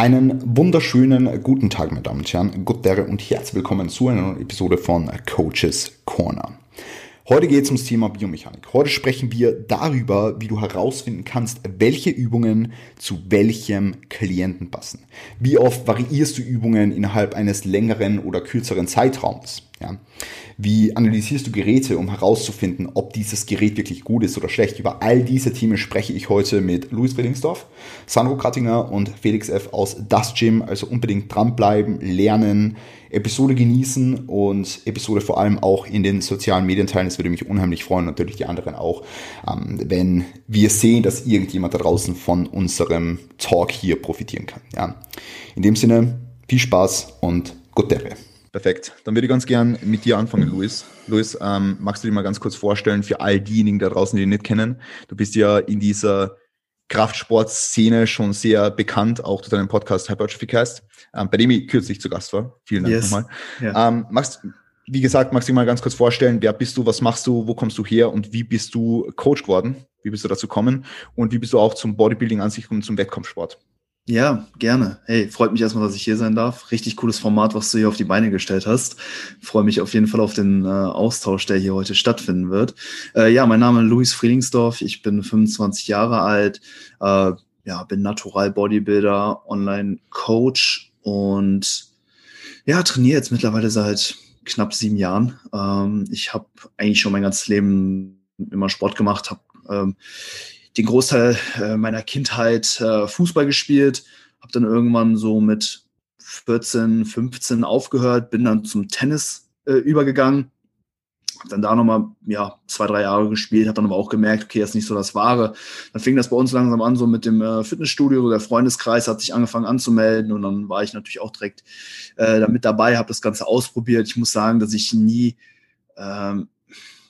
Einen wunderschönen guten Tag, meine Damen und Herren, Guttere und herzlich willkommen zu einer neuen Episode von Coaches Corner. Heute geht es ums Thema Biomechanik. Heute sprechen wir darüber, wie du herausfinden kannst, welche Übungen zu welchem Klienten passen. Wie oft variierst du Übungen innerhalb eines längeren oder kürzeren Zeitraums? Ja. Wie analysierst du Geräte, um herauszufinden, ob dieses Gerät wirklich gut ist oder schlecht? Über all diese Themen spreche ich heute mit Luis Friedingsdorf, Sandro Krattinger und Felix F. aus Das Gym. Also unbedingt dranbleiben, lernen, Episode genießen und Episode vor allem auch in den sozialen Medien teilen. Das würde mich unheimlich freuen, natürlich die anderen auch, ähm, wenn wir sehen, dass irgendjemand da draußen von unserem Talk hier profitieren kann. Ja. In dem Sinne, viel Spaß und Gute. Perfekt. Dann würde ich ganz gern mit dir anfangen, Luis. Luis, ähm, magst du dir mal ganz kurz vorstellen für all diejenigen da draußen, die dich nicht kennen? Du bist ja in dieser Kraftsportszene schon sehr bekannt, auch durch deinen Podcast Hypertrophy Cast, ähm, bei dem ich kürzlich zu Gast war. Vielen Dank yes. nochmal. Ja. Ähm, magst, wie gesagt, magst du dir mal ganz kurz vorstellen, wer bist du, was machst du, wo kommst du her und wie bist du Coach geworden? Wie bist du dazu gekommen? Und wie bist du auch zum Bodybuilding an sich und zum Wettkampfsport? Ja, gerne. Hey, freut mich erstmal, dass ich hier sein darf. Richtig cooles Format, was du hier auf die Beine gestellt hast. Freue mich auf jeden Fall auf den äh, Austausch, der hier heute stattfinden wird. Äh, ja, mein Name ist Luis Frielingsdorf. Ich bin 25 Jahre alt. Äh, ja, bin Natural Bodybuilder, Online-Coach und ja, trainiere jetzt mittlerweile seit knapp sieben Jahren. Ähm, ich habe eigentlich schon mein ganzes Leben immer Sport gemacht, habe ähm, den Großteil äh, meiner Kindheit äh, Fußball gespielt, habe dann irgendwann so mit 14, 15 aufgehört, bin dann zum Tennis äh, übergegangen, habe dann da nochmal ja, zwei, drei Jahre gespielt, habe dann aber auch gemerkt, okay, das ist nicht so das Wahre. Dann fing das bei uns langsam an, so mit dem äh, Fitnessstudio, der Freundeskreis hat sich angefangen anzumelden und dann war ich natürlich auch direkt äh, damit dabei, habe das Ganze ausprobiert. Ich muss sagen, dass ich nie ähm,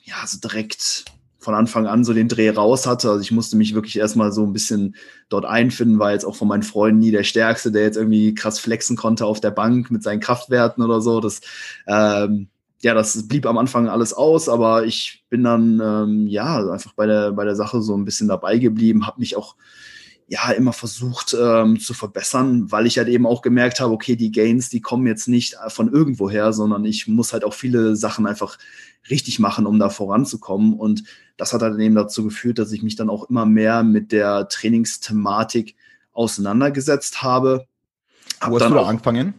ja, so direkt von Anfang an so den Dreh raus hatte. Also ich musste mich wirklich erstmal so ein bisschen dort einfinden, war jetzt auch von meinen Freunden nie der Stärkste, der jetzt irgendwie krass flexen konnte auf der Bank mit seinen Kraftwerten oder so. Das, ähm, ja, das blieb am Anfang alles aus, aber ich bin dann ähm, ja einfach bei der, bei der Sache so ein bisschen dabei geblieben, habe mich auch ja immer versucht ähm, zu verbessern, weil ich halt eben auch gemerkt habe, okay, die Gains, die kommen jetzt nicht von irgendwoher, sondern ich muss halt auch viele Sachen einfach richtig machen, um da voranzukommen. Und das hat halt eben dazu geführt, dass ich mich dann auch immer mehr mit der Trainingsthematik auseinandergesetzt habe. Hab Wo hast du da angefangen,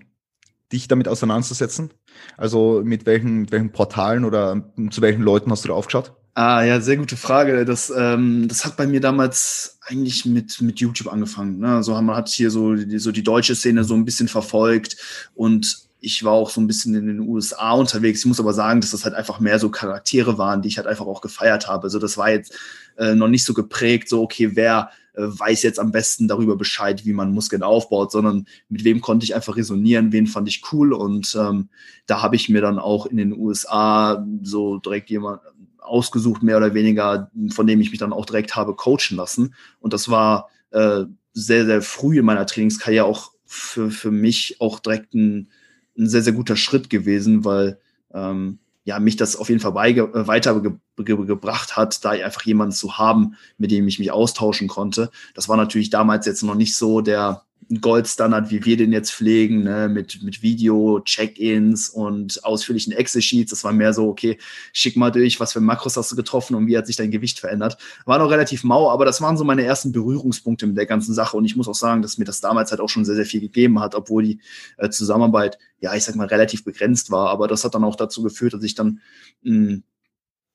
dich damit auseinanderzusetzen? Also mit welchen, mit welchen Portalen oder zu welchen Leuten hast du da aufgeschaut? Ah, ja, sehr gute Frage. Das, ähm, das hat bei mir damals eigentlich mit, mit YouTube angefangen. Ne? Also man hat hier so die, so die deutsche Szene so ein bisschen verfolgt und ich war auch so ein bisschen in den USA unterwegs. Ich muss aber sagen, dass das halt einfach mehr so Charaktere waren, die ich halt einfach auch gefeiert habe. Also das war jetzt äh, noch nicht so geprägt, so okay, wer äh, weiß jetzt am besten darüber Bescheid, wie man Muskeln aufbaut, sondern mit wem konnte ich einfach resonieren, wen fand ich cool und ähm, da habe ich mir dann auch in den USA so direkt jemand ausgesucht, mehr oder weniger, von dem ich mich dann auch direkt habe coachen lassen. Und das war äh, sehr, sehr früh in meiner Trainingskarriere auch für, für mich auch direkt ein, ein sehr, sehr guter Schritt gewesen, weil ähm, ja, mich das auf jeden Fall äh, weitergebracht hat, da einfach jemanden zu haben, mit dem ich mich austauschen konnte. Das war natürlich damals jetzt noch nicht so der, Goldstandard, wie wir den jetzt pflegen, ne, mit, mit Video, Check-ins und ausführlichen Excel-Sheets. Das war mehr so, okay, schick mal durch, was für Makros hast du getroffen und wie hat sich dein Gewicht verändert. War noch relativ mau, aber das waren so meine ersten Berührungspunkte mit der ganzen Sache. Und ich muss auch sagen, dass mir das damals halt auch schon sehr, sehr viel gegeben hat, obwohl die äh, Zusammenarbeit, ja, ich sag mal, relativ begrenzt war. Aber das hat dann auch dazu geführt, dass ich dann mh, hm,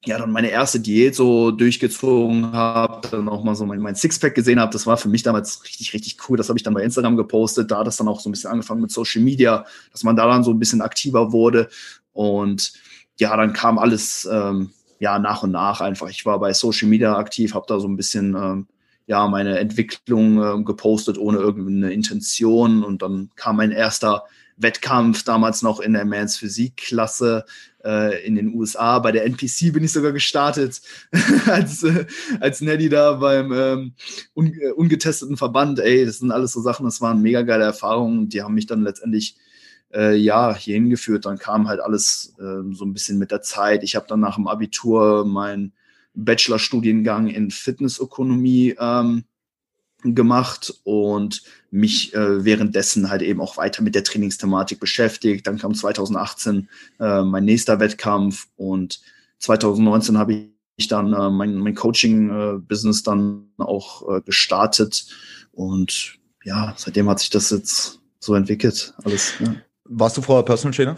ja, dann meine erste Diät so durchgezogen habe, dann auch mal so mein, mein Sixpack gesehen habe. Das war für mich damals richtig, richtig cool. Das habe ich dann bei Instagram gepostet. Da hat das dann auch so ein bisschen angefangen mit Social Media, dass man da dann so ein bisschen aktiver wurde. Und ja, dann kam alles ähm, ja nach und nach einfach. Ich war bei Social Media aktiv, habe da so ein bisschen ähm, ja meine Entwicklung äh, gepostet ohne irgendeine Intention. Und dann kam mein erster Wettkampf damals noch in der Mans Physik-Klasse äh, in den USA. Bei der NPC bin ich sogar gestartet als, äh, als Neddy da beim ähm, un äh, ungetesteten Verband. Ey, das sind alles so Sachen, das waren mega geile Erfahrungen. Die haben mich dann letztendlich äh, ja hier hingeführt. Dann kam halt alles äh, so ein bisschen mit der Zeit. Ich habe dann nach dem Abitur meinen Bachelorstudiengang in Fitnessökonomie ähm, gemacht und mich äh, währenddessen halt eben auch weiter mit der Trainingsthematik beschäftigt. Dann kam 2018 äh, mein nächster Wettkampf und 2019 habe ich dann äh, mein, mein Coaching-Business dann auch äh, gestartet und ja, seitdem hat sich das jetzt so entwickelt. Alles. Ja. Warst du vorher Personal Trainer?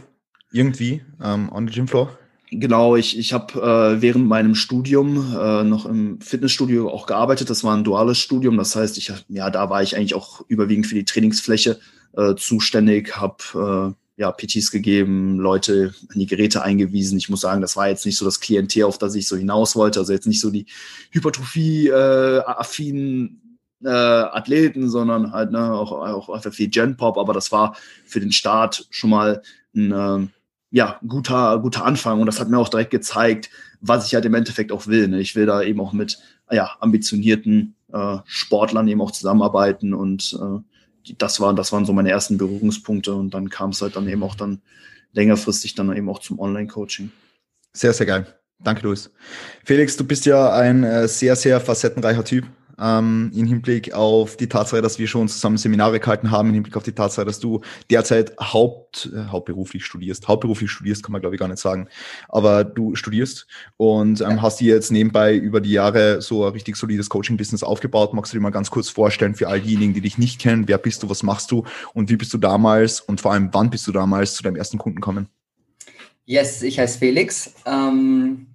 Irgendwie ähm, on the gym floor? Genau, ich, ich habe äh, während meinem Studium äh, noch im Fitnessstudio auch gearbeitet. Das war ein duales Studium. Das heißt, ich ja, da war ich eigentlich auch überwiegend für die Trainingsfläche äh, zuständig, habe äh, ja PTs gegeben, Leute an die Geräte eingewiesen. Ich muss sagen, das war jetzt nicht so das Klientel, auf das ich so hinaus wollte. Also jetzt nicht so die Hypertrophie-affinen äh, Athleten, sondern halt ne, auch, auch einfach viel Gen-Pop. Aber das war für den Start schon mal ein äh, ja, guter, guter Anfang und das hat mir auch direkt gezeigt, was ich halt im Endeffekt auch will. Ne? Ich will da eben auch mit ja, ambitionierten äh, Sportlern eben auch zusammenarbeiten und äh, das, war, das waren so meine ersten Berührungspunkte und dann kam es halt dann eben auch dann längerfristig dann eben auch zum Online-Coaching. Sehr, sehr geil. Danke, Luis. Felix, du bist ja ein äh, sehr, sehr facettenreicher Typ ähm, im Hinblick auf die Tatsache, dass wir schon zusammen Seminare gehalten haben, im Hinblick auf die Tatsache, dass du derzeit Haupt, äh, hauptberuflich studierst. Hauptberuflich studierst, kann man glaube ich gar nicht sagen, aber du studierst und ähm, hast dir jetzt nebenbei über die Jahre so ein richtig solides Coaching-Business aufgebaut. Magst du dir mal ganz kurz vorstellen für all diejenigen, die dich nicht kennen, wer bist du, was machst du und wie bist du damals und vor allem wann bist du damals zu deinem ersten Kunden gekommen? Yes, ich heiße Felix. Ähm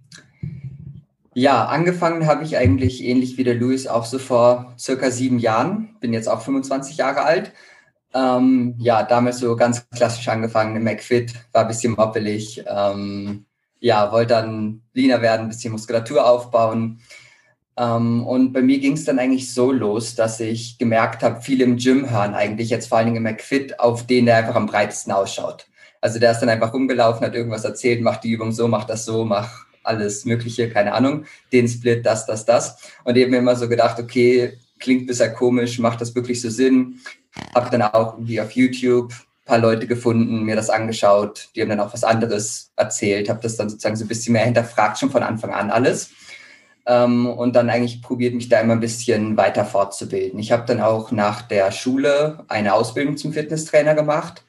ja, angefangen habe ich eigentlich ähnlich wie der Louis auch so vor circa sieben Jahren. Bin jetzt auch 25 Jahre alt. Ähm, ja, damals so ganz klassisch angefangen im McFit, war ein bisschen moppelig. Ähm, ja, wollte dann leaner werden, ein bisschen Muskulatur aufbauen. Ähm, und bei mir ging es dann eigentlich so los, dass ich gemerkt habe, viele im Gym hören eigentlich jetzt vor allen Dingen im McFit auf den, der einfach am breitesten ausschaut. Also der ist dann einfach rumgelaufen, hat irgendwas erzählt, macht die Übung so, macht das so, mach alles Mögliche, keine Ahnung, den Split, das, das, das. Und eben immer so gedacht, okay, klingt bisher komisch, macht das wirklich so Sinn? Hab dann auch irgendwie auf YouTube ein paar Leute gefunden, mir das angeschaut, die haben dann auch was anderes erzählt, habe das dann sozusagen so ein bisschen mehr hinterfragt, schon von Anfang an alles. Ähm, und dann eigentlich probiert, mich da immer ein bisschen weiter fortzubilden. Ich habe dann auch nach der Schule eine Ausbildung zum Fitnesstrainer gemacht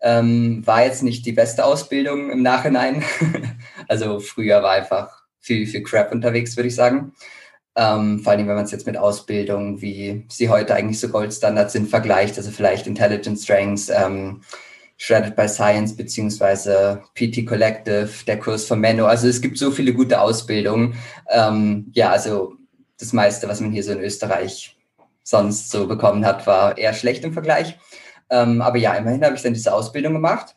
ähm, war jetzt nicht die beste Ausbildung im Nachhinein. also früher war einfach viel, viel Crap unterwegs, würde ich sagen. Ähm, vor allem, wenn man es jetzt mit Ausbildungen, wie sie heute eigentlich so Goldstandards sind, vergleicht, also vielleicht Intelligence Strengths, ähm, Shredded by Science beziehungsweise PT Collective, der Kurs von Menno. Also es gibt so viele gute Ausbildungen. Ähm, ja, also das meiste, was man hier so in Österreich sonst so bekommen hat, war eher schlecht im Vergleich. Ähm, aber ja, immerhin habe ich dann diese Ausbildung gemacht.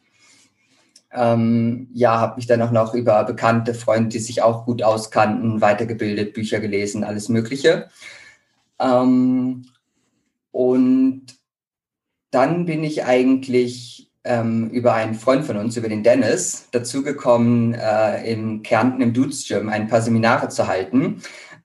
Ähm, ja, habe mich dann auch noch über bekannte Freunde, die sich auch gut auskannten, weitergebildet, Bücher gelesen, alles Mögliche. Ähm, und dann bin ich eigentlich ähm, über einen Freund von uns, über den Dennis, dazugekommen, äh, in Kärnten im Dudes Gym ein paar Seminare zu halten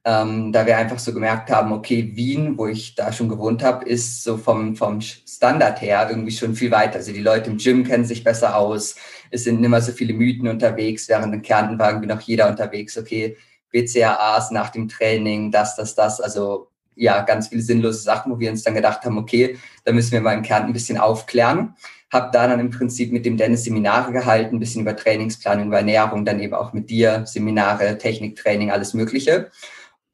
ähm, da wir einfach so gemerkt haben, okay, Wien, wo ich da schon gewohnt habe, ist so vom, vom Standard her irgendwie schon viel weiter. Also die Leute im Gym kennen sich besser aus, es sind immer so viele Mythen unterwegs, während in Kärnten war irgendwie noch jeder unterwegs, okay, BCAAs nach dem Training, das, das, das, also ja, ganz viele sinnlose Sachen, wo wir uns dann gedacht haben, okay, da müssen wir mal im Kärnten ein bisschen aufklären. Hab da dann im Prinzip mit dem Dennis Seminare gehalten, ein bisschen über Trainingsplanung, über Ernährung, dann eben auch mit dir Seminare, Techniktraining, alles Mögliche.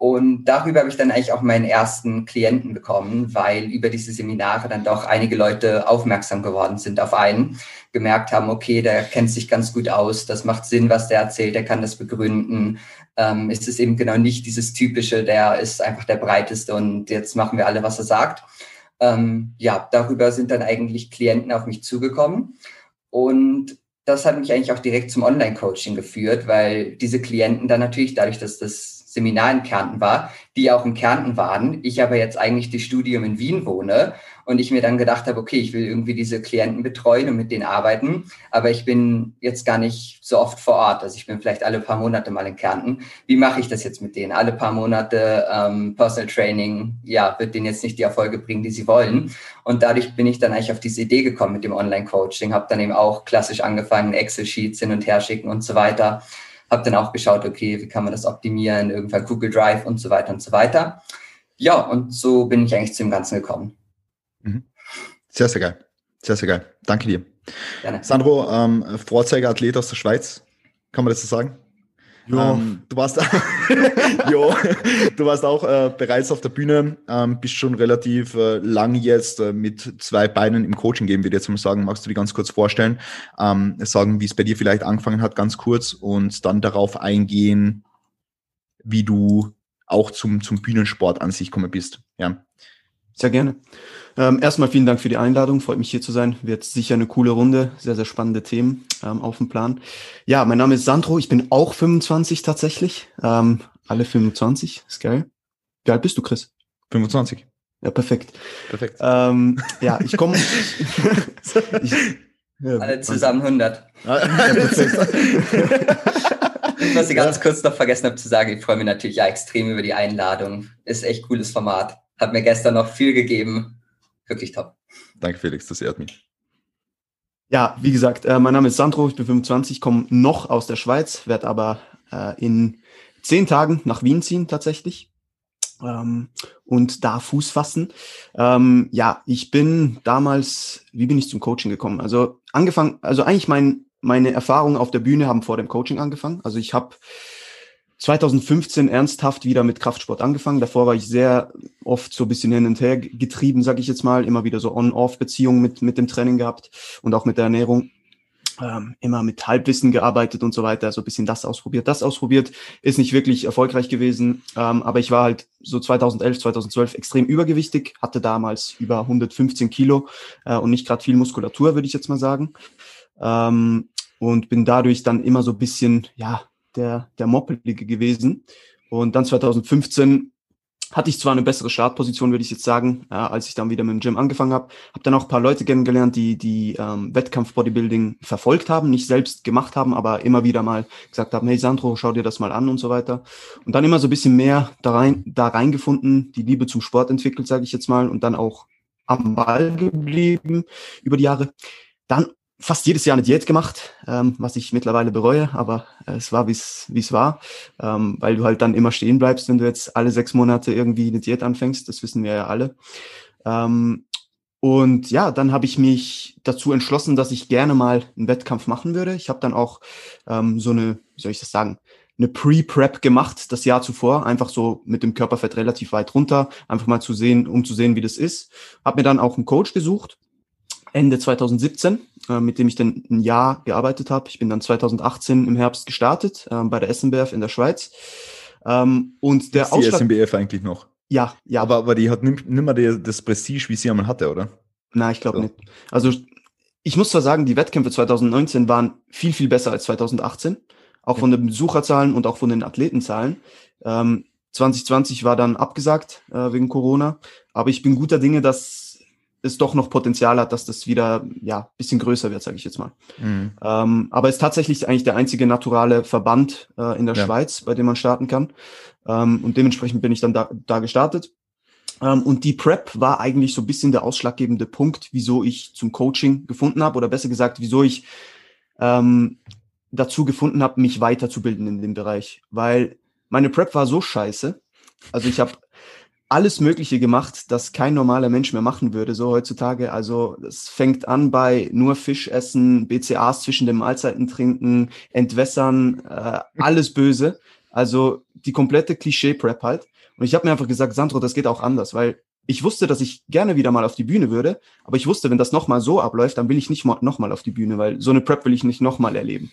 Und darüber habe ich dann eigentlich auch meinen ersten Klienten bekommen, weil über diese Seminare dann doch einige Leute aufmerksam geworden sind auf einen, gemerkt haben, okay, der kennt sich ganz gut aus, das macht Sinn, was der erzählt, der kann das begründen. Ähm, es ist eben genau nicht dieses typische, der ist einfach der breiteste und jetzt machen wir alle, was er sagt. Ähm, ja, darüber sind dann eigentlich Klienten auf mich zugekommen. Und das hat mich eigentlich auch direkt zum Online-Coaching geführt, weil diese Klienten dann natürlich dadurch, dass das Seminar in Kärnten war, die auch in Kärnten waren. Ich aber jetzt eigentlich das Studium in Wien wohne und ich mir dann gedacht habe, okay, ich will irgendwie diese Klienten betreuen und mit denen arbeiten, aber ich bin jetzt gar nicht so oft vor Ort. Also ich bin vielleicht alle paar Monate mal in Kärnten. Wie mache ich das jetzt mit denen? Alle paar Monate ähm, Personal Training, ja, wird denen jetzt nicht die Erfolge bringen, die sie wollen. Und dadurch bin ich dann eigentlich auf diese Idee gekommen mit dem Online-Coaching, habe dann eben auch klassisch angefangen, Excel-Sheets hin und her schicken und so weiter habe dann auch geschaut, okay, wie kann man das optimieren, irgendwann Google Drive und so weiter und so weiter. ja, und so bin ich eigentlich zum Ganzen gekommen. Mhm. Sehr, sehr geil. Sehr, sehr geil. Danke dir. Gerne. Sandro, ähm, Vorzeigeathlet aus der Schweiz, kann man das so sagen? Ja. Ähm, du warst, jo, du warst auch äh, bereits auf der Bühne, ähm, bist schon relativ äh, lang jetzt äh, mit zwei Beinen im Coaching geben, würde ich jetzt mal sagen. Magst du dir ganz kurz vorstellen, ähm, sagen, wie es bei dir vielleicht angefangen hat, ganz kurz und dann darauf eingehen, wie du auch zum, zum Bühnensport an sich gekommen bist. Ja. Sehr gerne. Ähm, erstmal vielen Dank für die Einladung. Freut mich hier zu sein. Wird sicher eine coole Runde. Sehr, sehr spannende Themen ähm, auf dem Plan. Ja, mein Name ist Sandro. Ich bin auch 25 tatsächlich. Ähm, alle 25. Ist geil. Wie alt bist du, Chris? 25. Ja, perfekt. Perfekt. Ähm, ja, ich komme. ja, alle zusammen 100. Ja, perfekt. Was ich ganz kurz noch vergessen habe zu sagen, ich freue mich natürlich ja extrem über die Einladung. Ist echt cooles Format. Hat mir gestern noch viel gegeben wirklich top. Danke, Felix, das ehrt mich. Ja, wie gesagt, äh, mein Name ist Sandro, ich bin 25, komme noch aus der Schweiz, werde aber äh, in zehn Tagen nach Wien ziehen tatsächlich ähm, und da Fuß fassen. Ähm, ja, ich bin damals, wie bin ich zum Coaching gekommen? Also angefangen, also eigentlich mein, meine Erfahrungen auf der Bühne haben vor dem Coaching angefangen. Also ich habe 2015 ernsthaft wieder mit Kraftsport angefangen. Davor war ich sehr oft so ein bisschen hin und her getrieben, sage ich jetzt mal. Immer wieder so On-Off-Beziehungen mit, mit dem Training gehabt und auch mit der Ernährung. Ähm, immer mit Halbwissen gearbeitet und so weiter, so ein bisschen das ausprobiert, das ausprobiert, ist nicht wirklich erfolgreich gewesen, ähm, aber ich war halt so 2011, 2012 extrem übergewichtig, hatte damals über 115 Kilo äh, und nicht gerade viel Muskulatur, würde ich jetzt mal sagen, ähm, und bin dadurch dann immer so ein bisschen, ja, der, der Moppelige gewesen. Und dann 2015 hatte ich zwar eine bessere Startposition, würde ich jetzt sagen, ja, als ich dann wieder mit dem Gym angefangen habe. Habe dann auch ein paar Leute kennengelernt, die die ähm, Wettkampf-Bodybuilding verfolgt haben, nicht selbst gemacht haben, aber immer wieder mal gesagt haben, hey Sandro, schau dir das mal an und so weiter. Und dann immer so ein bisschen mehr da rein, da reingefunden, die Liebe zum Sport entwickelt, sage ich jetzt mal, und dann auch am Ball geblieben über die Jahre. Dann fast jedes Jahr eine Diät gemacht, ähm, was ich mittlerweile bereue, aber äh, es war, wie es war, ähm, weil du halt dann immer stehen bleibst, wenn du jetzt alle sechs Monate irgendwie eine Diät anfängst, das wissen wir ja alle. Ähm, und ja, dann habe ich mich dazu entschlossen, dass ich gerne mal einen Wettkampf machen würde. Ich habe dann auch ähm, so eine, wie soll ich das sagen, eine Pre-Prep gemacht das Jahr zuvor, einfach so mit dem Körperfett relativ weit runter, einfach mal zu sehen, um zu sehen, wie das ist. Habe mir dann auch einen Coach gesucht, Ende 2017, äh, mit dem ich dann ein Jahr gearbeitet habe. Ich bin dann 2018 im Herbst gestartet äh, bei der SMBF in der Schweiz. Ähm, und der ist die SMBF eigentlich noch? Ja, ja. Aber, aber die hat nicht mehr das Prestige, wie sie einmal hatte, oder? Nein, ich glaube so. nicht. Also ich muss zwar sagen, die Wettkämpfe 2019 waren viel, viel besser als 2018. Auch ja. von den Besucherzahlen und auch von den Athletenzahlen. Ähm, 2020 war dann abgesagt äh, wegen Corona. Aber ich bin guter Dinge, dass es doch noch Potenzial hat, dass das wieder ja bisschen größer wird, sage ich jetzt mal. Mhm. Ähm, aber ist tatsächlich eigentlich der einzige naturale Verband äh, in der ja. Schweiz, bei dem man starten kann. Ähm, und dementsprechend bin ich dann da, da gestartet. Ähm, und die Prep war eigentlich so ein bisschen der ausschlaggebende Punkt, wieso ich zum Coaching gefunden habe, oder besser gesagt, wieso ich ähm, dazu gefunden habe, mich weiterzubilden in dem Bereich. Weil meine Prep war so scheiße. Also ich habe alles Mögliche gemacht, das kein normaler Mensch mehr machen würde, so heutzutage. Also es fängt an bei nur Fisch essen, BCAs zwischen den Mahlzeiten trinken, entwässern, äh, alles böse. Also die komplette Klischee-Prep halt. Und ich habe mir einfach gesagt, Sandro, das geht auch anders, weil ich wusste, dass ich gerne wieder mal auf die Bühne würde, aber ich wusste, wenn das nochmal so abläuft, dann will ich nicht nochmal auf die Bühne, weil so eine Prep will ich nicht nochmal erleben.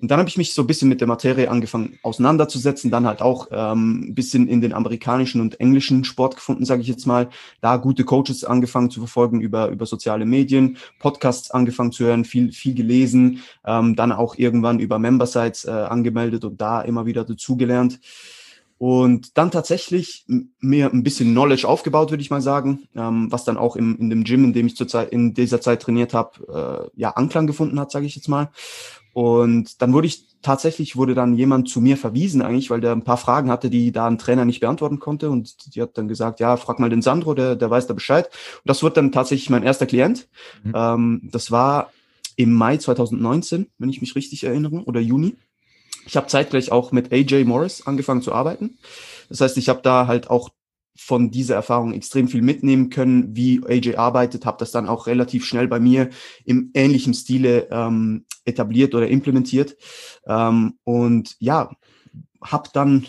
Und dann habe ich mich so ein bisschen mit der Materie angefangen auseinanderzusetzen, dann halt auch ähm, bisschen in den amerikanischen und englischen Sport gefunden, sage ich jetzt mal. Da gute Coaches angefangen zu verfolgen über, über soziale Medien, Podcasts angefangen zu hören, viel, viel gelesen, ähm, dann auch irgendwann über Membersites äh, angemeldet und da immer wieder dazugelernt. Und dann tatsächlich mir ein bisschen Knowledge aufgebaut, würde ich mal sagen, ähm, was dann auch im, in dem Gym, in dem ich zurzeit in dieser Zeit trainiert habe, äh, ja Anklang gefunden hat, sage ich jetzt mal. Und dann wurde ich tatsächlich, wurde dann jemand zu mir verwiesen eigentlich, weil der ein paar Fragen hatte, die da ein Trainer nicht beantworten konnte. Und die hat dann gesagt, ja, frag mal den Sandro, der, der weiß da Bescheid. Und das wird dann tatsächlich mein erster Klient. Mhm. Ähm, das war im Mai 2019, wenn ich mich richtig erinnere, oder Juni. Ich habe zeitgleich auch mit AJ Morris angefangen zu arbeiten. Das heißt, ich habe da halt auch von dieser Erfahrung extrem viel mitnehmen können, wie AJ arbeitet, habe das dann auch relativ schnell bei mir im ähnlichen Stile ähm, etabliert oder implementiert. Ähm, und ja, habe dann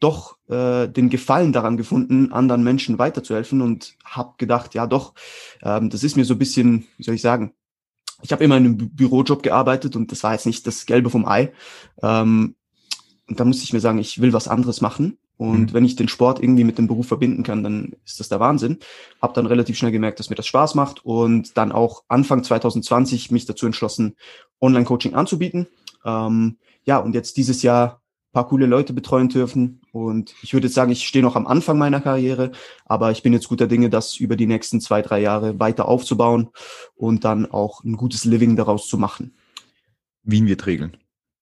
doch äh, den Gefallen daran gefunden, anderen Menschen weiterzuhelfen und habe gedacht, ja doch, ähm, das ist mir so ein bisschen, wie soll ich sagen, ich habe immer in einem Bü Bürojob gearbeitet und das war jetzt nicht das Gelbe vom Ei. Ähm, und da musste ich mir sagen, ich will was anderes machen. Und mhm. wenn ich den Sport irgendwie mit dem Beruf verbinden kann, dann ist das der Wahnsinn. Hab dann relativ schnell gemerkt, dass mir das Spaß macht und dann auch Anfang 2020 mich dazu entschlossen, Online-Coaching anzubieten. Ähm, ja, und jetzt dieses Jahr paar coole Leute betreuen dürfen. Und ich würde jetzt sagen, ich stehe noch am Anfang meiner Karriere, aber ich bin jetzt guter Dinge, das über die nächsten zwei, drei Jahre weiter aufzubauen und dann auch ein gutes Living daraus zu machen. Wien wird regeln.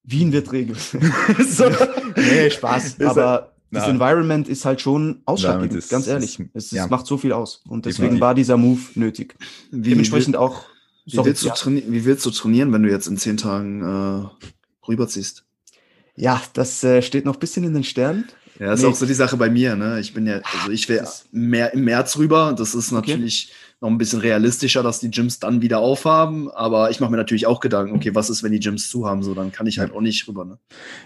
Wien wird regeln. so. Nee, Spaß. aber das Nein. Environment ist halt schon ausschlaggebend, ist, ganz ehrlich. Ist, es, ja. macht so viel aus. Und deswegen Definitiv. war dieser Move nötig. Wie, Dementsprechend wie, auch. Wie willst, ja. wie willst, du trainieren, wenn du jetzt in zehn Tagen äh, rüberziehst? Ja, das äh, steht noch ein bisschen in den Sternen. Ja, ist nee. auch so die Sache bei mir, ne? Ich bin ja, also ich will mehr im März rüber. Das ist natürlich okay. Noch ein bisschen realistischer, dass die Gyms dann wieder aufhaben. Aber ich mache mir natürlich auch Gedanken, okay, was ist, wenn die Gyms zu haben? So, dann kann ich halt auch nicht rüber, ne?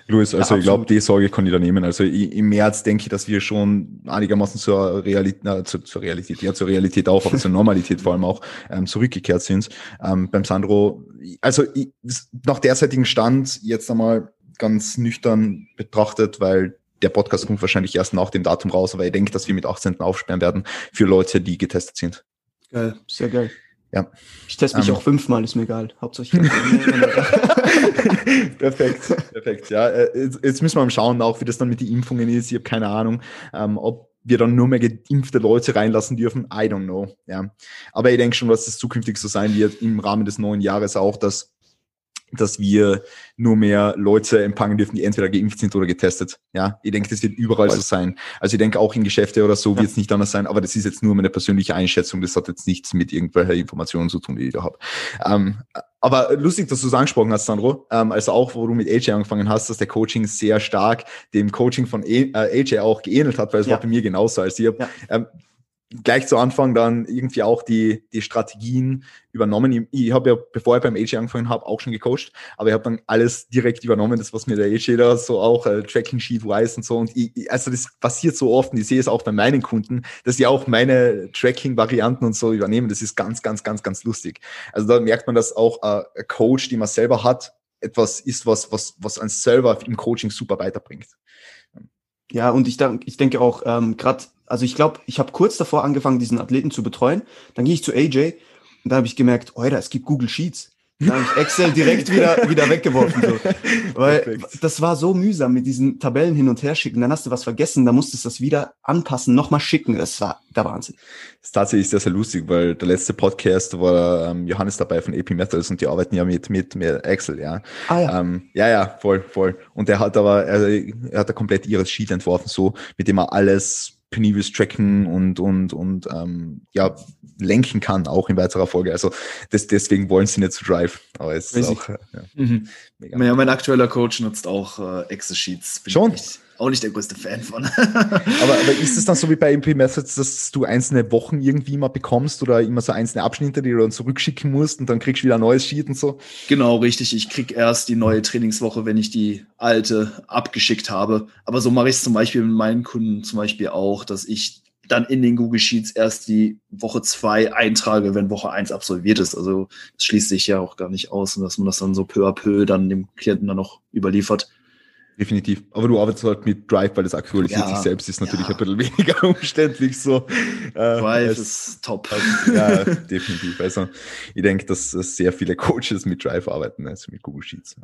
Luis, also ja, ich glaube, die Sorge kann ich da nehmen. Also im März denke ich, dass wir schon einigermaßen zur Realität, na, zur, zur Realität, ja, zur Realität auch, aber zur Normalität vor allem auch ähm, zurückgekehrt sind. Ähm, beim Sandro, also ich, nach derzeitigen Stand jetzt einmal ganz nüchtern betrachtet, weil der Podcast kommt wahrscheinlich erst nach dem Datum raus, aber ich denke, dass wir mit 18. aufsperren werden für Leute, die getestet sind. Geil, sehr geil. Ja. Ich teste mich ähm, auch fünfmal, ist mir egal. Hauptsächlich. perfekt, perfekt. Ja, äh, jetzt, müssen wir mal schauen, auch wie das dann mit den Impfungen ist. Ich habe keine Ahnung, ähm, ob wir dann nur mehr geimpfte Leute reinlassen dürfen. I don't know. Ja. Aber ich denke schon, dass das zukünftig so sein wird im Rahmen des neuen Jahres auch, dass dass wir nur mehr Leute empfangen dürfen, die entweder geimpft sind oder getestet. Ja, ich denke, das wird überall so sein. Also ich denke auch in Geschäfte oder so wird es nicht anders sein, aber das ist jetzt nur meine persönliche Einschätzung. Das hat jetzt nichts mit irgendwelcher Informationen zu tun, die ich da habe. Ähm, aber lustig, dass du es angesprochen hast, Sandro. Ähm, also auch, wo du mit AJ angefangen hast, dass der Coaching sehr stark dem Coaching von AJ äh, auch geähnelt hat, weil es ja. war bei mir genauso. als ich ja. ähm, gleich zu Anfang dann irgendwie auch die, die Strategien übernommen. Ich, ich habe ja, bevor ich beim AJ angefangen habe, auch schon gecoacht, aber ich habe dann alles direkt übernommen, das was mir der AJ da so auch äh, Tracking Sheet weiß und so. Und ich, also das passiert so oft und ich sehe es auch bei meinen Kunden, dass sie auch meine Tracking-Varianten und so übernehmen. Das ist ganz, ganz, ganz, ganz lustig. Also da merkt man, dass auch äh, ein Coach, die man selber hat, etwas ist, was, was, was uns selber im Coaching super weiterbringt. Ja, und ich, ich denke auch, ähm, gerade also ich glaube, ich habe kurz davor angefangen, diesen Athleten zu betreuen. Dann gehe ich zu AJ und da habe ich gemerkt, oh, es gibt Google Sheets. Habe ich Excel direkt wieder, wieder weggeworfen. So. Weil Perfekt. das war so mühsam mit diesen Tabellen hin und her schicken. Dann hast du was vergessen, dann musstest du das wieder anpassen, nochmal schicken. Das war der Wahnsinn. Das ist tatsächlich sehr, sehr lustig, weil der letzte Podcast war ähm, Johannes dabei von AP Metals und die arbeiten ja mit, mit, mit Excel, ja. Ah, ja. Ähm, ja, ja, voll, voll. Und er hat aber, er, er hat da komplett ihres Sheet entworfen, so, mit dem er alles penibels tracken und, und, und ähm, ja, lenken kann, auch in weiterer Folge. Also das, deswegen wollen sie nicht zu Drive. Aber es ist auch, ja, mhm. mega. Ja, mein aktueller Coach nutzt auch äh, Excel-Sheets. Schon? Ich, auch nicht der größte Fan von. aber, aber ist es dann so wie bei MP Methods, dass du einzelne Wochen irgendwie mal bekommst oder immer so einzelne Abschnitte, die du dann zurückschicken musst und dann kriegst du wieder ein neues Sheet und so? Genau, richtig. Ich krieg erst die neue Trainingswoche, wenn ich die alte abgeschickt habe. Aber so mache ich es zum Beispiel mit meinen Kunden zum Beispiel auch, dass ich dann in den Google Sheets erst die Woche zwei eintrage, wenn Woche eins absolviert ist. Also das schließt sich ja auch gar nicht aus, dass man das dann so peu à peu dann dem Klienten dann noch überliefert. Definitiv. Aber du arbeitest halt mit Drive, weil das aktualisiert ja, sich selbst, ist natürlich ja. ein bisschen weniger umständlich so. Äh, Drive ist top. ja, definitiv. Also ich denke, dass sehr viele Coaches mit Drive arbeiten, also mit Google Sheets.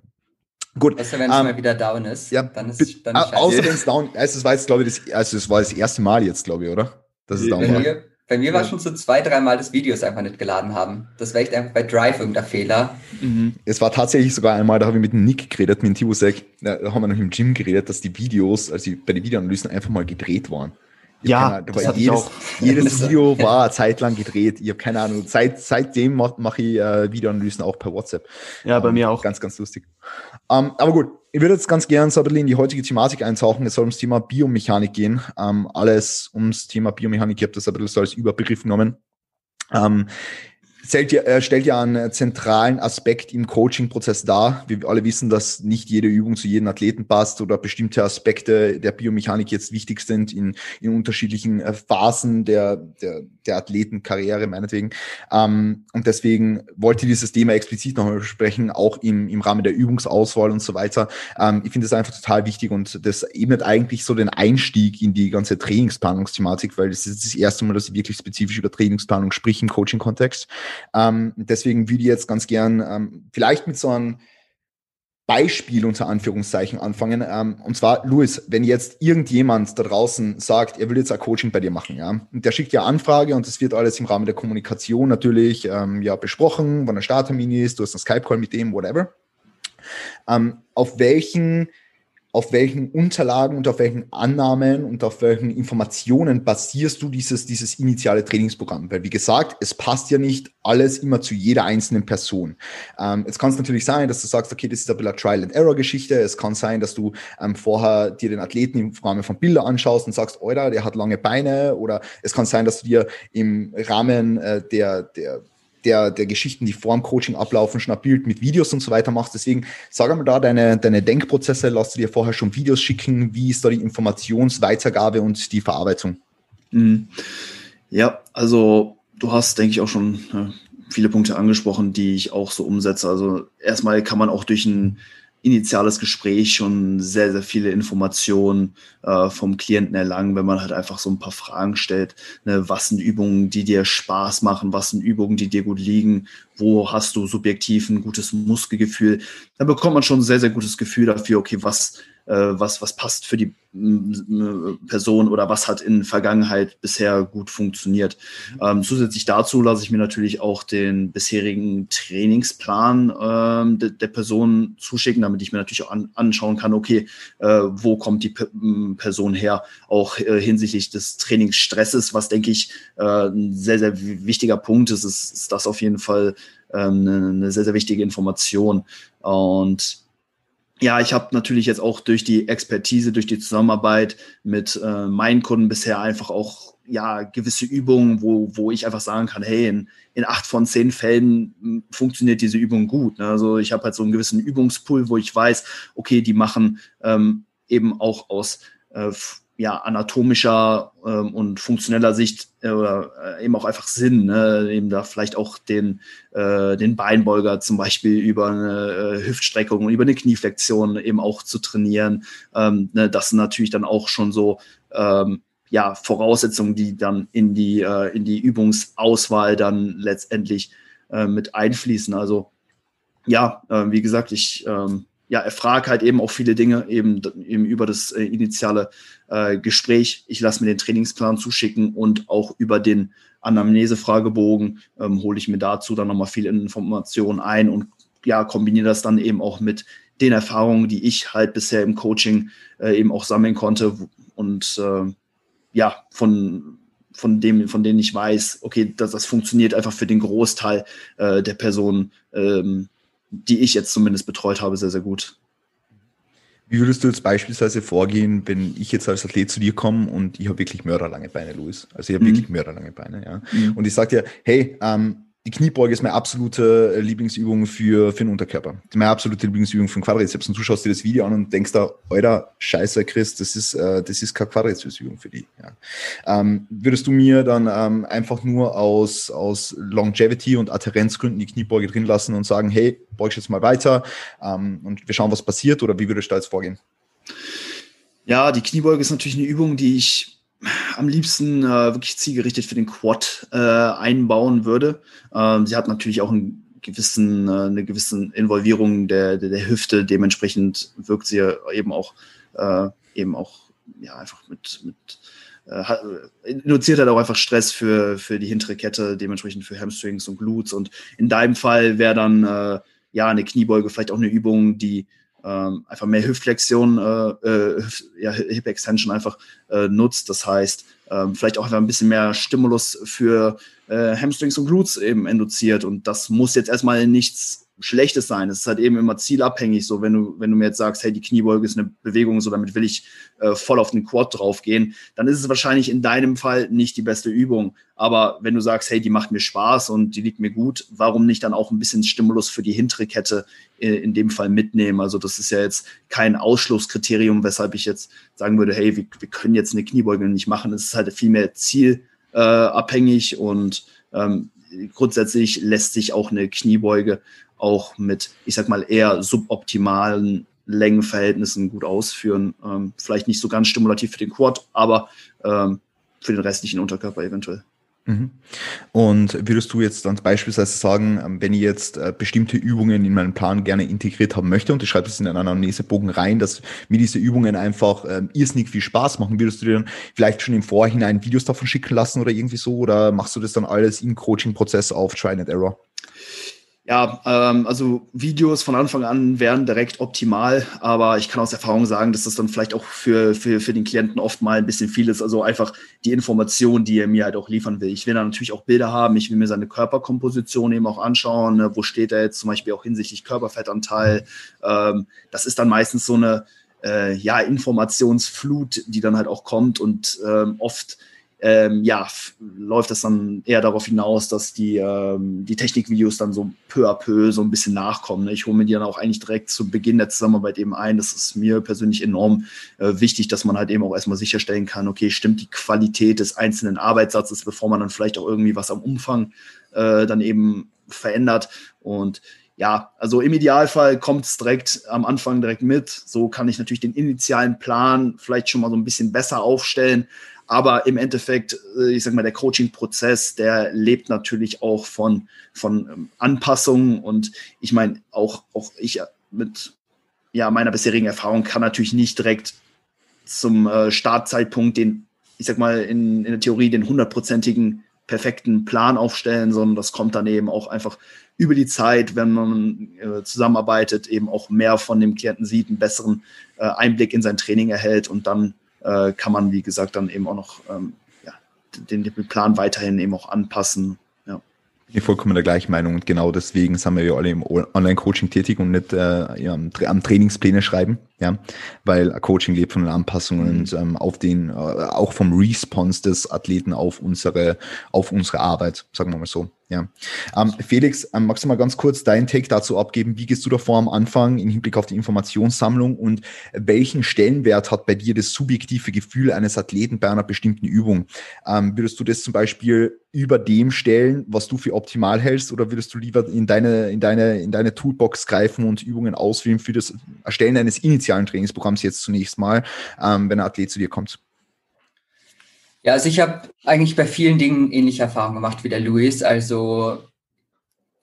Gut. Du, wenn es um, ähm, mal wieder down ist, ja, dann ist dann Außer wenn es down, also es war jetzt, glaube ich, das, also es war das erste Mal jetzt, glaube ich, oder? Dass es down war. Bei mir war schon so zwei, dreimal das Videos einfach nicht geladen haben. Das war echt einfach bei Drive irgendein Fehler. Mhm. Es war tatsächlich sogar einmal, da habe ich mit Nick geredet, mit dem Tibusek, da haben wir noch im Gym geredet, dass die Videos, also bei den Videoanalysen einfach mal gedreht waren. Ja, Ahnung, das jedes, auch. jedes Video war eine Zeit lang gedreht. Ich habe keine Ahnung. Seit, seitdem mache mach ich äh, Videoanalysen auch per WhatsApp. Ja, bei um, mir auch. Ganz, ganz lustig. Ähm, aber gut, ich würde jetzt ganz gerne so ein bisschen in die heutige Thematik eintauchen. Es soll ums Thema Biomechanik gehen. Ähm, alles ums Thema Biomechanik. Ich habe das ein bisschen so als Überbegriff genommen. Um, stellt ja, äh, stellt ja einen zentralen Aspekt im Coaching-Prozess dar. Wir alle wissen, dass nicht jede Übung zu jedem Athleten passt oder bestimmte Aspekte der Biomechanik jetzt wichtig sind in, in unterschiedlichen äh, Phasen der, der, der Athletenkarriere, meinetwegen. Ähm, und deswegen wollte ich dieses Thema explizit nochmal besprechen, auch im, im Rahmen der Übungsauswahl und so weiter. Ähm, ich finde das einfach total wichtig und das ebnet eigentlich so den Einstieg in die ganze Trainingsplanungsthematik, weil das ist das erste Mal, dass ich wirklich spezifisch über Trainingsplanung sprich im Coaching-Kontext. Ähm, deswegen würde ich jetzt ganz gern ähm, vielleicht mit so einem Beispiel unter Anführungszeichen anfangen. Ähm, und zwar, Luis, wenn jetzt irgendjemand da draußen sagt, er will jetzt ein Coaching bei dir machen, ja, und der schickt ja Anfrage und das wird alles im Rahmen der Kommunikation natürlich ähm, ja besprochen, wann der Starttermin ist, du hast einen Skype-Call mit dem, whatever. Ähm, auf welchen auf welchen Unterlagen und auf welchen Annahmen und auf welchen Informationen basierst du dieses, dieses initiale Trainingsprogramm? Weil, wie gesagt, es passt ja nicht alles immer zu jeder einzelnen Person. Ähm, jetzt kann es natürlich sein, dass du sagst, okay, das ist ein bisschen Trial-and-Error-Geschichte. Es kann sein, dass du ähm, vorher dir den Athleten im Rahmen von Bilder anschaust und sagst, Alter, der hat lange Beine. Oder es kann sein, dass du dir im Rahmen äh, der, der der, der Geschichten, die vor dem Coaching ablaufen, schon ein Bild mit Videos und so weiter machst. Deswegen sag einmal da deine, deine Denkprozesse, lass du dir vorher schon Videos schicken, wie ist da die Informationsweitergabe und die Verarbeitung? Mhm. Ja, also du hast, denke ich, auch schon äh, viele Punkte angesprochen, die ich auch so umsetze. Also erstmal kann man auch durch ein initiales Gespräch schon sehr, sehr viele Informationen äh, vom Klienten erlangen, wenn man halt einfach so ein paar Fragen stellt. Ne, was sind Übungen, die dir Spaß machen? Was sind Übungen, die dir gut liegen? Wo hast du subjektiv ein gutes Muskelgefühl? Dann bekommt man schon ein sehr, sehr gutes Gefühl dafür, okay, was was, was passt für die Person oder was hat in Vergangenheit bisher gut funktioniert. Ähm, zusätzlich dazu lasse ich mir natürlich auch den bisherigen Trainingsplan ähm, de, der Person zuschicken, damit ich mir natürlich auch an, anschauen kann, okay, äh, wo kommt die P Person her, auch äh, hinsichtlich des Trainingsstresses, was denke ich äh, ein sehr, sehr wichtiger Punkt ist, ist, ist das auf jeden Fall ähm, eine, eine sehr, sehr wichtige Information. Und ja, ich habe natürlich jetzt auch durch die Expertise, durch die Zusammenarbeit mit äh, meinen Kunden bisher einfach auch ja gewisse Übungen, wo, wo ich einfach sagen kann, hey, in, in acht von zehn Fällen hm, funktioniert diese Übung gut. Ne? Also ich habe halt so einen gewissen Übungspool, wo ich weiß, okay, die machen ähm, eben auch aus äh, ja, anatomischer ähm, und funktioneller Sicht äh, oder äh, eben auch einfach Sinn, ne? eben da vielleicht auch den, äh, den Beinbeuger zum Beispiel über eine äh, Hüftstreckung und über eine Knieflexion eben auch zu trainieren. Ähm, ne? Das sind natürlich dann auch schon so ähm, ja, Voraussetzungen, die dann in die, äh, in die Übungsauswahl dann letztendlich mit einfließen. Also ja, wie gesagt, ich ähm, ja, erfrage halt eben auch viele Dinge eben, eben über das äh, initiale äh, Gespräch. Ich lasse mir den Trainingsplan zuschicken und auch über den Anamnese-Fragebogen ähm, hole ich mir dazu dann nochmal viele Informationen ein und ja, kombiniere das dann eben auch mit den Erfahrungen, die ich halt bisher im Coaching äh, eben auch sammeln konnte und äh, ja, von, von dem, von denen ich weiß, okay, dass das funktioniert einfach für den Großteil äh, der Personen, ähm, die ich jetzt zumindest betreut habe, sehr, sehr gut. Wie würdest du jetzt beispielsweise vorgehen, wenn ich jetzt als Athlet zu dir komme und ich habe wirklich mörderlange Beine, Luis? Also ich habe mhm. wirklich mörderlange Beine, ja. Mhm. Und ich sage dir, hey, ähm, die Kniebeuge ist meine absolute äh, Lieblingsübung für, für den Unterkörper. Meine absolute Lieblingsübung für den Quadrizeps. Und du schaust dir das Video an und denkst da, Alter, scheiße, Chris, das ist, äh, das ist keine Quadrizepsübung für die. Ja. Ähm, würdest du mir dann ähm, einfach nur aus, aus Longevity und Adherenzgründen die Kniebeuge drin lassen und sagen, hey, beugst jetzt mal weiter ähm, und wir schauen, was passiert? Oder wie würdest du da jetzt vorgehen? Ja, die Kniebeuge ist natürlich eine Übung, die ich am liebsten äh, wirklich zielgerichtet für den Quad äh, einbauen würde. Ähm, sie hat natürlich auch einen gewissen, äh, eine gewisse Involvierung der, der, der, Hüfte. Dementsprechend wirkt sie eben auch, äh, eben auch ja, einfach mit, mit äh, hat, induziert halt auch einfach Stress für, für die hintere Kette, dementsprechend für Hamstrings und Glutes. Und in deinem Fall wäre dann äh, ja eine Kniebeuge vielleicht auch eine Übung, die ähm, einfach mehr Hüftflexion, äh, äh, ja, Hip Extension einfach äh, nutzt. Das heißt, ähm, vielleicht auch einfach ein bisschen mehr Stimulus für äh, Hamstrings und Glutes eben induziert. Und das muss jetzt erstmal nichts Schlechtes sein. Es ist halt eben immer zielabhängig. So, wenn du, wenn du mir jetzt sagst, hey, die Kniebeuge ist eine Bewegung, so damit will ich äh, voll auf den Quad draufgehen, dann ist es wahrscheinlich in deinem Fall nicht die beste Übung. Aber wenn du sagst, hey, die macht mir Spaß und die liegt mir gut, warum nicht dann auch ein bisschen Stimulus für die hintere Kette in, in dem Fall mitnehmen? Also, das ist ja jetzt kein Ausschlusskriterium, weshalb ich jetzt sagen würde, hey, wir, wir können jetzt eine Kniebeuge nicht machen. Es ist halt vielmehr zielabhängig äh, und ähm, grundsätzlich lässt sich auch eine Kniebeuge auch mit, ich sag mal, eher suboptimalen Längenverhältnissen gut ausführen. Ähm, vielleicht nicht so ganz stimulativ für den Quad, aber ähm, für den restlichen Unterkörper eventuell. Mhm. Und würdest du jetzt dann beispielsweise sagen, ähm, wenn ich jetzt äh, bestimmte Übungen in meinen Plan gerne integriert haben möchte und ich schreibe es in einen Anamnesebogen rein, dass mir diese Übungen einfach ähm, irrsinnig viel Spaß machen, würdest du dir dann vielleicht schon im Vorhinein Videos davon schicken lassen oder irgendwie so oder machst du das dann alles im Coaching-Prozess auf Try and Error? Ja, ähm, also Videos von Anfang an wären direkt optimal, aber ich kann aus Erfahrung sagen, dass das dann vielleicht auch für, für, für den Klienten oft mal ein bisschen viel ist. Also einfach die Information, die er mir halt auch liefern will. Ich will dann natürlich auch Bilder haben, ich will mir seine Körperkomposition eben auch anschauen, ne? wo steht er jetzt zum Beispiel auch hinsichtlich Körperfettanteil. Ähm, das ist dann meistens so eine äh, ja, Informationsflut, die dann halt auch kommt und ähm, oft ähm, ja, läuft das dann eher darauf hinaus, dass die, ähm, die Technikvideos dann so peu à peu so ein bisschen nachkommen. Ne? Ich hole mir die dann auch eigentlich direkt zu Beginn der Zusammenarbeit eben ein. Das ist mir persönlich enorm äh, wichtig, dass man halt eben auch erstmal sicherstellen kann, okay, stimmt die Qualität des einzelnen Arbeitssatzes, bevor man dann vielleicht auch irgendwie was am Umfang äh, dann eben verändert. Und ja, also im Idealfall kommt es direkt am Anfang direkt mit. So kann ich natürlich den initialen Plan vielleicht schon mal so ein bisschen besser aufstellen. Aber im Endeffekt, äh, ich sag mal, der Coaching-Prozess, der lebt natürlich auch von, von ähm, Anpassungen. Und ich meine, auch, auch ich mit ja, meiner bisherigen Erfahrung kann natürlich nicht direkt zum äh, Startzeitpunkt den, ich sag mal, in, in der Theorie den hundertprozentigen perfekten Plan aufstellen, sondern das kommt dann eben auch einfach über die Zeit, wenn man äh, zusammenarbeitet, eben auch mehr von dem Klienten sieht, einen besseren äh, Einblick in sein Training erhält und dann äh, kann man, wie gesagt, dann eben auch noch ähm, ja, den, den, Plan weiterhin eben auch anpassen. Ja. Ich vollkommen der gleichen Meinung und genau deswegen sind wir ja alle im Online-Coaching tätig und nicht äh, ja, am Trainingspläne schreiben, ja, weil Coaching lebt von den Anpassungen mhm. und ähm, auf den, äh, auch vom Response des Athleten auf unsere, auf unsere Arbeit, sagen wir mal so. Ja. Ähm, Felix, ähm, magst du mal ganz kurz deinen Take dazu abgeben? Wie gehst du davor am Anfang im Hinblick auf die Informationssammlung und welchen Stellenwert hat bei dir das subjektive Gefühl eines Athleten bei einer bestimmten Übung? Ähm, würdest du das zum Beispiel über dem stellen, was du für optimal hältst, oder würdest du lieber in deine, in deine, in deine Toolbox greifen und Übungen auswählen für das Erstellen eines initialen Trainingsprogramms jetzt zunächst mal, ähm, wenn ein Athlet zu dir kommt? Ja, also ich habe eigentlich bei vielen Dingen ähnliche Erfahrungen gemacht wie der Luis. Also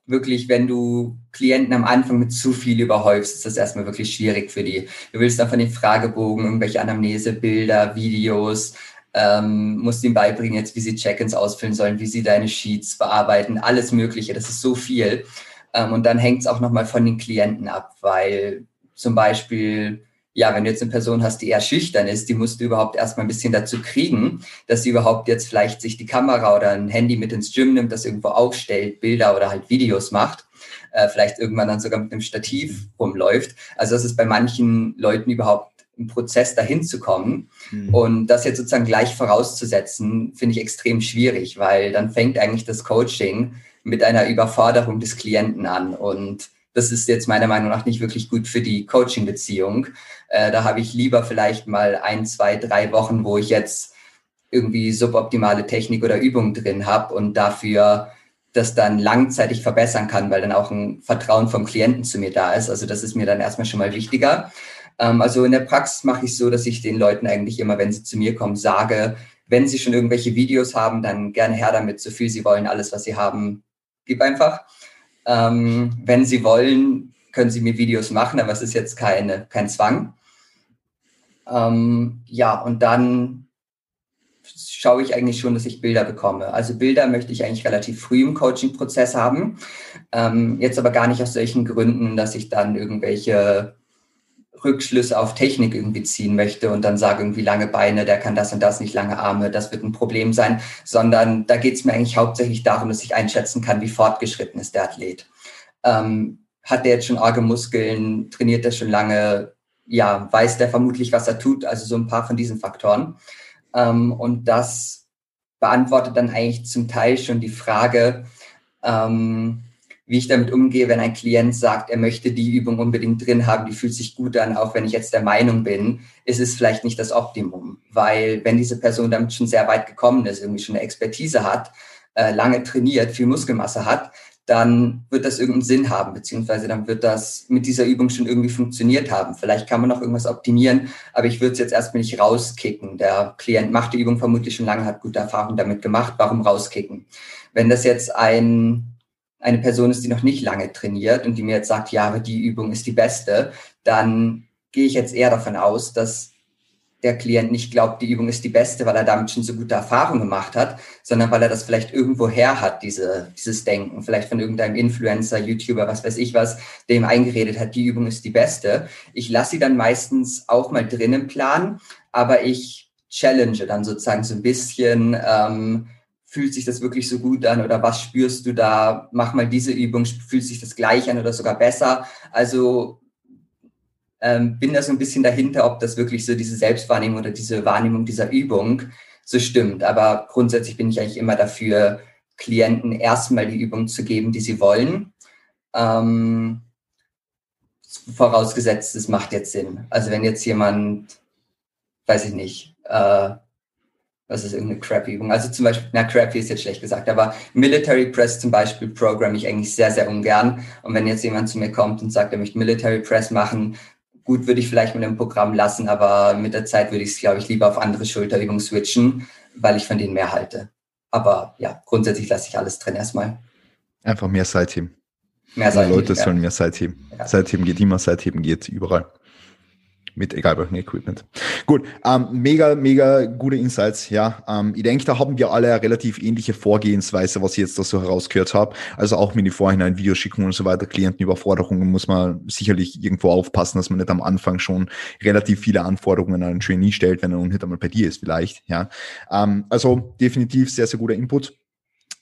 wirklich, wenn du Klienten am Anfang mit zu viel überhäufst, ist das erstmal wirklich schwierig für die. Du willst dann von den Fragebogen irgendwelche Anamnese, Bilder, Videos, ähm, musst ihnen beibringen jetzt, wie sie Check-ins ausfüllen sollen, wie sie deine Sheets bearbeiten, alles Mögliche. Das ist so viel. Ähm, und dann hängt es auch nochmal von den Klienten ab, weil zum Beispiel ja, wenn du jetzt eine Person hast, die eher schüchtern ist, die musst du überhaupt erstmal ein bisschen dazu kriegen, dass sie überhaupt jetzt vielleicht sich die Kamera oder ein Handy mit ins Gym nimmt, das irgendwo aufstellt, Bilder oder halt Videos macht, äh, vielleicht irgendwann dann sogar mit einem Stativ rumläuft. Also das ist bei manchen Leuten überhaupt ein Prozess dahin zu kommen. Mhm. Und das jetzt sozusagen gleich vorauszusetzen, finde ich extrem schwierig, weil dann fängt eigentlich das Coaching mit einer Überforderung des Klienten an und das ist jetzt meiner Meinung nach nicht wirklich gut für die Coaching-Beziehung. Äh, da habe ich lieber vielleicht mal ein, zwei, drei Wochen, wo ich jetzt irgendwie suboptimale Technik oder Übung drin habe und dafür das dann langzeitig verbessern kann, weil dann auch ein Vertrauen vom Klienten zu mir da ist. Also das ist mir dann erstmal schon mal wichtiger. Ähm, also in der Praxis mache ich so, dass ich den Leuten eigentlich immer, wenn sie zu mir kommen, sage, wenn sie schon irgendwelche Videos haben, dann gerne her damit, so viel sie wollen, alles, was sie haben, gib einfach. Ähm, wenn Sie wollen, können Sie mir Videos machen, aber es ist jetzt keine, kein Zwang. Ähm, ja, und dann schaue ich eigentlich schon, dass ich Bilder bekomme. Also Bilder möchte ich eigentlich relativ früh im Coaching-Prozess haben. Ähm, jetzt aber gar nicht aus solchen Gründen, dass ich dann irgendwelche Rückschlüsse auf Technik irgendwie ziehen möchte und dann sage irgendwie lange Beine, der kann das und das nicht, lange Arme, das wird ein Problem sein, sondern da geht es mir eigentlich hauptsächlich darum, dass ich einschätzen kann, wie fortgeschritten ist der Athlet. Ähm, hat der jetzt schon arge Muskeln, trainiert er schon lange, ja, weiß der vermutlich, was er tut, also so ein paar von diesen Faktoren. Ähm, und das beantwortet dann eigentlich zum Teil schon die Frage, ähm, wie ich damit umgehe, wenn ein Klient sagt, er möchte die Übung unbedingt drin haben, die fühlt sich gut an, auch wenn ich jetzt der Meinung bin, ist es vielleicht nicht das Optimum. Weil wenn diese Person damit schon sehr weit gekommen ist, irgendwie schon eine Expertise hat, äh, lange trainiert, viel Muskelmasse hat, dann wird das irgendeinen Sinn haben, beziehungsweise dann wird das mit dieser Übung schon irgendwie funktioniert haben. Vielleicht kann man noch irgendwas optimieren, aber ich würde es jetzt erstmal nicht rauskicken. Der Klient macht die Übung vermutlich schon lange, hat gute Erfahrungen damit gemacht. Warum rauskicken? Wenn das jetzt ein eine Person ist, die noch nicht lange trainiert und die mir jetzt sagt, ja, aber die Übung ist die beste, dann gehe ich jetzt eher davon aus, dass der Klient nicht glaubt, die Übung ist die beste, weil er damit schon so gute Erfahrungen gemacht hat, sondern weil er das vielleicht irgendwo her hat, diese, dieses Denken, vielleicht von irgendeinem Influencer, YouTuber, was weiß ich was, dem eingeredet hat, die Übung ist die beste. Ich lasse sie dann meistens auch mal drin im Plan, aber ich challenge dann sozusagen so ein bisschen, ähm, fühlt sich das wirklich so gut an oder was spürst du da? Mach mal diese Übung, fühlt sich das gleich an oder sogar besser? Also ähm, bin da so ein bisschen dahinter, ob das wirklich so diese Selbstwahrnehmung oder diese Wahrnehmung dieser Übung so stimmt. Aber grundsätzlich bin ich eigentlich immer dafür, Klienten erstmal die Übung zu geben, die sie wollen. Ähm, vorausgesetzt, es macht jetzt Sinn. Also wenn jetzt jemand, weiß ich nicht, äh, was ist irgendeine Crap-Übung? Also zum Beispiel, na, Crappy ist jetzt schlecht gesagt, aber Military Press zum Beispiel programme ich eigentlich sehr, sehr ungern. Und wenn jetzt jemand zu mir kommt und sagt, er möchte Military Press machen, gut, würde ich vielleicht mit dem Programm lassen, aber mit der Zeit würde ich es, glaube ich, lieber auf andere Schulterübungen switchen, weil ich von denen mehr halte. Aber ja, grundsätzlich lasse ich alles drin erstmal. Einfach mehr Seitheben. Mehr. Die Leute sollen mehr Seitheben. Ja. Seitheben geht immer, Seitheben geht überall mit egal welchem Equipment. Gut, ähm, mega, mega gute Insights, ja. Ähm, ich denke, da haben wir alle eine relativ ähnliche Vorgehensweise, was ich jetzt da so herausgehört habe. Also auch mit den Vorhinein Videos schicken und so weiter, Klientenüberforderungen muss man sicherlich irgendwo aufpassen, dass man nicht am Anfang schon relativ viele Anforderungen an einen Trainee stellt, wenn er noch nicht einmal bei dir ist vielleicht, ja. Ähm, also definitiv sehr, sehr guter Input.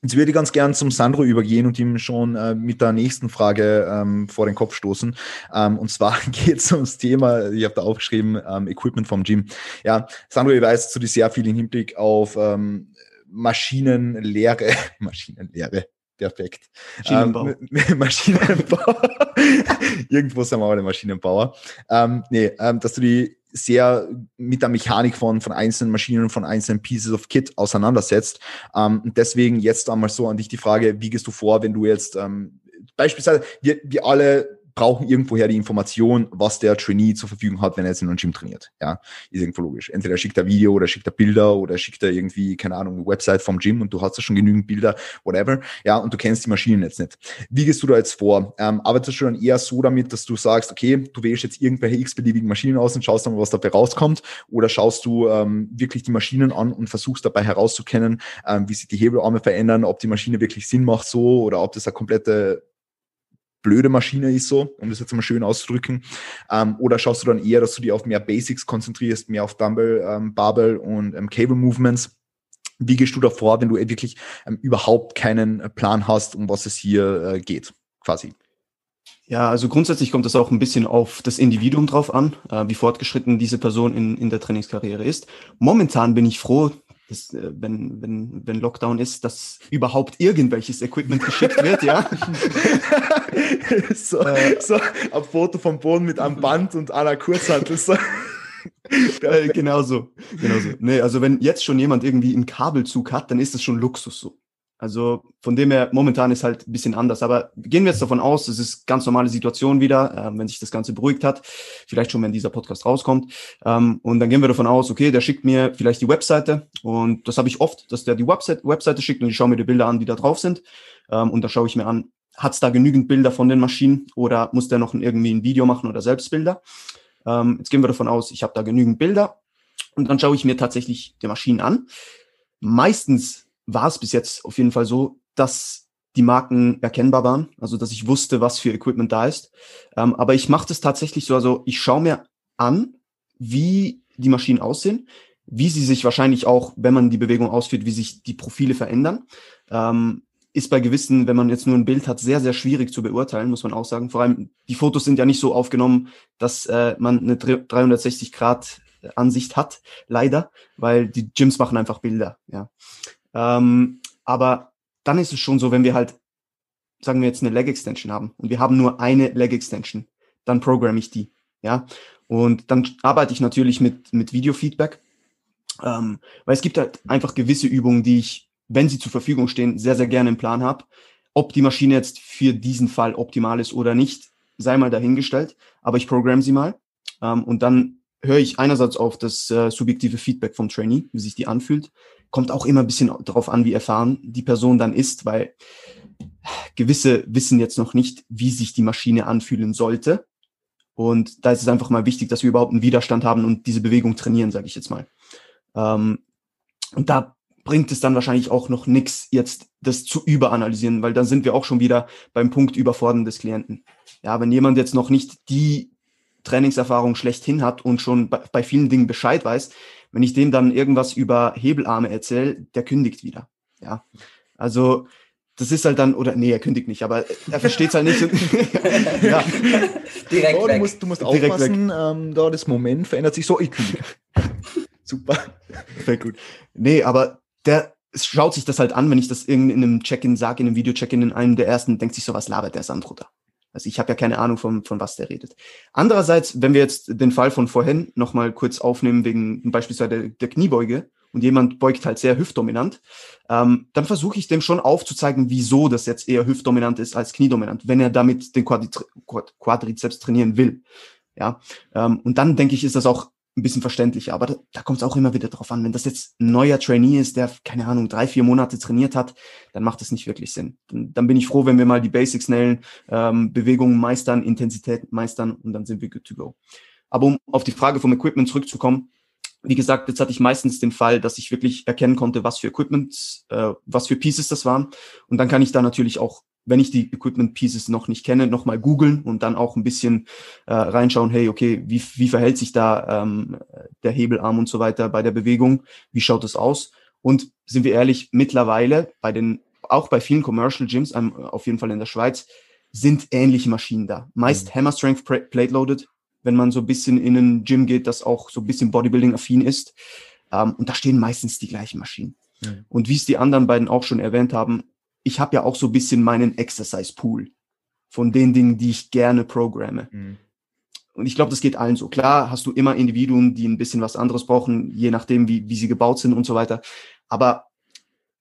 Jetzt würde ich ganz gern zum Sandro übergehen und ihm schon äh, mit der nächsten Frage ähm, vor den Kopf stoßen. Ähm, und zwar geht es ums Thema, ich habe da aufgeschrieben, ähm, Equipment vom Gym. Ja, Sandro, ich weiß zu dir sehr viel im Hinblick auf ähm, Maschinenlehre, Maschinenlehre, perfekt. Maschinenbau. Ähm, Maschinenbau. Irgendwo sind wir alle Maschinenbauer. Ähm, nee, ähm, dass du die sehr mit der Mechanik von, von einzelnen Maschinen und von einzelnen Pieces of Kit auseinandersetzt. Ähm, deswegen jetzt einmal so an dich die Frage, wie gehst du vor, wenn du jetzt ähm, beispielsweise, wir, wir alle brauchen irgendwoher die Information, was der Trainee zur Verfügung hat, wenn er jetzt in einem Gym trainiert. Ja, ist irgendwo logisch. Entweder schickt er Video oder schickt er Bilder oder schickt er irgendwie, keine Ahnung, eine Website vom Gym und du hast ja schon genügend Bilder, whatever. Ja, und du kennst die Maschinen jetzt nicht. Wie gehst du da jetzt vor? Ähm, arbeitest du dann eher so damit, dass du sagst, okay, du wählst jetzt irgendwelche x-beliebigen Maschinen aus und schaust dann, was dabei rauskommt? Oder schaust du ähm, wirklich die Maschinen an und versuchst dabei herauszukennen, ähm, wie sich die Hebelarme verändern, ob die Maschine wirklich Sinn macht so oder ob das eine komplette blöde Maschine ist so, um das jetzt mal schön auszudrücken? Ähm, oder schaust du dann eher, dass du dich auf mehr Basics konzentrierst, mehr auf Dumbbell, ähm, Barbell und ähm, Cable Movements? Wie gehst du da vor, wenn du wirklich ähm, überhaupt keinen Plan hast, um was es hier äh, geht, quasi? Ja, also grundsätzlich kommt es auch ein bisschen auf das Individuum drauf an, äh, wie fortgeschritten diese Person in, in der Trainingskarriere ist. Momentan bin ich froh, dass, äh, wenn, wenn, wenn Lockdown ist, dass überhaupt irgendwelches Equipment geschickt wird, ja. so, äh, so ein Foto vom Boden mit einem Band und einer Kurzhantel. So. äh, genau so. Genau so. Nee, also wenn jetzt schon jemand irgendwie einen Kabelzug hat, dann ist das schon Luxus so. Also von dem her, momentan ist halt ein bisschen anders. Aber gehen wir jetzt davon aus, es ist ganz normale Situation wieder, äh, wenn sich das Ganze beruhigt hat. Vielleicht schon, wenn dieser Podcast rauskommt. Ähm, und dann gehen wir davon aus, okay, der schickt mir vielleicht die Webseite. Und das habe ich oft, dass der die Website, Webseite schickt und ich schaue mir die Bilder an, die da drauf sind. Ähm, und da schaue ich mir an, hat es da genügend Bilder von den Maschinen oder muss der noch irgendwie ein Video machen oder selbst Bilder? Ähm, jetzt gehen wir davon aus, ich habe da genügend Bilder. Und dann schaue ich mir tatsächlich die Maschinen an. Meistens war es bis jetzt auf jeden Fall so, dass die Marken erkennbar waren, also dass ich wusste, was für Equipment da ist. Ähm, aber ich mache das tatsächlich so, also ich schaue mir an, wie die Maschinen aussehen, wie sie sich wahrscheinlich auch, wenn man die Bewegung ausführt, wie sich die Profile verändern. Ähm, ist bei gewissen, wenn man jetzt nur ein Bild hat, sehr, sehr schwierig zu beurteilen, muss man auch sagen. Vor allem, die Fotos sind ja nicht so aufgenommen, dass äh, man eine 360 Grad Ansicht hat, leider, weil die Gyms machen einfach Bilder, ja. Ähm, aber dann ist es schon so, wenn wir halt, sagen wir jetzt eine Leg Extension haben und wir haben nur eine Leg Extension, dann programme ich die, ja. Und dann arbeite ich natürlich mit, mit Video-Feedback, ähm, weil es gibt halt einfach gewisse Übungen, die ich wenn sie zur Verfügung stehen, sehr, sehr gerne im Plan habe. Ob die Maschine jetzt für diesen Fall optimal ist oder nicht, sei mal dahingestellt, aber ich programme sie mal ähm, und dann höre ich einerseits auf das äh, subjektive Feedback vom Trainee, wie sich die anfühlt. Kommt auch immer ein bisschen darauf an, wie erfahren die Person dann ist, weil gewisse wissen jetzt noch nicht, wie sich die Maschine anfühlen sollte. Und da ist es einfach mal wichtig, dass wir überhaupt einen Widerstand haben und diese Bewegung trainieren, sage ich jetzt mal. Ähm, und da bringt es dann wahrscheinlich auch noch nichts, jetzt das zu überanalysieren, weil dann sind wir auch schon wieder beim Punkt Überfordern des Klienten. Ja, wenn jemand jetzt noch nicht die Trainingserfahrung schlechthin hat und schon bei, bei vielen Dingen Bescheid weiß, wenn ich dem dann irgendwas über Hebelarme erzähle, der kündigt wieder. Ja, also das ist halt dann, oder nee, er kündigt nicht, aber er versteht es halt nicht. ja. Direkt oh, du musst, du musst aufpassen, ähm, da das Moment verändert sich so, ich kündige. Super. Sehr gut. Nee, aber der schaut sich das halt an, wenn ich das in, in einem Check-in sage, in einem Video-Check-in, in einem der ersten, denkt sich so, was labert der Sandro da? Also ich habe ja keine Ahnung von, von was der redet. Andererseits, wenn wir jetzt den Fall von vorhin nochmal kurz aufnehmen, wegen beispielsweise der, der Kniebeuge, und jemand beugt halt sehr hüftdominant, ähm, dann versuche ich dem schon aufzuzeigen, wieso das jetzt eher hüftdominant ist als kniedominant, wenn er damit den Quadri Quadrizeps trainieren will. Ja, ähm, und dann denke ich, ist das auch ein bisschen verständlicher. Aber da, da kommt es auch immer wieder drauf an. Wenn das jetzt ein neuer Trainee ist, der, keine Ahnung, drei, vier Monate trainiert hat, dann macht das nicht wirklich Sinn. Dann, dann bin ich froh, wenn wir mal die Basics nailen, ähm, Bewegungen meistern, Intensität meistern und dann sind wir good to go. Aber um auf die Frage vom Equipment zurückzukommen, wie gesagt, jetzt hatte ich meistens den Fall, dass ich wirklich erkennen konnte, was für Equipment, äh, was für Pieces das waren. Und dann kann ich da natürlich auch wenn ich die Equipment Pieces noch nicht kenne, nochmal googeln und dann auch ein bisschen äh, reinschauen, hey, okay, wie, wie verhält sich da ähm, der Hebelarm und so weiter bei der Bewegung? Wie schaut es aus? Und sind wir ehrlich, mittlerweile bei den, auch bei vielen Commercial Gyms, ähm, auf jeden Fall in der Schweiz, sind ähnliche Maschinen da. Meist mhm. Hammer Strength Plate Loaded, wenn man so ein bisschen in ein Gym geht, das auch so ein bisschen Bodybuilding-affin ist. Ähm, und da stehen meistens die gleichen Maschinen. Mhm. Und wie es die anderen beiden auch schon erwähnt haben, ich habe ja auch so ein bisschen meinen Exercise-Pool von den Dingen, die ich gerne programme. Mhm. Und ich glaube, das geht allen so. Klar hast du immer Individuen, die ein bisschen was anderes brauchen, je nachdem, wie, wie sie gebaut sind und so weiter. Aber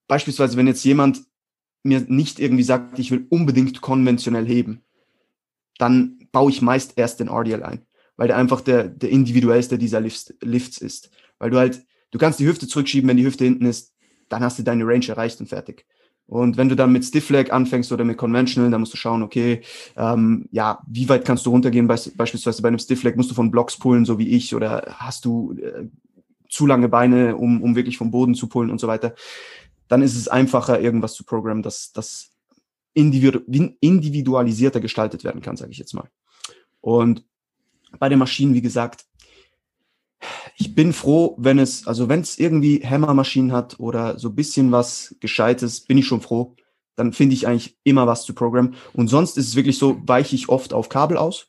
beispielsweise, wenn jetzt jemand mir nicht irgendwie sagt, ich will unbedingt konventionell heben, dann baue ich meist erst den RDL ein, weil der einfach der, der individuellste dieser Lifts, Lifts ist. Weil du halt, du kannst die Hüfte zurückschieben, wenn die Hüfte hinten ist, dann hast du deine Range erreicht und fertig. Und wenn du dann mit Stiff Leg anfängst oder mit Conventional, dann musst du schauen, okay, ähm, ja, wie weit kannst du runtergehen? Be beispielsweise bei einem Stiff Leg musst du von Blocks pullen, so wie ich, oder hast du äh, zu lange Beine, um, um wirklich vom Boden zu pullen und so weiter. Dann ist es einfacher, irgendwas zu programmen, dass das individualisierter gestaltet werden kann, sage ich jetzt mal. Und bei den Maschinen, wie gesagt, ich bin froh, wenn es, also wenn es irgendwie Hammermaschinen hat oder so bisschen was Gescheites, bin ich schon froh. Dann finde ich eigentlich immer was zu programmen. Und sonst ist es wirklich so, weiche ich oft auf Kabel aus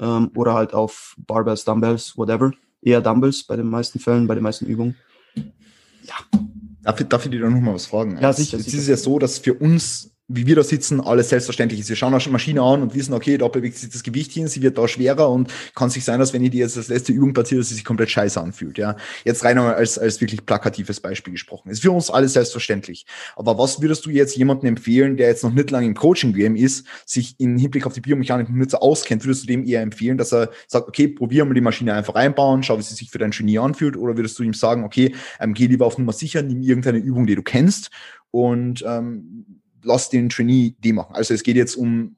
ähm, oder halt auf Barbells, Dumbbells, whatever. Eher Dumbbells bei den meisten Fällen, bei den meisten Übungen. Ja. Darf, darf ich dir da nochmal was fragen? Ja, sicher. Jetzt sicher. ist es ja so, dass für uns wie wir da sitzen, alles selbstverständlich ist. Wir schauen eine Maschine an und wissen, okay, da bewegt sich das Gewicht hin, sie wird da schwerer und kann sich sein, dass wenn ich die jetzt als letzte Übung platziere, dass sie sich komplett scheiße anfühlt. Ja, jetzt rein als, als wirklich plakatives Beispiel gesprochen. Ist für uns alles selbstverständlich. Aber was würdest du jetzt jemandem empfehlen, der jetzt noch nicht lange im Coaching-Game ist, sich im Hinblick auf die Biomechanik nicht so auskennt, würdest du dem eher empfehlen, dass er sagt, okay, probier mal die Maschine einfach einbauen, schau, wie sie sich für dein Genie anfühlt, oder würdest du ihm sagen, okay, ähm, geh lieber auf Nummer sicher, nimm irgendeine Übung, die du kennst und ähm, lass den Trainee die machen. Also es geht jetzt um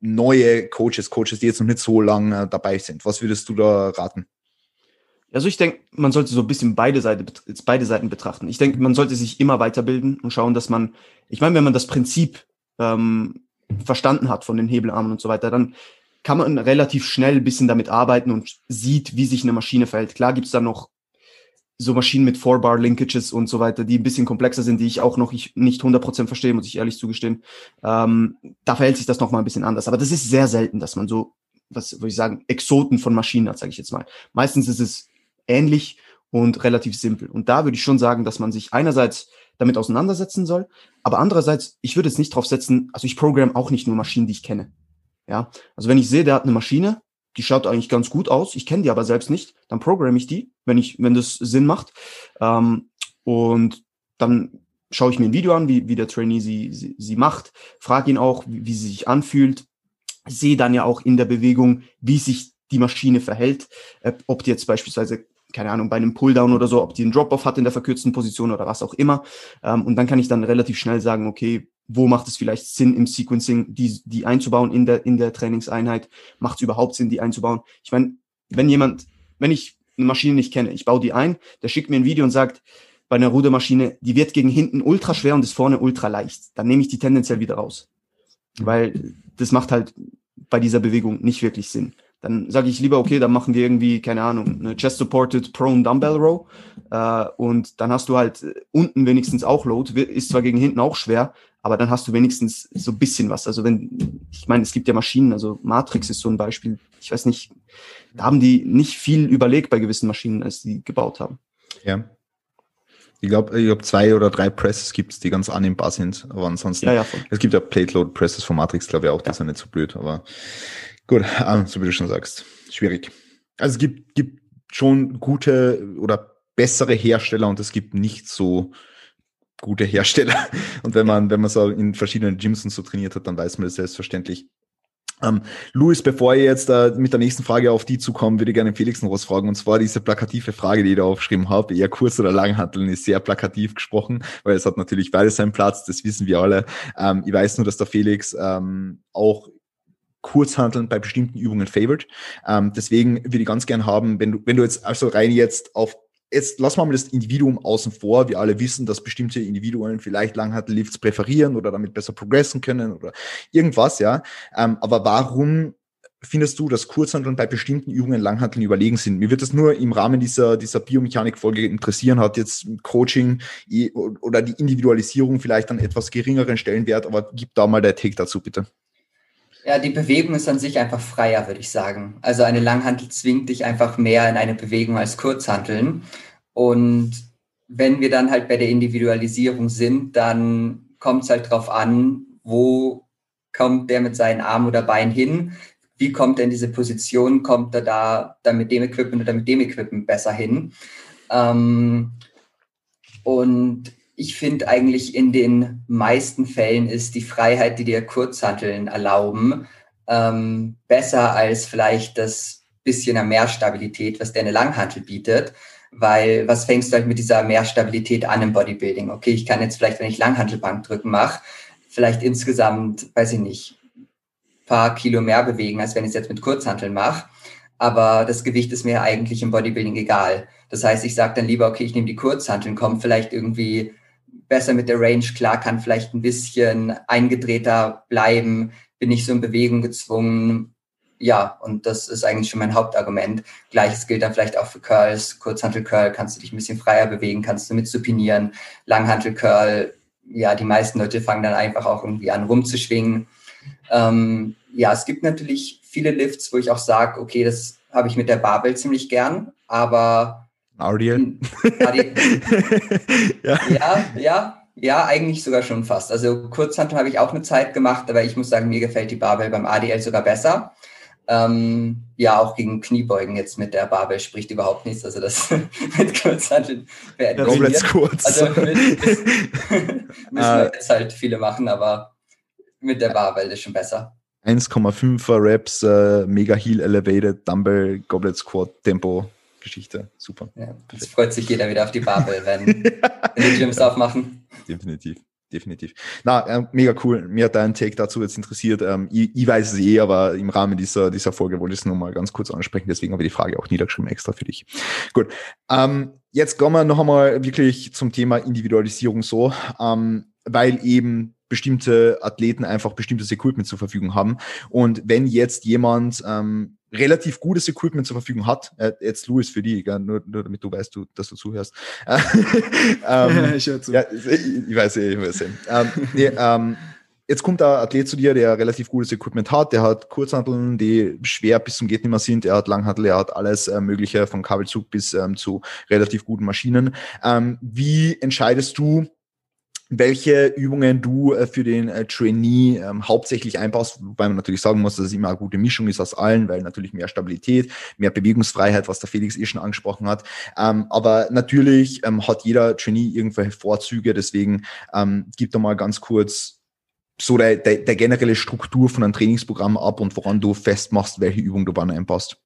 neue Coaches, Coaches, die jetzt noch nicht so lange dabei sind. Was würdest du da raten? Also ich denke, man sollte so ein bisschen beide, Seite, beide Seiten betrachten. Ich denke, man sollte sich immer weiterbilden und schauen, dass man, ich meine, wenn man das Prinzip ähm, verstanden hat von den Hebelarmen und so weiter, dann kann man relativ schnell ein bisschen damit arbeiten und sieht, wie sich eine Maschine verhält. Klar gibt's da noch so Maschinen mit Four-Bar-Linkages und so weiter, die ein bisschen komplexer sind, die ich auch noch nicht 100% verstehe, muss ich ehrlich zugestehen. Ähm, da verhält sich das noch mal ein bisschen anders. Aber das ist sehr selten, dass man so, was würde ich sagen, Exoten von Maschinen hat, sage ich jetzt mal. Meistens ist es ähnlich und relativ simpel. Und da würde ich schon sagen, dass man sich einerseits damit auseinandersetzen soll, aber andererseits, ich würde es nicht drauf setzen, also ich programme auch nicht nur Maschinen, die ich kenne. Ja, also wenn ich sehe, der hat eine Maschine, die schaut eigentlich ganz gut aus, ich kenne die aber selbst nicht, dann programme ich die, wenn ich, wenn das Sinn macht. Ähm, und dann schaue ich mir ein Video an, wie, wie der Trainee sie, sie, sie macht, frage ihn auch, wie, wie sie sich anfühlt, sehe dann ja auch in der Bewegung, wie sich die Maschine verhält, äh, ob die jetzt beispielsweise keine Ahnung, bei einem Pulldown oder so, ob die einen Drop-off hat in der verkürzten Position oder was auch immer. Ähm, und dann kann ich dann relativ schnell sagen, okay, wo macht es vielleicht Sinn im Sequencing, die, die einzubauen in der, in der Trainingseinheit? Macht es überhaupt Sinn, die einzubauen? Ich meine, wenn jemand, wenn ich eine Maschine nicht kenne, ich baue die ein, der schickt mir ein Video und sagt, bei einer Rudermaschine, die wird gegen hinten ultra schwer und ist vorne ultra leicht. Dann nehme ich die tendenziell wieder raus. Weil das macht halt bei dieser Bewegung nicht wirklich Sinn dann sage ich lieber, okay, dann machen wir irgendwie, keine Ahnung, eine Chest-Supported Prone Dumbbell Row äh, und dann hast du halt äh, unten wenigstens auch Load, ist zwar gegen hinten auch schwer, aber dann hast du wenigstens so ein bisschen was. Also wenn, ich meine, es gibt ja Maschinen, also Matrix ist so ein Beispiel, ich weiß nicht, da haben die nicht viel überlegt bei gewissen Maschinen, als die gebaut haben. Ja. Ich glaube, ich glaub, zwei oder drei Presses gibt es, die ganz annehmbar sind, aber ansonsten, ja, ja, es gibt ja Plate-Load-Presses von Matrix, glaube ich auch, die ja. sind nicht so blöd, aber Gut, ah, so wie du schon sagst, schwierig. Also es gibt, gibt schon gute oder bessere Hersteller und es gibt nicht so gute Hersteller. Und wenn man, wenn man so in verschiedenen Gyms und so trainiert hat, dann weiß man das selbstverständlich. Ähm, Luis, bevor ihr jetzt äh, mit der nächsten Frage auf die zukommt, würde ich gerne Felix noch was fragen. Und zwar diese plakative Frage, die ich da aufgeschrieben habe, eher kurz oder lang handeln, ist sehr plakativ gesprochen, weil es hat natürlich beides seinen Platz, das wissen wir alle. Ähm, ich weiß nur, dass der Felix ähm, auch Kurzhandeln bei bestimmten Übungen favored. Ähm, deswegen würde ich ganz gern haben, wenn du, wenn du jetzt also rein jetzt auf jetzt lassen wir mal das Individuum außen vor. Wir alle wissen, dass bestimmte Individuen vielleicht Langhantel-Lifts präferieren oder damit besser progressen können oder irgendwas, ja. Ähm, aber warum findest du, dass Kurzhandeln bei bestimmten Übungen Langhanteln überlegen sind? Mir wird das nur im Rahmen dieser, dieser Biomechanik-Folge interessieren. Hat jetzt Coaching oder die Individualisierung vielleicht an etwas geringeren Stellenwert, aber gib da mal der Take dazu, bitte. Ja, die Bewegung ist an sich einfach freier, würde ich sagen. Also eine Langhantel zwingt dich einfach mehr in eine Bewegung als Kurzhanteln. Und wenn wir dann halt bei der Individualisierung sind, dann kommt es halt drauf an, wo kommt der mit seinen Arm oder Bein hin? Wie kommt er in diese Position? Kommt er da, da mit dem Equipment oder mit dem Equipment besser hin? Ähm, und ich finde eigentlich in den meisten Fällen ist die Freiheit, die dir Kurzhanteln erlauben, ähm, besser als vielleicht das bisschen mehr Stabilität, was der eine Langhantel bietet. Weil was fängst du halt mit dieser Mehrstabilität an im Bodybuilding? Okay, ich kann jetzt vielleicht, wenn ich Langhantelbank drücken mache, vielleicht insgesamt, weiß ich nicht, paar Kilo mehr bewegen, als wenn ich es jetzt mit Kurzhanteln mache. Aber das Gewicht ist mir eigentlich im Bodybuilding egal. Das heißt, ich sage dann lieber, okay, ich nehme die Kurzhanteln, komme vielleicht irgendwie besser mit der Range klar, kann vielleicht ein bisschen eingedrehter bleiben, bin nicht so in Bewegung gezwungen. Ja, und das ist eigentlich schon mein Hauptargument. Gleiches gilt dann vielleicht auch für Curls. Kurzhantel-Curl kannst du dich ein bisschen freier bewegen, kannst du mit supinieren. Langhantel-Curl, ja, die meisten Leute fangen dann einfach auch irgendwie an rumzuschwingen. Ähm, ja, es gibt natürlich viele Lifts, wo ich auch sage, okay, das habe ich mit der Barbell ziemlich gern, aber RDL? ja. ja, ja, ja, eigentlich sogar schon fast. Also Kurzhantel habe ich auch eine Zeit gemacht, aber ich muss sagen, mir gefällt die Barbell beim ADL sogar besser. Ähm, ja, auch gegen Kniebeugen jetzt mit der Barbell spricht überhaupt nichts. Also das mit Kurzhanteln wäre Komplett kurz. Also mit, müssen wir jetzt halt viele machen, aber mit der Barbell ist schon besser. 1,5er Reps, äh, Mega Heel Elevated, Dumbbell, Goblet Squat, Tempo Geschichte. Super. Ja, jetzt freut sich jeder wieder auf die Babel, wenn, wenn die Gyms aufmachen. Definitiv. Definitiv. Na, äh, mega cool. Mir hat dein Take dazu jetzt interessiert. Ähm, ich, ich, weiß es eh, aber im Rahmen dieser, dieser Folge wollte ich es nur mal ganz kurz ansprechen. Deswegen habe ich die Frage auch niedergeschrieben extra für dich. Gut. Ähm, jetzt kommen wir noch einmal wirklich zum Thema Individualisierung so. Ähm, weil eben bestimmte Athleten einfach bestimmtes Equipment zur Verfügung haben. Und wenn jetzt jemand ähm, relativ gutes Equipment zur Verfügung hat, äh, jetzt Louis für die, gell, nur, nur damit du weißt, du, dass du zuhörst. ähm, ich, höre zu. Ja, ich, ich weiß, ich weiß. Ähm, nee, ähm, jetzt kommt ein Athlet zu dir, der relativ gutes Equipment hat, der hat Kurzhanteln, die schwer bis zum geht nicht mehr sind, er hat Langhantel, er hat alles äh, mögliche von Kabelzug bis ähm, zu relativ guten Maschinen. Ähm, wie entscheidest du, welche Übungen du äh, für den äh, Trainee ähm, hauptsächlich einbaust, wobei man natürlich sagen muss, dass es immer eine gute Mischung ist aus allen, weil natürlich mehr Stabilität, mehr Bewegungsfreiheit, was der Felix eh schon angesprochen hat. Ähm, aber natürlich ähm, hat jeder Trainee irgendwelche Vorzüge, deswegen ähm, gib da mal ganz kurz so der, der, der generelle Struktur von einem Trainingsprogramm ab und woran du festmachst, welche Übung du wann einpasst.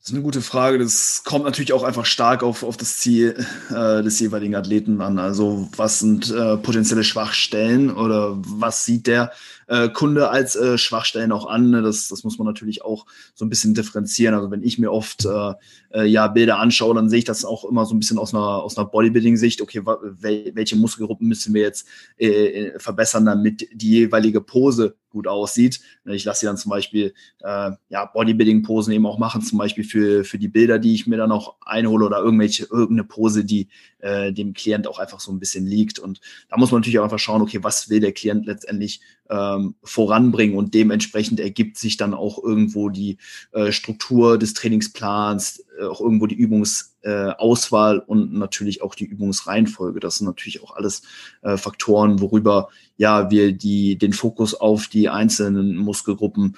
Das ist eine gute Frage. Das kommt natürlich auch einfach stark auf, auf das Ziel äh, des jeweiligen Athleten an. Also was sind äh, potenzielle Schwachstellen oder was sieht der äh, Kunde als äh, Schwachstellen auch an. Ne? Das, das muss man natürlich auch so ein bisschen differenzieren. Also wenn ich mir oft äh, äh, ja Bilder anschaue, dann sehe ich das auch immer so ein bisschen aus einer, aus einer Bodybuilding-Sicht. Okay, wel welche Muskelgruppen müssen wir jetzt äh, äh, verbessern, damit die jeweilige Pose gut aussieht. Ne, ich lasse sie dann zum Beispiel äh, ja, Bodybuilding-Posen eben auch machen, zum Beispiel für, für die Bilder, die ich mir dann auch einhole oder irgendwelche, irgendeine Pose, die äh, dem Klient auch einfach so ein bisschen liegt. Und da muss man natürlich auch einfach schauen, okay, was will der Klient letztendlich ähm, voranbringen und dementsprechend ergibt sich dann auch irgendwo die äh, Struktur des Trainingsplans, äh, auch irgendwo die Übungsauswahl äh, und natürlich auch die Übungsreihenfolge. Das sind natürlich auch alles äh, Faktoren, worüber ja wir die den Fokus auf die einzelnen Muskelgruppen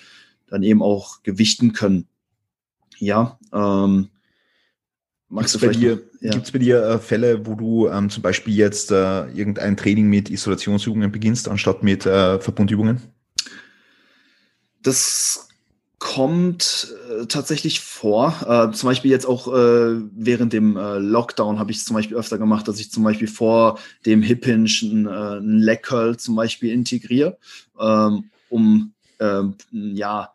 dann eben auch gewichten können. Ja, ähm, Magst Gibt's bei dir, ja. Gibt es bei dir äh, Fälle, wo du ähm, zum Beispiel jetzt äh, irgendein Training mit Isolationsübungen beginnst, anstatt mit äh, Verbundübungen? Das kommt äh, tatsächlich vor. Äh, zum Beispiel jetzt auch äh, während dem Lockdown habe ich es zum Beispiel öfter gemacht, dass ich zum Beispiel vor dem Hip Hinge einen, einen Leg Curl zum Beispiel integriere, ähm, um ähm, ja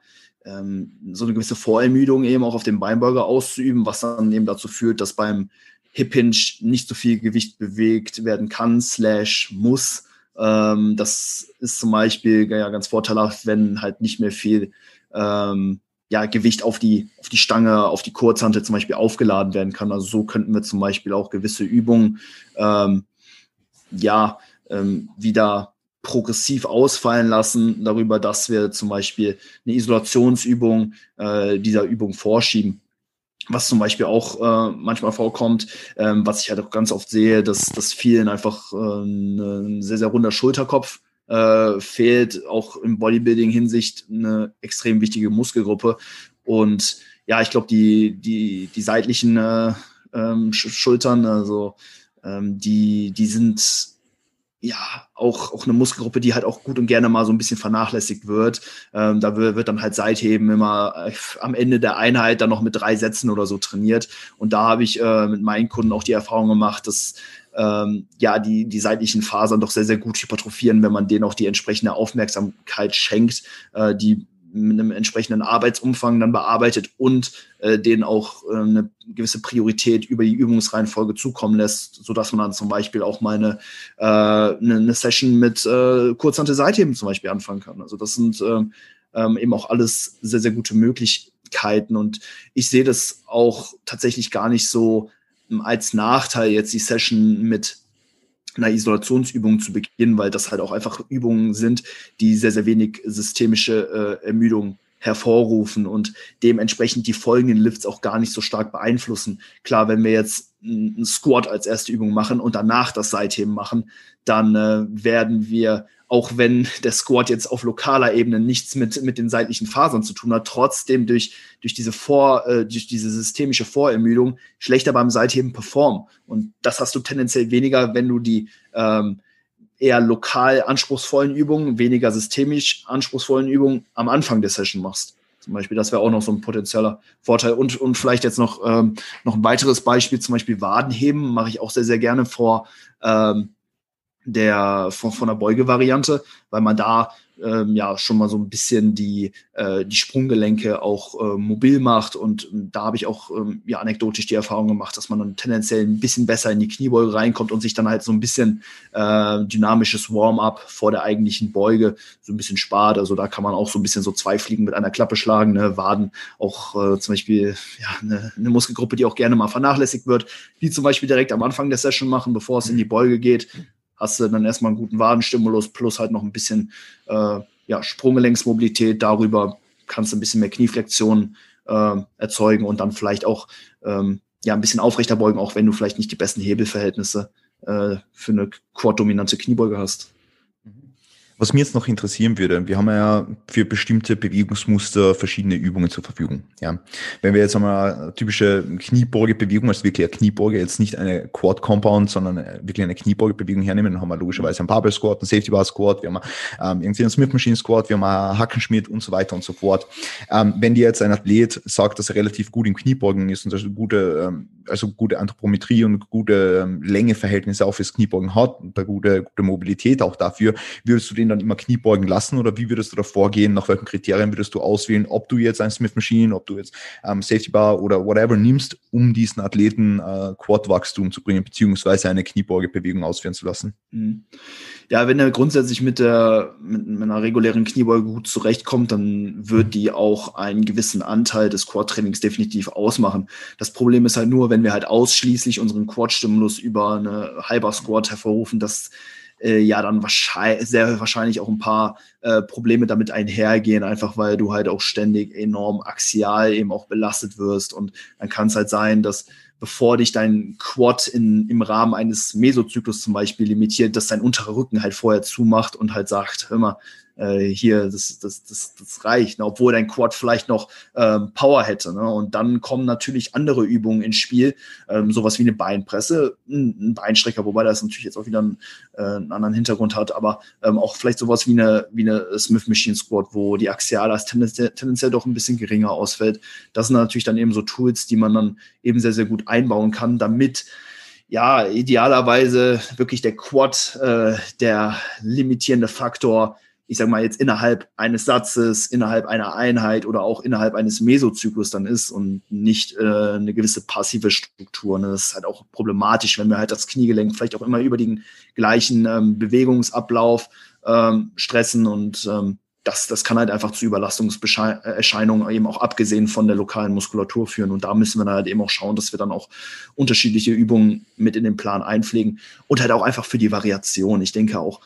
so eine gewisse Vorermüdung eben auch auf dem Beinbeuger auszuüben, was dann eben dazu führt, dass beim Hip Hinge nicht so viel Gewicht bewegt werden kann, slash muss. Ähm, das ist zum Beispiel ja, ganz vorteilhaft, wenn halt nicht mehr viel ähm, ja, Gewicht auf die, auf die Stange, auf die Kurzhantel zum Beispiel aufgeladen werden kann. Also so könnten wir zum Beispiel auch gewisse Übungen ähm, ja ähm, wieder progressiv ausfallen lassen, darüber, dass wir zum Beispiel eine Isolationsübung äh, dieser Übung vorschieben. Was zum Beispiel auch äh, manchmal vorkommt, ähm, was ich halt auch ganz oft sehe, dass, dass vielen einfach äh, ein sehr, sehr runder Schulterkopf äh, fehlt, auch im Bodybuilding-Hinsicht eine extrem wichtige Muskelgruppe. Und ja, ich glaube, die, die, die seitlichen äh, ähm, Schultern, also ähm, die, die sind ja, auch, auch eine Muskelgruppe, die halt auch gut und gerne mal so ein bisschen vernachlässigt wird. Ähm, da wird, wird dann halt Seitheben immer äh, am Ende der Einheit dann noch mit drei Sätzen oder so trainiert. Und da habe ich äh, mit meinen Kunden auch die Erfahrung gemacht, dass ähm, ja die, die seitlichen Fasern doch sehr, sehr gut hypertrophieren, wenn man denen auch die entsprechende Aufmerksamkeit schenkt, äh, die mit einem entsprechenden Arbeitsumfang dann bearbeitet und äh, denen auch äh, eine gewisse Priorität über die Übungsreihenfolge zukommen lässt, sodass man dann zum Beispiel auch mal eine, äh, eine, Session mit äh, Kurzhante Seitheben zum Beispiel anfangen kann. Also das sind äh, ähm, eben auch alles sehr, sehr gute Möglichkeiten und ich sehe das auch tatsächlich gar nicht so ähm, als Nachteil, jetzt die Session mit einer Isolationsübung zu beginnen, weil das halt auch einfach Übungen sind, die sehr, sehr wenig systemische äh, Ermüdung hervorrufen und dementsprechend die folgenden Lifts auch gar nicht so stark beeinflussen. Klar, wenn wir jetzt einen Squat als erste Übung machen und danach das Seitheben machen, dann äh, werden wir auch wenn der Squat jetzt auf lokaler Ebene nichts mit, mit den seitlichen Fasern zu tun hat, trotzdem durch, durch diese Vor, äh, durch diese systemische Vorermüdung schlechter beim Seitheben performen. Und das hast du tendenziell weniger, wenn du die ähm, eher lokal anspruchsvollen Übungen, weniger systemisch anspruchsvollen Übungen am Anfang der Session machst. Zum Beispiel, das wäre auch noch so ein potenzieller Vorteil. Und, und vielleicht jetzt noch, ähm, noch ein weiteres Beispiel, zum Beispiel Wadenheben, mache ich auch sehr, sehr gerne vor ähm, der von, von der Beugevariante, weil man da ähm, ja schon mal so ein bisschen die, äh, die Sprunggelenke auch äh, mobil macht. Und äh, da habe ich auch ähm, ja anekdotisch die Erfahrung gemacht, dass man dann tendenziell ein bisschen besser in die Kniebeuge reinkommt und sich dann halt so ein bisschen äh, dynamisches Warm-up vor der eigentlichen Beuge so ein bisschen spart. Also da kann man auch so ein bisschen so zwei Fliegen mit einer Klappe schlagen. Ne? Waden auch äh, zum Beispiel ja, eine, eine Muskelgruppe, die auch gerne mal vernachlässigt wird, die zum Beispiel direkt am Anfang der Session machen, bevor es in die Beuge geht hast du dann erstmal einen guten Wadenstimulus plus halt noch ein bisschen äh, ja, Sprunggelenksmobilität. Darüber kannst du ein bisschen mehr Knieflexion äh, erzeugen und dann vielleicht auch ähm, ja, ein bisschen aufrechter beugen, auch wenn du vielleicht nicht die besten Hebelverhältnisse äh, für eine quad-dominante Kniebeuge hast. Was mir jetzt noch interessieren würde, wir haben ja für bestimmte Bewegungsmuster verschiedene Übungen zur Verfügung. Ja. Wenn wir jetzt einmal eine typische Kniebeugebewegung, also wirklich eine Kniebeuge, jetzt nicht eine Quad Compound, sondern wirklich eine Kniebeugebewegung hernehmen, dann haben wir logischerweise einen Barbell Squat, einen Safety Bar Squat, wir haben ähm, irgendwie einen Smith Machine Squat, wir haben einen Hackenschmidt und so weiter und so fort. Ähm, wenn dir jetzt ein Athlet sagt, dass er relativ gut im Kniebeugen ist und also gute, ähm, also gute Anthropometrie und gute ähm, Längeverhältnisse auch fürs Kniebeugen hat und eine gute, gute Mobilität auch dafür, würdest du den dann immer Kniebeugen lassen oder wie würdest du da vorgehen? Nach welchen Kriterien würdest du auswählen, ob du jetzt ein Smith Machine, ob du jetzt ähm, Safety Bar oder whatever nimmst, um diesen Athleten äh, Quad-Wachstum zu bringen, beziehungsweise eine Kniebeugebewegung ausführen zu lassen? Mhm. Ja, wenn er grundsätzlich mit der mit, einer regulären Kniebeuge gut zurechtkommt, dann wird die auch einen gewissen Anteil des Quad-Trainings definitiv ausmachen. Das Problem ist halt nur, wenn wir halt ausschließlich unseren Quad-Stimulus über eine Halber Squat hervorrufen, dass äh, ja dann wahrscheinlich, sehr wahrscheinlich auch ein paar äh, Probleme damit einhergehen, einfach weil du halt auch ständig enorm axial eben auch belastet wirst. Und dann kann es halt sein, dass bevor dich dein Quad in, im Rahmen eines Mesozyklus zum Beispiel limitiert, dass dein unterer Rücken halt vorher zumacht und halt sagt, hör mal, äh, hier, das, das, das, das reicht, ne? obwohl dein Quad vielleicht noch ähm, Power hätte. Ne? Und dann kommen natürlich andere Übungen ins Spiel, ähm, sowas wie eine Beinpresse, ein, ein Beinstrecker, wobei das natürlich jetzt auch wieder einen, äh, einen anderen Hintergrund hat, aber ähm, auch vielleicht sowas wie eine, wie eine Smith Machine Squat, wo die Axialas tendenziell, doch ein bisschen geringer ausfällt. Das sind natürlich dann eben so Tools, die man dann eben sehr, sehr gut einbauen kann, damit ja, idealerweise wirklich der Quad äh, der limitierende Faktor ich sag mal jetzt innerhalb eines Satzes, innerhalb einer Einheit oder auch innerhalb eines Mesozyklus dann ist und nicht äh, eine gewisse passive Struktur. Ne? Das ist halt auch problematisch, wenn wir halt das Kniegelenk vielleicht auch immer über den gleichen ähm, Bewegungsablauf ähm, stressen und ähm, das, das kann halt einfach zu Überlastungserscheinungen eben auch abgesehen von der lokalen Muskulatur führen. Und da müssen wir dann halt eben auch schauen, dass wir dann auch unterschiedliche Übungen mit in den Plan einpflegen und halt auch einfach für die Variation. Ich denke auch,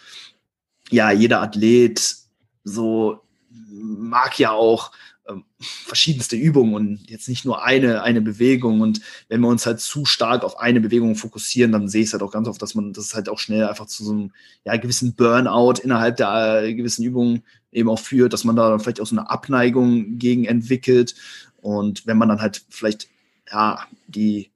ja, jeder Athlet so mag ja auch ähm, verschiedenste Übungen und jetzt nicht nur eine, eine Bewegung. Und wenn wir uns halt zu stark auf eine Bewegung fokussieren, dann sehe ich es halt auch ganz oft, dass man das halt auch schnell einfach zu so einem ja, gewissen Burnout innerhalb der äh, gewissen Übungen eben auch führt, dass man da dann vielleicht auch so eine Abneigung gegen entwickelt. Und wenn man dann halt vielleicht ja die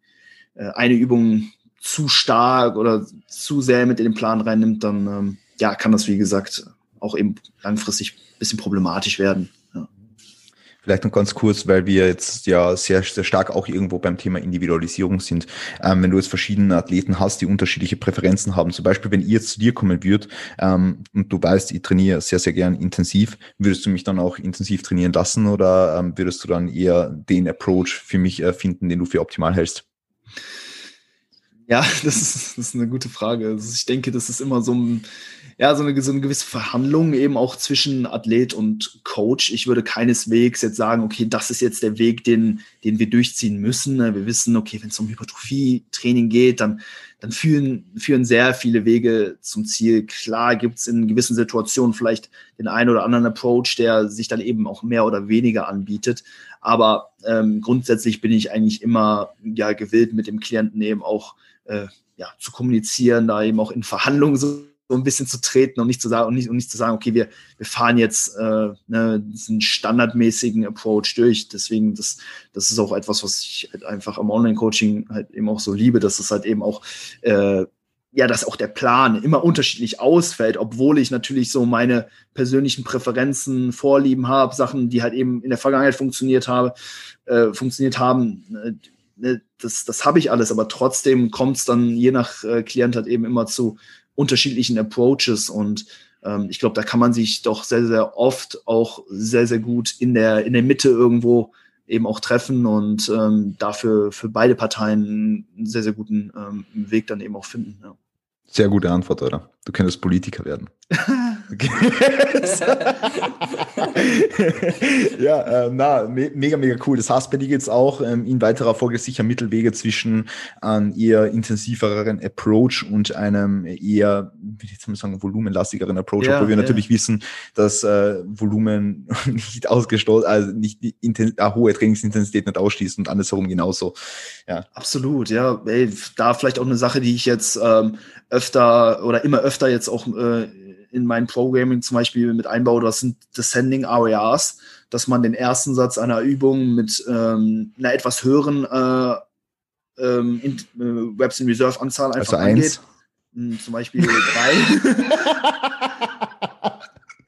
äh, eine Übung zu stark oder zu sehr mit in den Plan reinnimmt, dann ähm, ja, kann das, wie gesagt, auch eben langfristig ein bisschen problematisch werden. Ja. Vielleicht noch ganz kurz, weil wir jetzt ja sehr, sehr stark auch irgendwo beim Thema Individualisierung sind. Ähm, wenn du jetzt verschiedene Athleten hast, die unterschiedliche Präferenzen haben, zum Beispiel, wenn jetzt zu dir kommen würde ähm, und du weißt, ich trainiere sehr, sehr gern intensiv, würdest du mich dann auch intensiv trainieren lassen oder ähm, würdest du dann eher den Approach für mich äh, finden, den du für optimal hältst? Ja, das ist, das ist eine gute Frage. Also ich denke, das ist immer so, ein, ja, so, eine, so eine gewisse Verhandlung eben auch zwischen Athlet und Coach. Ich würde keineswegs jetzt sagen, okay, das ist jetzt der Weg, den, den wir durchziehen müssen. Wir wissen, okay, wenn es um Hypertrophie-Training geht, dann, dann führen, führen sehr viele Wege zum Ziel. Klar gibt es in gewissen Situationen vielleicht den einen oder anderen Approach, der sich dann eben auch mehr oder weniger anbietet. Aber ähm, grundsätzlich bin ich eigentlich immer ja gewillt, mit dem Klienten eben auch äh, ja, zu kommunizieren, da eben auch in Verhandlungen so, so ein bisschen zu treten und nicht zu sagen und nicht, und nicht zu sagen, okay, wir, wir fahren jetzt äh, ne, diesen standardmäßigen Approach durch. Deswegen, das, das ist auch etwas, was ich halt einfach am Online-Coaching halt eben auch so liebe, dass es halt eben auch äh, ja, dass auch der Plan immer unterschiedlich ausfällt, obwohl ich natürlich so meine persönlichen Präferenzen, Vorlieben habe, Sachen, die halt eben in der Vergangenheit funktioniert habe, äh, funktioniert haben, äh, ne, das, das habe ich alles, aber trotzdem kommt es dann je nach äh, Klient halt eben immer zu unterschiedlichen Approaches und ähm, ich glaube, da kann man sich doch sehr, sehr oft auch sehr, sehr gut in der, in der Mitte irgendwo eben auch treffen und ähm, dafür für beide Parteien einen sehr, sehr guten ähm, Weg dann eben auch finden. Ja. Sehr gute Antwort, oder? Du könntest Politiker werden. ja, äh, na, me mega, mega cool. Das heißt, bei dir geht es auch ähm, in weiterer Folge sicher Mittelwege zwischen einem ähm, eher intensiveren Approach und einem eher, wie ich jetzt mal sagen, volumenlastigeren Approach, ja, obwohl wir ja. natürlich wissen, dass äh, Volumen nicht ausgestoßen, also nicht die äh, hohe Trainingsintensität nicht ausschließt und andersherum genauso. Ja. Absolut, ja. Ey, da vielleicht auch eine Sache, die ich jetzt ähm, öfter oder immer öfter jetzt auch äh, in mein Programming zum Beispiel mit einbaue, das sind Descending RARs, dass man den ersten Satz einer Übung mit ähm, einer etwas höheren äh, ähm, in, äh, Reps in Reserve Anzahl einfach also angeht. Hm, zum Beispiel drei.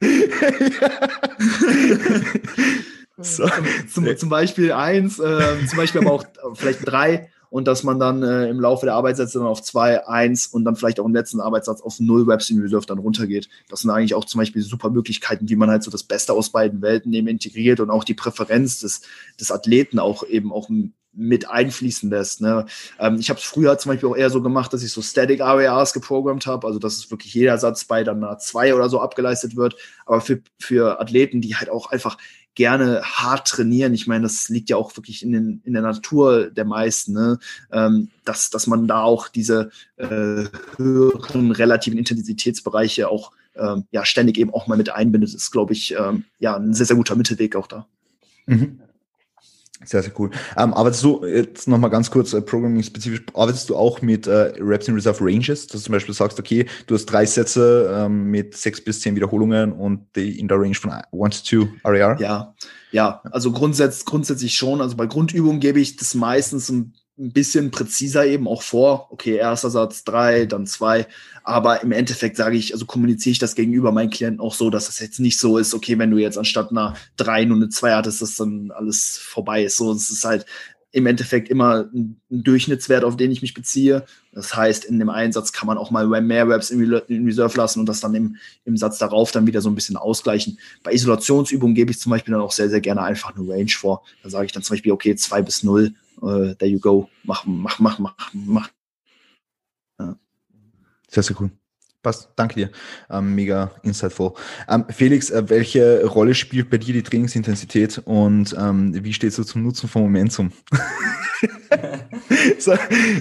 so. zum, zum, Beispiel eins, äh, zum Beispiel aber auch vielleicht drei und dass man dann äh, im Laufe der Arbeitssätze dann auf 2, 1 und dann vielleicht auch im letzten Arbeitssatz auf 0 Reps in Reserve dann runtergeht. Das sind eigentlich auch zum Beispiel super Möglichkeiten, wie man halt so das Beste aus beiden Welten eben integriert und auch die Präferenz des, des Athleten auch eben auch mit einfließen lässt. Ne? Ähm, ich habe es früher zum Beispiel auch eher so gemacht, dass ich so Static RARs geprogrammt habe, also dass es wirklich jeder Satz bei dann einer 2 oder so abgeleistet wird. Aber für, für Athleten, die halt auch einfach gerne hart trainieren. Ich meine, das liegt ja auch wirklich in, den, in der Natur der meisten, ne? ähm, dass, dass man da auch diese äh, höheren relativen Intensitätsbereiche auch ähm, ja, ständig eben auch mal mit einbindet, ist, glaube ich, ähm, ja, ein sehr, sehr guter Mittelweg auch da. Mhm. Sehr, sehr cool. Ähm, arbeitest du jetzt nochmal ganz kurz äh, Programming-spezifisch, arbeitest du auch mit äh, Reps in Reserve Ranges, dass du zum Beispiel sagst, okay, du hast drei Sätze ähm, mit sechs bis zehn Wiederholungen und die in der Range von 1 to 2 RAR? Ja, ja, also grundsätzlich, grundsätzlich schon. Also bei Grundübungen gebe ich das meistens ein ein bisschen präziser eben auch vor. Okay, erster Satz drei, dann zwei. Aber im Endeffekt sage ich, also kommuniziere ich das gegenüber meinen Klienten auch so, dass das jetzt nicht so ist, okay, wenn du jetzt anstatt einer drei nur eine zwei hattest, dass dann alles vorbei ist. So, es ist halt im Endeffekt immer ein, Durchschnittswert, auf den ich mich beziehe. Das heißt, in dem Einsatz kann man auch mal mehr Reps in, Reserve lassen und das dann im, im Satz darauf dann wieder so ein bisschen ausgleichen. Bei Isolationsübungen gebe ich zum Beispiel dann auch sehr, sehr gerne einfach eine Range vor. Da sage ich dann zum Beispiel, okay, zwei bis null uh, there you go, mach, mach, mach, mach, mach. Ja. Sehr, sehr cool. Passt, danke dir. Ähm, mega insightful. Ähm, Felix, äh, welche Rolle spielt bei dir die Trainingsintensität und ähm, wie stehst du zum Nutzen von Momentum? so,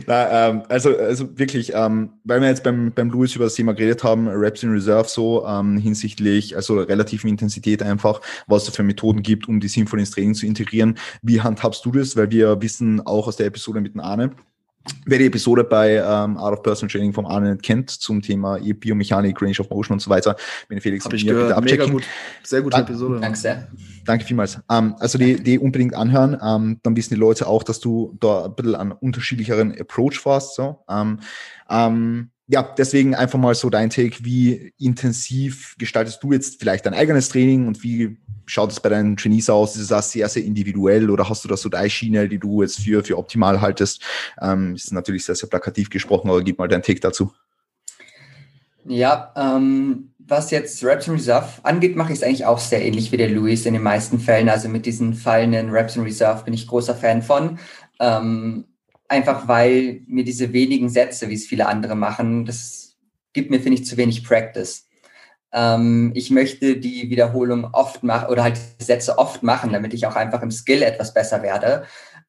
na, ähm, also, also wirklich, ähm, weil wir jetzt beim, beim Louis über das Thema geredet haben, Reps in Reserve so ähm, hinsichtlich, also relativen Intensität einfach, was es für Methoden gibt, um die sinnvoll ins Training zu integrieren. Wie handhabst du das? Weil wir wissen auch aus der Episode mit dem Arne, Wer die Episode bei ähm, Out of Person Training vom Arne kennt zum Thema Biomechanik, Range of Motion und so weiter, bin Felix Hab ich mir gehört. Mega gut. Sehr gute Dank, Episode. Danke sehr. Danke vielmals. Ähm, also die, die unbedingt anhören, ähm, dann wissen die Leute auch, dass du da ein bisschen an unterschiedlicheren Approach warst. So. Ähm, ähm, ja, deswegen einfach mal so dein Take, wie intensiv gestaltest du jetzt vielleicht dein eigenes Training und wie schaut es bei deinen Trainees aus? Ist das sehr, sehr individuell oder hast du da so deine Schiene, die du jetzt für, für optimal haltest? Ähm, ist natürlich sehr, sehr plakativ gesprochen, aber gib mal deinen Take dazu. Ja, ähm, was jetzt Reps in Reserve angeht, mache ich es eigentlich auch sehr ähnlich wie der Luis in den meisten Fällen. Also mit diesen fallenden Reps in Reserve bin ich großer Fan von. Ähm, Einfach weil mir diese wenigen Sätze, wie es viele andere machen, das gibt mir, finde ich, zu wenig Practice. Ähm, ich möchte die Wiederholung oft machen oder halt Sätze oft machen, damit ich auch einfach im Skill etwas besser werde.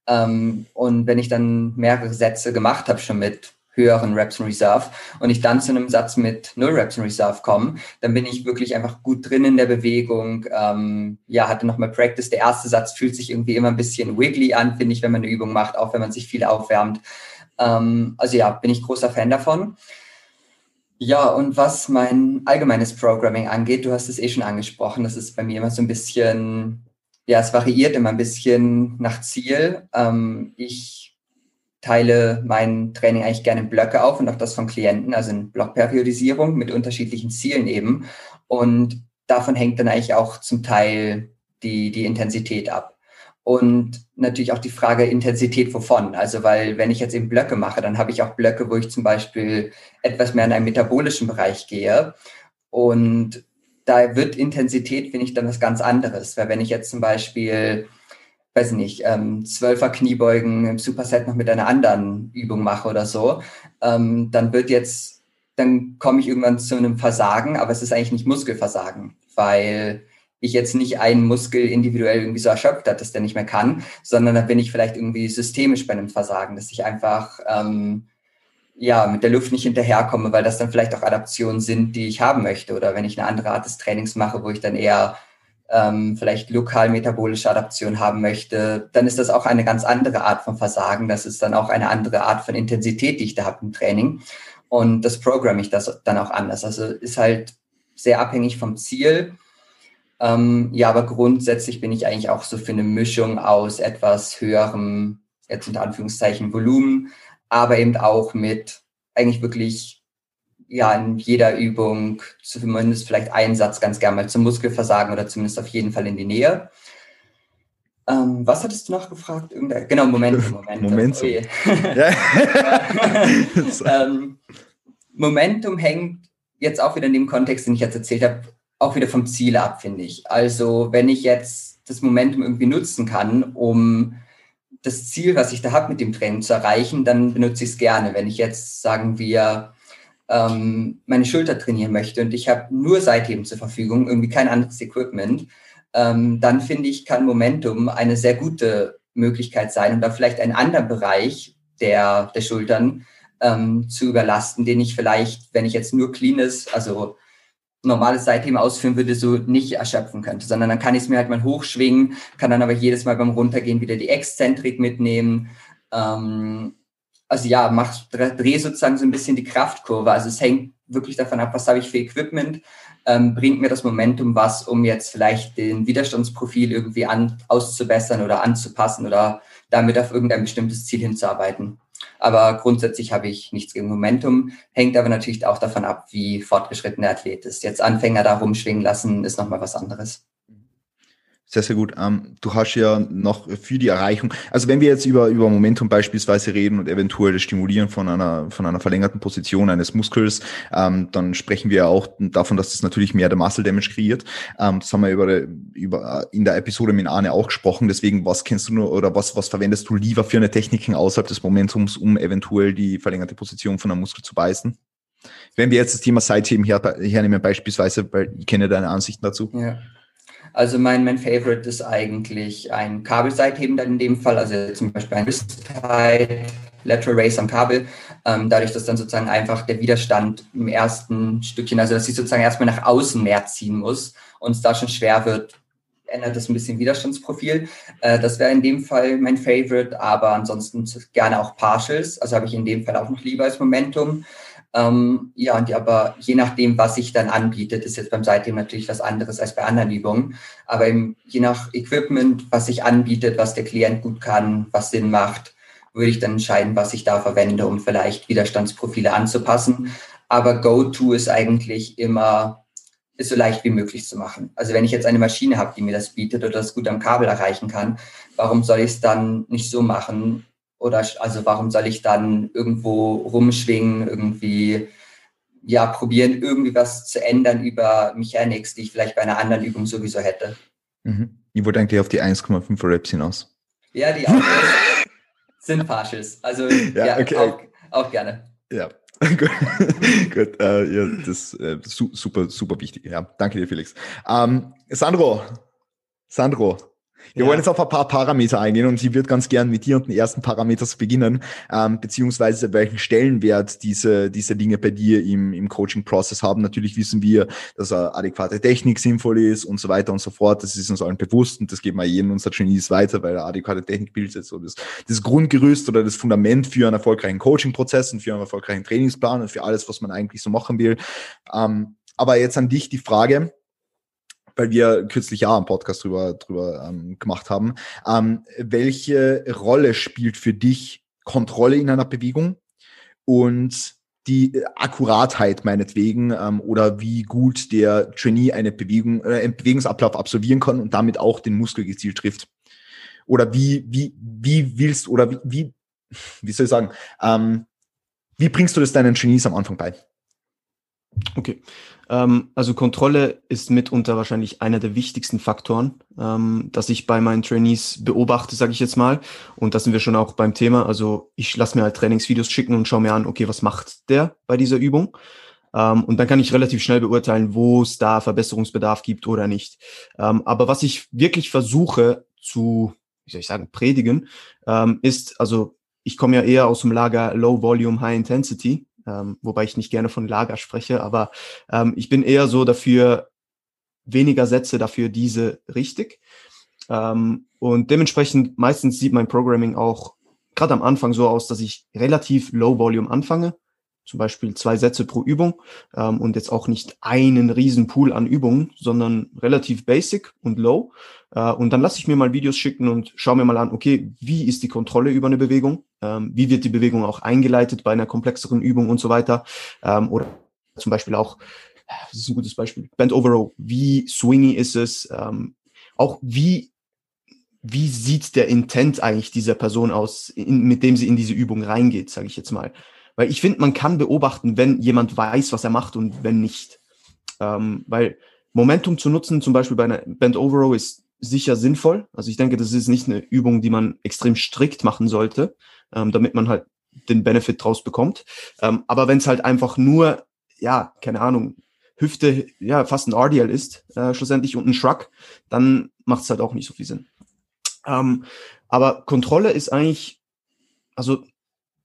Ähm, und wenn ich dann mehrere Sätze gemacht habe, schon mit höheren Reps in Reserve und ich dann zu einem Satz mit null Reps in Reserve komme, dann bin ich wirklich einfach gut drin in der Bewegung. Ähm, ja, hatte nochmal Practice. Der erste Satz fühlt sich irgendwie immer ein bisschen wiggly an, finde ich, wenn man eine Übung macht, auch wenn man sich viel aufwärmt. Ähm, also ja, bin ich großer Fan davon. Ja, und was mein allgemeines Programming angeht, du hast es eh schon angesprochen, das ist bei mir immer so ein bisschen, ja, es variiert immer ein bisschen nach Ziel. Ähm, ich teile mein Training eigentlich gerne in Blöcke auf und auch das von Klienten, also in Blockperiodisierung mit unterschiedlichen Zielen eben. Und davon hängt dann eigentlich auch zum Teil die, die Intensität ab. Und natürlich auch die Frage Intensität wovon. Also, weil wenn ich jetzt eben Blöcke mache, dann habe ich auch Blöcke, wo ich zum Beispiel etwas mehr in einen metabolischen Bereich gehe. Und da wird Intensität, finde ich, dann was ganz anderes. Weil wenn ich jetzt zum Beispiel, weiß nicht, ähm, Zwölfer Kniebeugen im Superset noch mit einer anderen Übung mache oder so, ähm, dann wird jetzt, dann komme ich irgendwann zu einem Versagen, aber es ist eigentlich nicht Muskelversagen, weil ich jetzt nicht einen Muskel individuell irgendwie so erschöpft hat, dass der nicht mehr kann, sondern da bin ich vielleicht irgendwie systemisch bei einem Versagen, dass ich einfach ähm, ja mit der Luft nicht hinterherkomme, weil das dann vielleicht auch Adaptionen sind, die ich haben möchte. Oder wenn ich eine andere Art des Trainings mache, wo ich dann eher ähm, vielleicht lokal metabolische Adaption haben möchte, dann ist das auch eine ganz andere Art von Versagen. Das ist dann auch eine andere Art von Intensität, die ich da habe im Training. Und das programme ich das dann auch anders. Also ist halt sehr abhängig vom Ziel ähm, ja, aber grundsätzlich bin ich eigentlich auch so für eine Mischung aus etwas höherem, jetzt unter Anführungszeichen, Volumen, aber eben auch mit eigentlich wirklich, ja, in jeder Übung zumindest vielleicht einen Satz ganz gerne mal zum Muskelversagen oder zumindest auf jeden Fall in die Nähe. Ähm, was hattest du noch gefragt? Irgendein, genau, Momentum. Momentum. Momentum. Okay. ähm, Momentum hängt jetzt auch wieder in dem Kontext, den ich jetzt erzählt habe, auch wieder vom Ziel ab, finde ich. Also wenn ich jetzt das Momentum irgendwie nutzen kann, um das Ziel, was ich da habe mit dem Training zu erreichen, dann benutze ich es gerne. Wenn ich jetzt, sagen wir, ähm, meine Schulter trainieren möchte und ich habe nur Seitheben zur Verfügung, irgendwie kein anderes Equipment, ähm, dann finde ich, kann Momentum eine sehr gute Möglichkeit sein da vielleicht einen anderen Bereich der, der Schultern ähm, zu überlasten, den ich vielleicht, wenn ich jetzt nur cleanes, also normales Seitheben ausführen würde, so nicht erschöpfen könnte, sondern dann kann ich es mir halt mal hochschwingen, kann dann aber jedes Mal beim Runtergehen wieder die Exzentrik mitnehmen. Ähm, also ja, mach, dreh sozusagen so ein bisschen die Kraftkurve. Also es hängt wirklich davon ab, was habe ich für Equipment, ähm, bringt mir das Momentum was, um jetzt vielleicht den Widerstandsprofil irgendwie an, auszubessern oder anzupassen oder damit auf irgendein bestimmtes Ziel hinzuarbeiten. Aber grundsätzlich habe ich nichts gegen Momentum, hängt aber natürlich auch davon ab, wie fortgeschritten der Athlet ist. Jetzt Anfänger da rumschwingen lassen, ist nochmal was anderes. Sehr, sehr gut. Ähm, du hast ja noch für die Erreichung, also wenn wir jetzt über, über Momentum beispielsweise reden und eventuell das Stimulieren von einer, von einer verlängerten Position eines Muskels, ähm, dann sprechen wir ja auch davon, dass das natürlich mehr der Muscle Damage kreiert. Ähm, das haben wir über, über, in der Episode mit Arne auch gesprochen. Deswegen, was kennst du nur oder was, was verwendest du lieber für eine Techniken außerhalb des Momentums, um eventuell die verlängerte Position von einem Muskel zu beißen? Wenn wir jetzt das Thema Seitheben her, hernehmen beispielsweise, weil ich kenne deine Ansichten dazu. Ja. Also mein, mein Favorite ist eigentlich ein Kabelseitheben dann in dem Fall, also zum Beispiel ein Wrist-Tight, Lateral Race am Kabel, ähm, dadurch, dass dann sozusagen einfach der Widerstand im ersten Stückchen, also dass ich sozusagen erstmal nach außen mehr ziehen muss und es da schon schwer wird, ändert das ein bisschen Widerstandsprofil. Äh, das wäre in dem Fall mein Favorite, aber ansonsten gerne auch Partials, also habe ich in dem Fall auch noch lieber als Momentum. Ähm, ja, und die aber je nachdem, was sich dann anbietet, ist jetzt beim Seitdem natürlich was anderes als bei anderen Übungen. Aber eben, je nach Equipment, was sich anbietet, was der Klient gut kann, was Sinn macht, würde ich dann entscheiden, was ich da verwende, um vielleicht Widerstandsprofile anzupassen. Aber Go-To ist eigentlich immer, ist so leicht wie möglich zu machen. Also wenn ich jetzt eine Maschine habe, die mir das bietet oder das gut am Kabel erreichen kann, warum soll ich es dann nicht so machen, oder also warum soll ich dann irgendwo rumschwingen, irgendwie ja probieren, irgendwie was zu ändern über Mechanics, die ich vielleicht bei einer anderen Übung sowieso hätte. Mhm. Ich wollte eigentlich auf die 1,5 Reps hinaus. Ja, die auch sind Partials. Also ja, ja okay. auch, auch gerne. Ja, gut, gut äh, ja, das äh, super, super wichtig. Ja, danke dir, Felix. Ähm, Sandro, Sandro, wir ja. wollen jetzt auf ein paar Parameter eingehen und ich würde ganz gern mit dir und den ersten Parameters beginnen, ähm, beziehungsweise welchen Stellenwert diese, diese Dinge bei dir im, im Coaching-Prozess haben. Natürlich wissen wir, dass eine adäquate Technik sinnvoll ist und so weiter und so fort. Das ist uns allen bewusst und das geben wir jedem unserer Genies weiter, weil eine adäquate Technik bildet so das, das Grundgerüst oder das Fundament für einen erfolgreichen Coaching-Prozess und für einen erfolgreichen Trainingsplan und für alles, was man eigentlich so machen will. Ähm, aber jetzt an dich die Frage, weil wir kürzlich ja einen Podcast drüber, drüber ähm, gemacht haben. Ähm, welche Rolle spielt für dich Kontrolle in einer Bewegung und die Akkuratheit meinetwegen ähm, oder wie gut der Trainee eine Bewegung, äh, einen Bewegungsablauf absolvieren kann und damit auch den Muskel gezielt trifft? Oder wie, wie, wie willst oder wie, wie, wie soll ich sagen, ähm, wie bringst du das deinen Trainees am Anfang bei? Okay. Ähm, also Kontrolle ist mitunter wahrscheinlich einer der wichtigsten Faktoren, ähm, dass ich bei meinen Trainees beobachte, sage ich jetzt mal. Und da sind wir schon auch beim Thema. Also ich lasse mir halt Trainingsvideos schicken und schaue mir an, okay, was macht der bei dieser Übung? Ähm, und dann kann ich relativ schnell beurteilen, wo es da Verbesserungsbedarf gibt oder nicht. Ähm, aber was ich wirklich versuche zu, wie soll ich sagen, predigen, ähm, ist, also ich komme ja eher aus dem Lager Low Volume, High Intensity ähm, wobei ich nicht gerne von Lager spreche, aber ähm, ich bin eher so dafür, weniger Sätze, dafür diese richtig. Ähm, und dementsprechend meistens sieht mein Programming auch gerade am Anfang so aus, dass ich relativ low volume anfange, zum Beispiel zwei Sätze pro Übung ähm, und jetzt auch nicht einen riesen Pool an Übungen, sondern relativ basic und low. Äh, und dann lasse ich mir mal Videos schicken und schaue mir mal an, okay, wie ist die Kontrolle über eine Bewegung? Ähm, wie wird die Bewegung auch eingeleitet bei einer komplexeren Übung und so weiter? Ähm, oder zum Beispiel auch, das ist ein gutes Beispiel, Bend Over Row. Wie swingy ist es? Ähm, auch wie wie sieht der Intent eigentlich dieser Person aus, in, mit dem sie in diese Übung reingeht, sage ich jetzt mal. Weil ich finde, man kann beobachten, wenn jemand weiß, was er macht und wenn nicht. Ähm, weil Momentum zu nutzen, zum Beispiel bei einer Bend Over Row, ist sicher sinnvoll. Also ich denke, das ist nicht eine Übung, die man extrem strikt machen sollte, ähm, damit man halt den Benefit draus bekommt. Ähm, aber wenn es halt einfach nur, ja, keine Ahnung, Hüfte, ja, fast ein RDL ist, äh, schlussendlich und ein Shrug, dann macht es halt auch nicht so viel Sinn. Ähm, aber Kontrolle ist eigentlich, also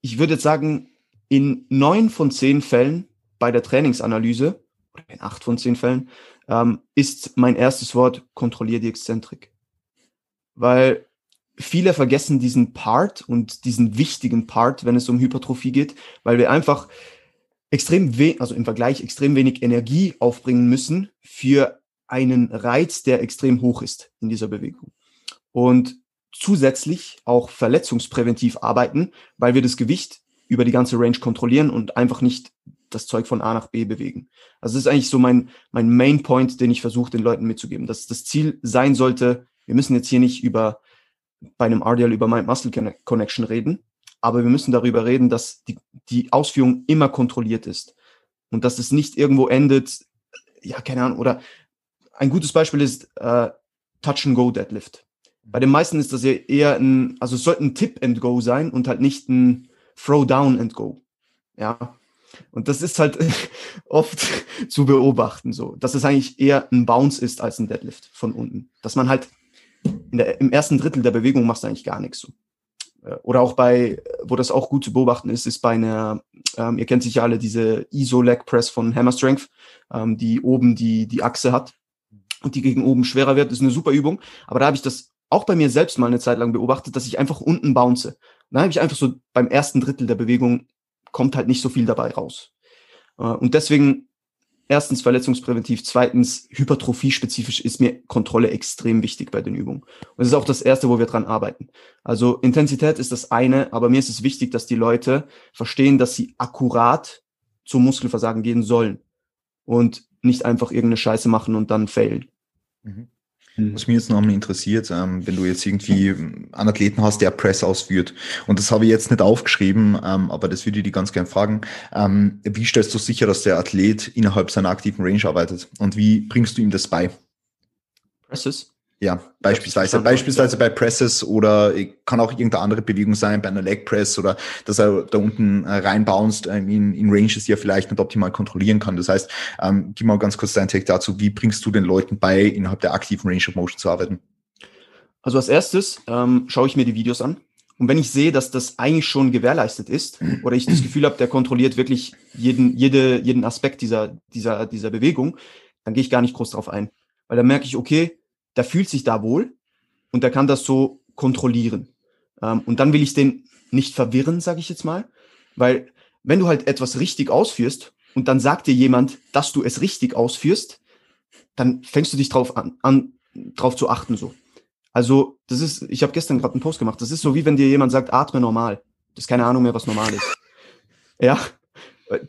ich würde jetzt sagen, in neun von zehn Fällen bei der Trainingsanalyse, oder in acht von zehn Fällen, ähm, ist mein erstes Wort, kontrollier die Exzentrik. Weil viele vergessen diesen Part und diesen wichtigen Part, wenn es um Hypertrophie geht, weil wir einfach extrem wenig, also im Vergleich extrem wenig Energie aufbringen müssen für einen Reiz, der extrem hoch ist in dieser Bewegung. Und zusätzlich auch verletzungspräventiv arbeiten, weil wir das Gewicht über die ganze Range kontrollieren und einfach nicht das Zeug von A nach B bewegen. Also das ist eigentlich so mein, mein Main Point, den ich versuche, den Leuten mitzugeben, dass das Ziel sein sollte, wir müssen jetzt hier nicht über, bei einem RDL über Mind-Muscle Connection reden, aber wir müssen darüber reden, dass die, die Ausführung immer kontrolliert ist und dass es nicht irgendwo endet, ja, keine Ahnung, oder ein gutes Beispiel ist äh, Touch-and-Go-Deadlift. Bei den meisten ist das ja eher ein, also es sollte ein Tip-and-Go sein und halt nicht ein Throw down and go. Ja. Und das ist halt oft zu beobachten, so, dass es eigentlich eher ein Bounce ist als ein Deadlift von unten. Dass man halt der, im ersten Drittel der Bewegung machst du eigentlich gar nichts so. Äh, oder auch bei, wo das auch gut zu beobachten ist, ist bei einer, ähm, ihr kennt sicher alle diese ISO-Leg Press von Hammer Strength, ähm, die oben die, die Achse hat und die gegen oben schwerer wird, das ist eine super Übung. Aber da habe ich das auch bei mir selbst mal eine Zeit lang beobachtet, dass ich einfach unten bounce. Dann habe ich einfach so beim ersten Drittel der Bewegung kommt halt nicht so viel dabei raus. Äh, und deswegen erstens verletzungspräventiv, zweitens hypertrophiespezifisch ist mir Kontrolle extrem wichtig bei den Übungen. Und das ist auch das erste, wo wir dran arbeiten. Also Intensität ist das eine, aber mir ist es wichtig, dass die Leute verstehen, dass sie akkurat zum Muskelversagen gehen sollen und nicht einfach irgendeine Scheiße machen und dann failen. Mhm. Was mich jetzt noch mal interessiert, ähm, wenn du jetzt irgendwie einen Athleten hast, der Press ausführt, und das habe ich jetzt nicht aufgeschrieben, ähm, aber das würde ich dir ganz gern fragen, ähm, wie stellst du sicher, dass der Athlet innerhalb seiner aktiven Range arbeitet und wie bringst du ihm das bei? Presses? Ja, beispielsweise, beispielsweise bei Presses oder kann auch irgendeine andere Bewegung sein, bei einer Leg Press oder dass er da unten äh, reinbounced ähm, in, in Ranges, die er vielleicht nicht optimal kontrollieren kann. Das heißt, ähm, gib mal ganz kurz deinen Take dazu, wie bringst du den Leuten bei, innerhalb der aktiven Range of Motion zu arbeiten? Also als erstes ähm, schaue ich mir die Videos an. Und wenn ich sehe, dass das eigentlich schon gewährleistet ist, oder ich das Gefühl habe, der kontrolliert wirklich jeden, jede, jeden Aspekt dieser, dieser, dieser Bewegung, dann gehe ich gar nicht groß drauf ein. Weil dann merke ich, okay, der fühlt sich da wohl und der kann das so kontrollieren. Ähm, und dann will ich den nicht verwirren, sage ich jetzt mal, weil wenn du halt etwas richtig ausführst und dann sagt dir jemand, dass du es richtig ausführst, dann fängst du dich drauf an, an drauf zu achten so. Also das ist, ich habe gestern gerade einen Post gemacht. Das ist so wie wenn dir jemand sagt, atme normal. Das ist keine Ahnung mehr, was normal ist. Ja,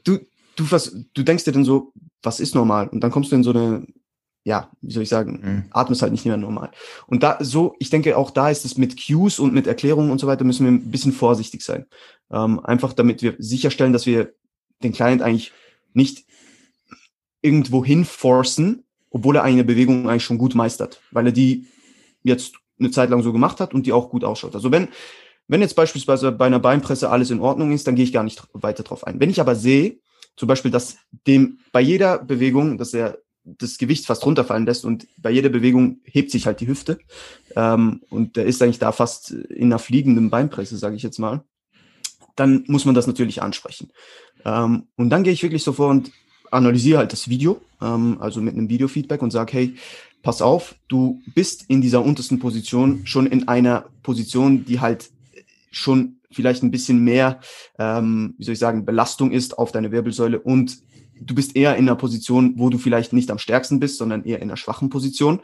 du du was, du denkst dir dann so, was ist normal? Und dann kommst du in so eine ja, wie soll ich sagen, mhm. atmest halt nicht mehr normal. Und da so, ich denke, auch da ist es mit Cues und mit Erklärungen und so weiter müssen wir ein bisschen vorsichtig sein. Ähm, einfach damit wir sicherstellen, dass wir den Client eigentlich nicht irgendwo hinforcen, obwohl er eine Bewegung eigentlich schon gut meistert, weil er die jetzt eine Zeit lang so gemacht hat und die auch gut ausschaut. Also wenn, wenn jetzt beispielsweise bei einer Beinpresse alles in Ordnung ist, dann gehe ich gar nicht weiter drauf ein. Wenn ich aber sehe, zum Beispiel, dass dem bei jeder Bewegung, dass er das Gewicht fast runterfallen lässt und bei jeder Bewegung hebt sich halt die Hüfte ähm, und der ist eigentlich da fast in einer fliegenden Beinpresse, sage ich jetzt mal, dann muss man das natürlich ansprechen. Ähm, und dann gehe ich wirklich so vor und analysiere halt das Video, ähm, also mit einem Videofeedback und sage, hey, pass auf, du bist in dieser untersten Position schon in einer Position, die halt schon vielleicht ein bisschen mehr, ähm, wie soll ich sagen, Belastung ist auf deine Wirbelsäule und du bist eher in einer Position, wo du vielleicht nicht am stärksten bist, sondern eher in einer schwachen Position.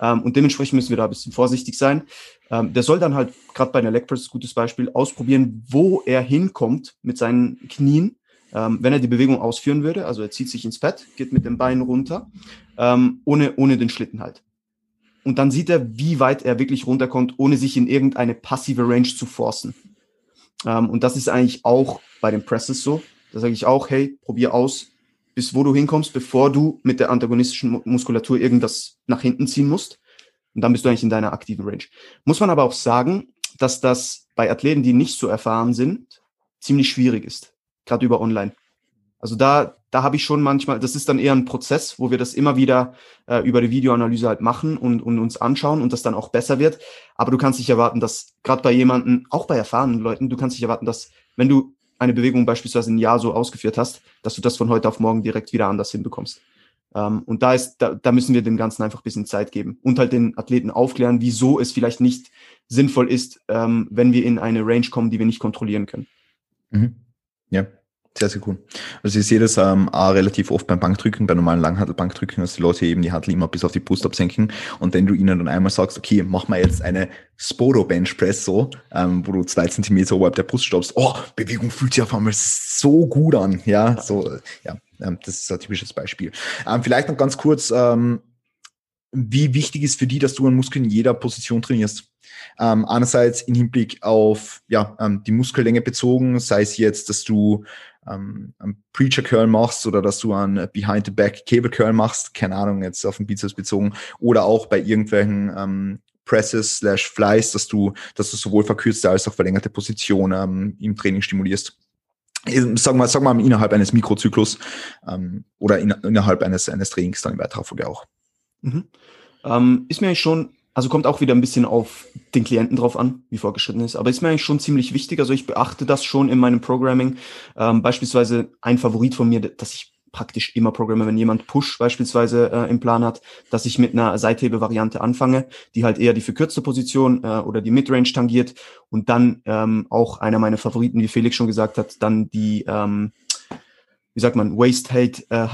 Ähm, und dementsprechend müssen wir da ein bisschen vorsichtig sein. Ähm, der soll dann halt, gerade bei einer Leg Press, gutes Beispiel, ausprobieren, wo er hinkommt mit seinen Knien, ähm, wenn er die Bewegung ausführen würde. Also er zieht sich ins Bett, geht mit den Beinen runter, ähm, ohne, ohne den Schlitten halt. Und dann sieht er, wie weit er wirklich runterkommt, ohne sich in irgendeine passive Range zu forcen. Ähm, und das ist eigentlich auch bei den Presses so. Da sage ich auch, hey, probier aus, bis wo du hinkommst, bevor du mit der antagonistischen Muskulatur irgendwas nach hinten ziehen musst. Und dann bist du eigentlich in deiner aktiven Range. Muss man aber auch sagen, dass das bei Athleten, die nicht so erfahren sind, ziemlich schwierig ist. Gerade über online. Also da, da habe ich schon manchmal, das ist dann eher ein Prozess, wo wir das immer wieder äh, über die Videoanalyse halt machen und, und uns anschauen und das dann auch besser wird. Aber du kannst nicht erwarten, dass gerade bei jemanden, auch bei erfahrenen Leuten, du kannst nicht erwarten, dass wenn du eine Bewegung beispielsweise ein Jahr so ausgeführt hast, dass du das von heute auf morgen direkt wieder anders hinbekommst. Ähm, und da ist, da, da müssen wir dem Ganzen einfach ein bisschen Zeit geben und halt den Athleten aufklären, wieso es vielleicht nicht sinnvoll ist, ähm, wenn wir in eine Range kommen, die wir nicht kontrollieren können. Mhm. Ja, sehr, sehr cool. Also ich sehe das ähm, auch relativ oft beim Bankdrücken, bei normalen Langhantelbankdrücken, dass die Leute eben die Hantel immer bis auf die Brust absenken. Und wenn du ihnen dann einmal sagst, okay, mach mal jetzt eine Spodo Bench Press so, ähm, wo du zwei Zentimeter oberhalb der Brust stoppst, oh, Bewegung fühlt sich auf einmal so gut an. Ja, so, ja, ähm, das ist ein typisches Beispiel. Ähm, vielleicht noch ganz kurz, ähm, wie wichtig ist für die, dass du an Muskeln in jeder Position trainierst? Ähm, einerseits im Hinblick auf ja, ähm, die Muskellänge bezogen, sei es jetzt, dass du ähm, einen Preacher Curl machst oder dass du einen Behind the Back Cable Curl machst, keine Ahnung, jetzt auf den Bizeps bezogen, oder auch bei irgendwelchen ähm, Presses slash Flies, dass du, dass du sowohl verkürzte als auch verlängerte Positionen ähm, im Training stimulierst. Sag mal, sag mal innerhalb eines Mikrozyklus ähm, oder in, innerhalb eines, eines Trainings dann in weiterer Folge auch. Mhm. Ähm, ist mir schon also kommt auch wieder ein bisschen auf den Klienten drauf an, wie vorgeschritten ist. Aber ist mir eigentlich schon ziemlich wichtig. Also ich beachte das schon in meinem Programming. Ähm, beispielsweise ein Favorit von mir, dass ich praktisch immer programme, wenn jemand Push beispielsweise äh, im Plan hat, dass ich mit einer Seithebe-Variante anfange, die halt eher die verkürzte Position äh, oder die Midrange tangiert und dann ähm, auch einer meiner Favoriten, wie Felix schon gesagt hat, dann die, ähm, wie sagt man, Waist Height, äh,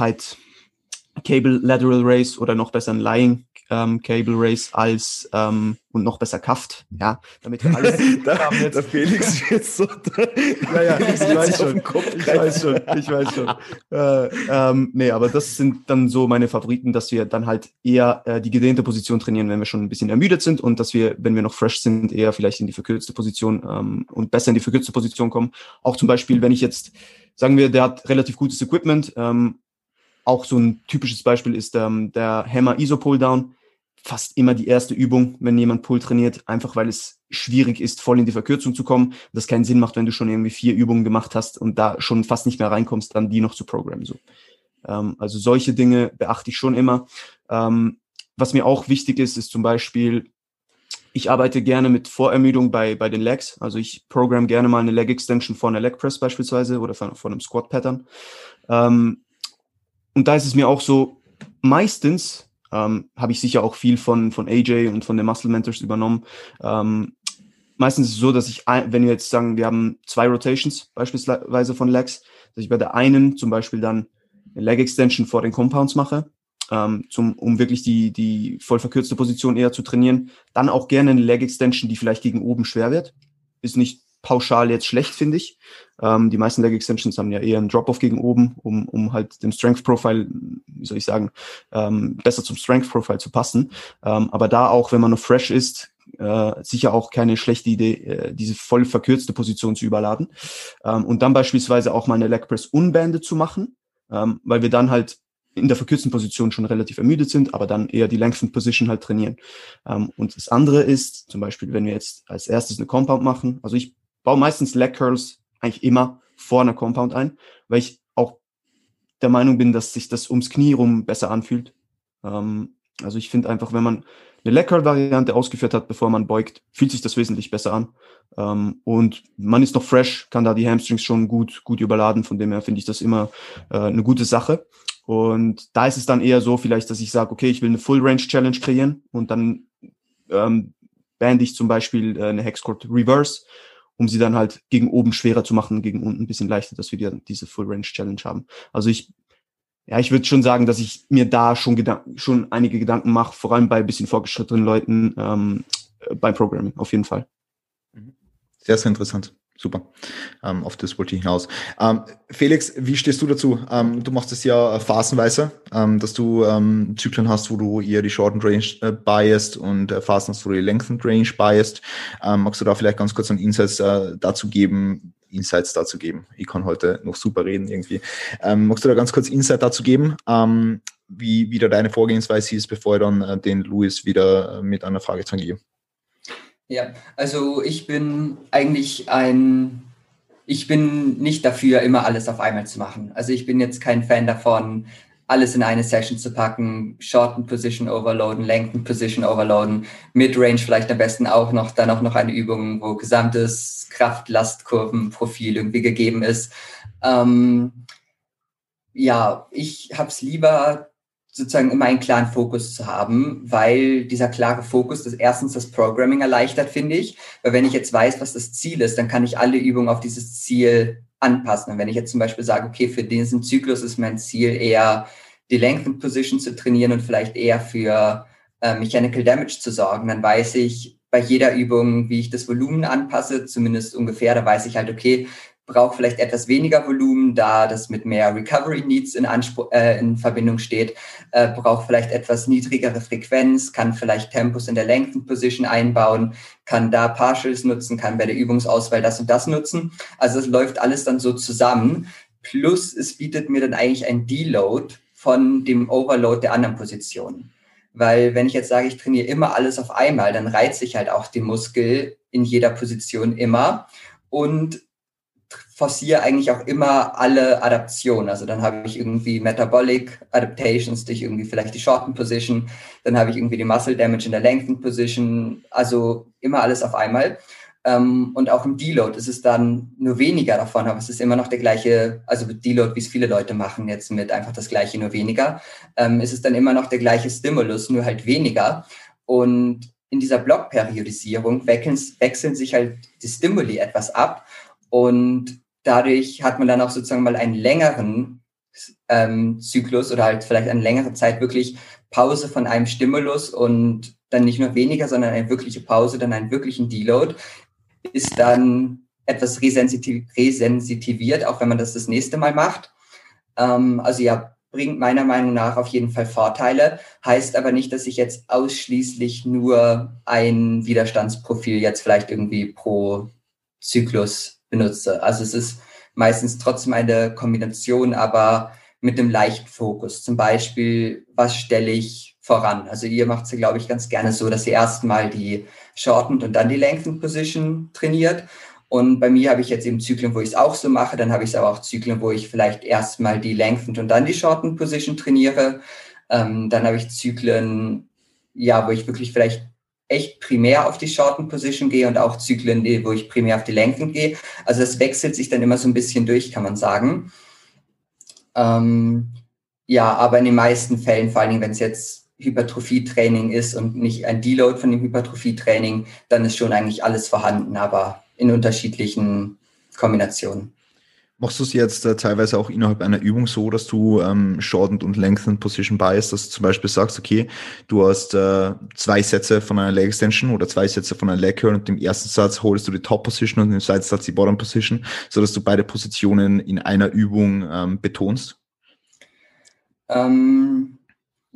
Cable Lateral Race oder noch besser ein Lying ähm, Cable Race als ähm, und noch besser Kaft, ja, damit wir alles da, der Felix jetzt so ja, ja, ich weiß schon, ich weiß schon, ich weiß schon. Äh, ähm, nee, aber das sind dann so meine Favoriten, dass wir dann halt eher äh, die gedehnte Position trainieren, wenn wir schon ein bisschen ermüdet sind und dass wir, wenn wir noch fresh sind, eher vielleicht in die verkürzte Position ähm, und besser in die verkürzte Position kommen. Auch zum Beispiel, wenn ich jetzt, sagen wir, der hat relativ gutes Equipment, ähm, auch so ein typisches Beispiel ist ähm, der Hammer ISO Pulldown fast immer die erste Übung, wenn jemand Pull trainiert, einfach weil es schwierig ist, voll in die Verkürzung zu kommen. Das keinen Sinn macht, wenn du schon irgendwie vier Übungen gemacht hast und da schon fast nicht mehr reinkommst, dann die noch zu programmen. So. Ähm, also solche Dinge beachte ich schon immer. Ähm, was mir auch wichtig ist, ist zum Beispiel, ich arbeite gerne mit Vorermüdung bei, bei den Legs. Also ich programme gerne mal eine Leg Extension vor einer Leg Press beispielsweise oder von, von einem Squat Pattern. Ähm, und da ist es mir auch so, meistens ähm, habe ich sicher auch viel von, von AJ und von den Muscle Mentors übernommen. Ähm, meistens ist es so, dass ich, wenn wir jetzt sagen, wir haben zwei Rotations beispielsweise von Legs, dass ich bei der einen zum Beispiel dann eine Leg Extension vor den Compounds mache, ähm, zum, um wirklich die, die voll verkürzte Position eher zu trainieren. Dann auch gerne eine Leg Extension, die vielleicht gegen oben schwer wird. Ist nicht pauschal jetzt schlecht, finde ich. Ähm, die meisten Leg Extensions haben ja eher einen Drop-off gegen oben, um, um halt dem Strength Profile, wie soll ich sagen, ähm, besser zum Strength Profile zu passen. Ähm, aber da auch, wenn man noch fresh ist, äh, sicher auch keine schlechte Idee, äh, diese voll verkürzte Position zu überladen. Ähm, und dann beispielsweise auch mal eine Leg Press unbanded zu machen, ähm, weil wir dann halt in der verkürzten Position schon relativ ermüdet sind, aber dann eher die Lengthened Position halt trainieren. Ähm, und das andere ist, zum Beispiel, wenn wir jetzt als erstes eine Compound machen, also ich baue meistens Leg Curls eigentlich immer vor einer Compound ein, weil ich auch der Meinung bin, dass sich das ums Knie rum besser anfühlt. Ähm, also ich finde einfach, wenn man eine Leg Curl Variante ausgeführt hat, bevor man beugt, fühlt sich das wesentlich besser an. Ähm, und man ist noch fresh, kann da die Hamstrings schon gut, gut überladen. Von dem her finde ich das immer äh, eine gute Sache. Und da ist es dann eher so vielleicht, dass ich sage, okay, ich will eine Full Range Challenge kreieren und dann ähm, band ich zum Beispiel äh, eine Hexcord Reverse, um sie dann halt gegen oben schwerer zu machen, gegen unten ein bisschen leichter, dass wir die, diese Full Range Challenge haben. Also ich, ja, ich würde schon sagen, dass ich mir da schon, Gedanken, schon einige Gedanken mache, vor allem bei ein bisschen fortgeschrittenen Leuten ähm, beim Programming, auf jeden Fall. Sehr, sehr interessant super. Ähm, auf das wollte ich hinaus. Ähm, Felix, wie stehst du dazu? Ähm, du machst es ja phasenweise, ähm, dass du ähm, Zyklen hast, wo du eher die Shortened Range äh, biased und äh, Phasen hast, wo du die Lengthened Range biased. Ähm, magst du da vielleicht ganz kurz einen Insights äh, dazu geben? Insights dazu geben. Ich kann heute noch super reden irgendwie. Magst du da ganz kurz Insight dazu geben, wie wieder deine Vorgehensweise ist, bevor ich dann äh, den Louis wieder äh, mit einer Frage tangiere? Ja, also ich bin eigentlich ein, ich bin nicht dafür, immer alles auf einmal zu machen. Also ich bin jetzt kein Fan davon, alles in eine Session zu packen, Shorten Position overloaden, Lengthen Position overloaden, Midrange vielleicht am besten auch noch, dann auch noch eine Übung, wo gesamtes Kraft-Last-Kurven-Profil irgendwie gegeben ist. Ähm, ja, ich habe es lieber sozusagen immer einen klaren Fokus zu haben, weil dieser klare Fokus das erstens das Programming erleichtert, finde ich. Weil wenn ich jetzt weiß, was das Ziel ist, dann kann ich alle Übungen auf dieses Ziel anpassen. Und wenn ich jetzt zum Beispiel sage, okay, für diesen Zyklus ist mein Ziel eher die Lengthened Position zu trainieren und vielleicht eher für äh, Mechanical Damage zu sorgen, dann weiß ich bei jeder Übung, wie ich das Volumen anpasse, zumindest ungefähr, da weiß ich halt, okay, braucht vielleicht etwas weniger Volumen, da das mit mehr Recovery Needs in, Anspruch, äh, in Verbindung steht, äh, braucht vielleicht etwas niedrigere Frequenz, kann vielleicht Tempos in der Lengthen Position einbauen, kann da Partials nutzen, kann bei der Übungsauswahl das und das nutzen. Also es läuft alles dann so zusammen. Plus es bietet mir dann eigentlich ein Deload von dem Overload der anderen Positionen. Weil wenn ich jetzt sage, ich trainiere immer alles auf einmal, dann reizt sich halt auch die Muskel in jeder Position immer. Und forciere eigentlich auch immer alle Adaptionen. Also dann habe ich irgendwie Metabolic Adaptations durch irgendwie vielleicht die Shorten Position, dann habe ich irgendwie die Muscle Damage in der Lengthen Position, also immer alles auf einmal. Ähm, und auch im Deload ist es dann nur weniger davon, aber es ist immer noch der gleiche, also Deload, wie es viele Leute machen jetzt mit einfach das gleiche, nur weniger, ähm, ist es dann immer noch der gleiche Stimulus, nur halt weniger. Und in dieser Blockperiodisierung wechseln, wechseln sich halt die Stimuli etwas ab und dadurch hat man dann auch sozusagen mal einen längeren ähm, Zyklus oder halt vielleicht eine längere Zeit wirklich Pause von einem Stimulus und dann nicht nur weniger, sondern eine wirkliche Pause, dann einen wirklichen Deload, ist dann etwas resensitiv resensitiviert, auch wenn man das das nächste Mal macht. Ähm, also ja, bringt meiner Meinung nach auf jeden Fall Vorteile, heißt aber nicht, dass ich jetzt ausschließlich nur ein Widerstandsprofil jetzt vielleicht irgendwie pro Zyklus benutze. Also es ist meistens trotzdem eine Kombination, aber mit einem leichten Fokus. Zum Beispiel, was stelle ich voran? Also ihr macht es, glaube ich, ganz gerne so, dass ihr erstmal die Shortened und dann die Lengthened Position trainiert. Und bei mir habe ich jetzt eben Zyklen, wo ich es auch so mache. Dann habe ich es aber auch Zyklen, wo ich vielleicht erstmal die Lengthened und dann die Shortened Position trainiere. Ähm, dann habe ich Zyklen, ja, wo ich wirklich vielleicht echt primär auf die Shorten Position gehe und auch Zyklen, wo ich primär auf die Längen gehe. Also das wechselt sich dann immer so ein bisschen durch, kann man sagen. Ähm, ja, aber in den meisten Fällen, vor allen Dingen, wenn es jetzt Hypertrophie-Training ist und nicht ein Deload von dem Hypertrophie-Training, dann ist schon eigentlich alles vorhanden, aber in unterschiedlichen Kombinationen. Machst du es jetzt äh, teilweise auch innerhalb einer Übung so, dass du ähm, Shortened und Lengthened Position Bias, dass du zum Beispiel sagst, okay, du hast äh, zwei Sätze von einer Leg Extension oder zwei Sätze von einer Leg Curl und im ersten Satz holst du die Top Position und im zweiten Satz die Bottom Position, so dass du beide Positionen in einer Übung ähm, betonst? Ähm,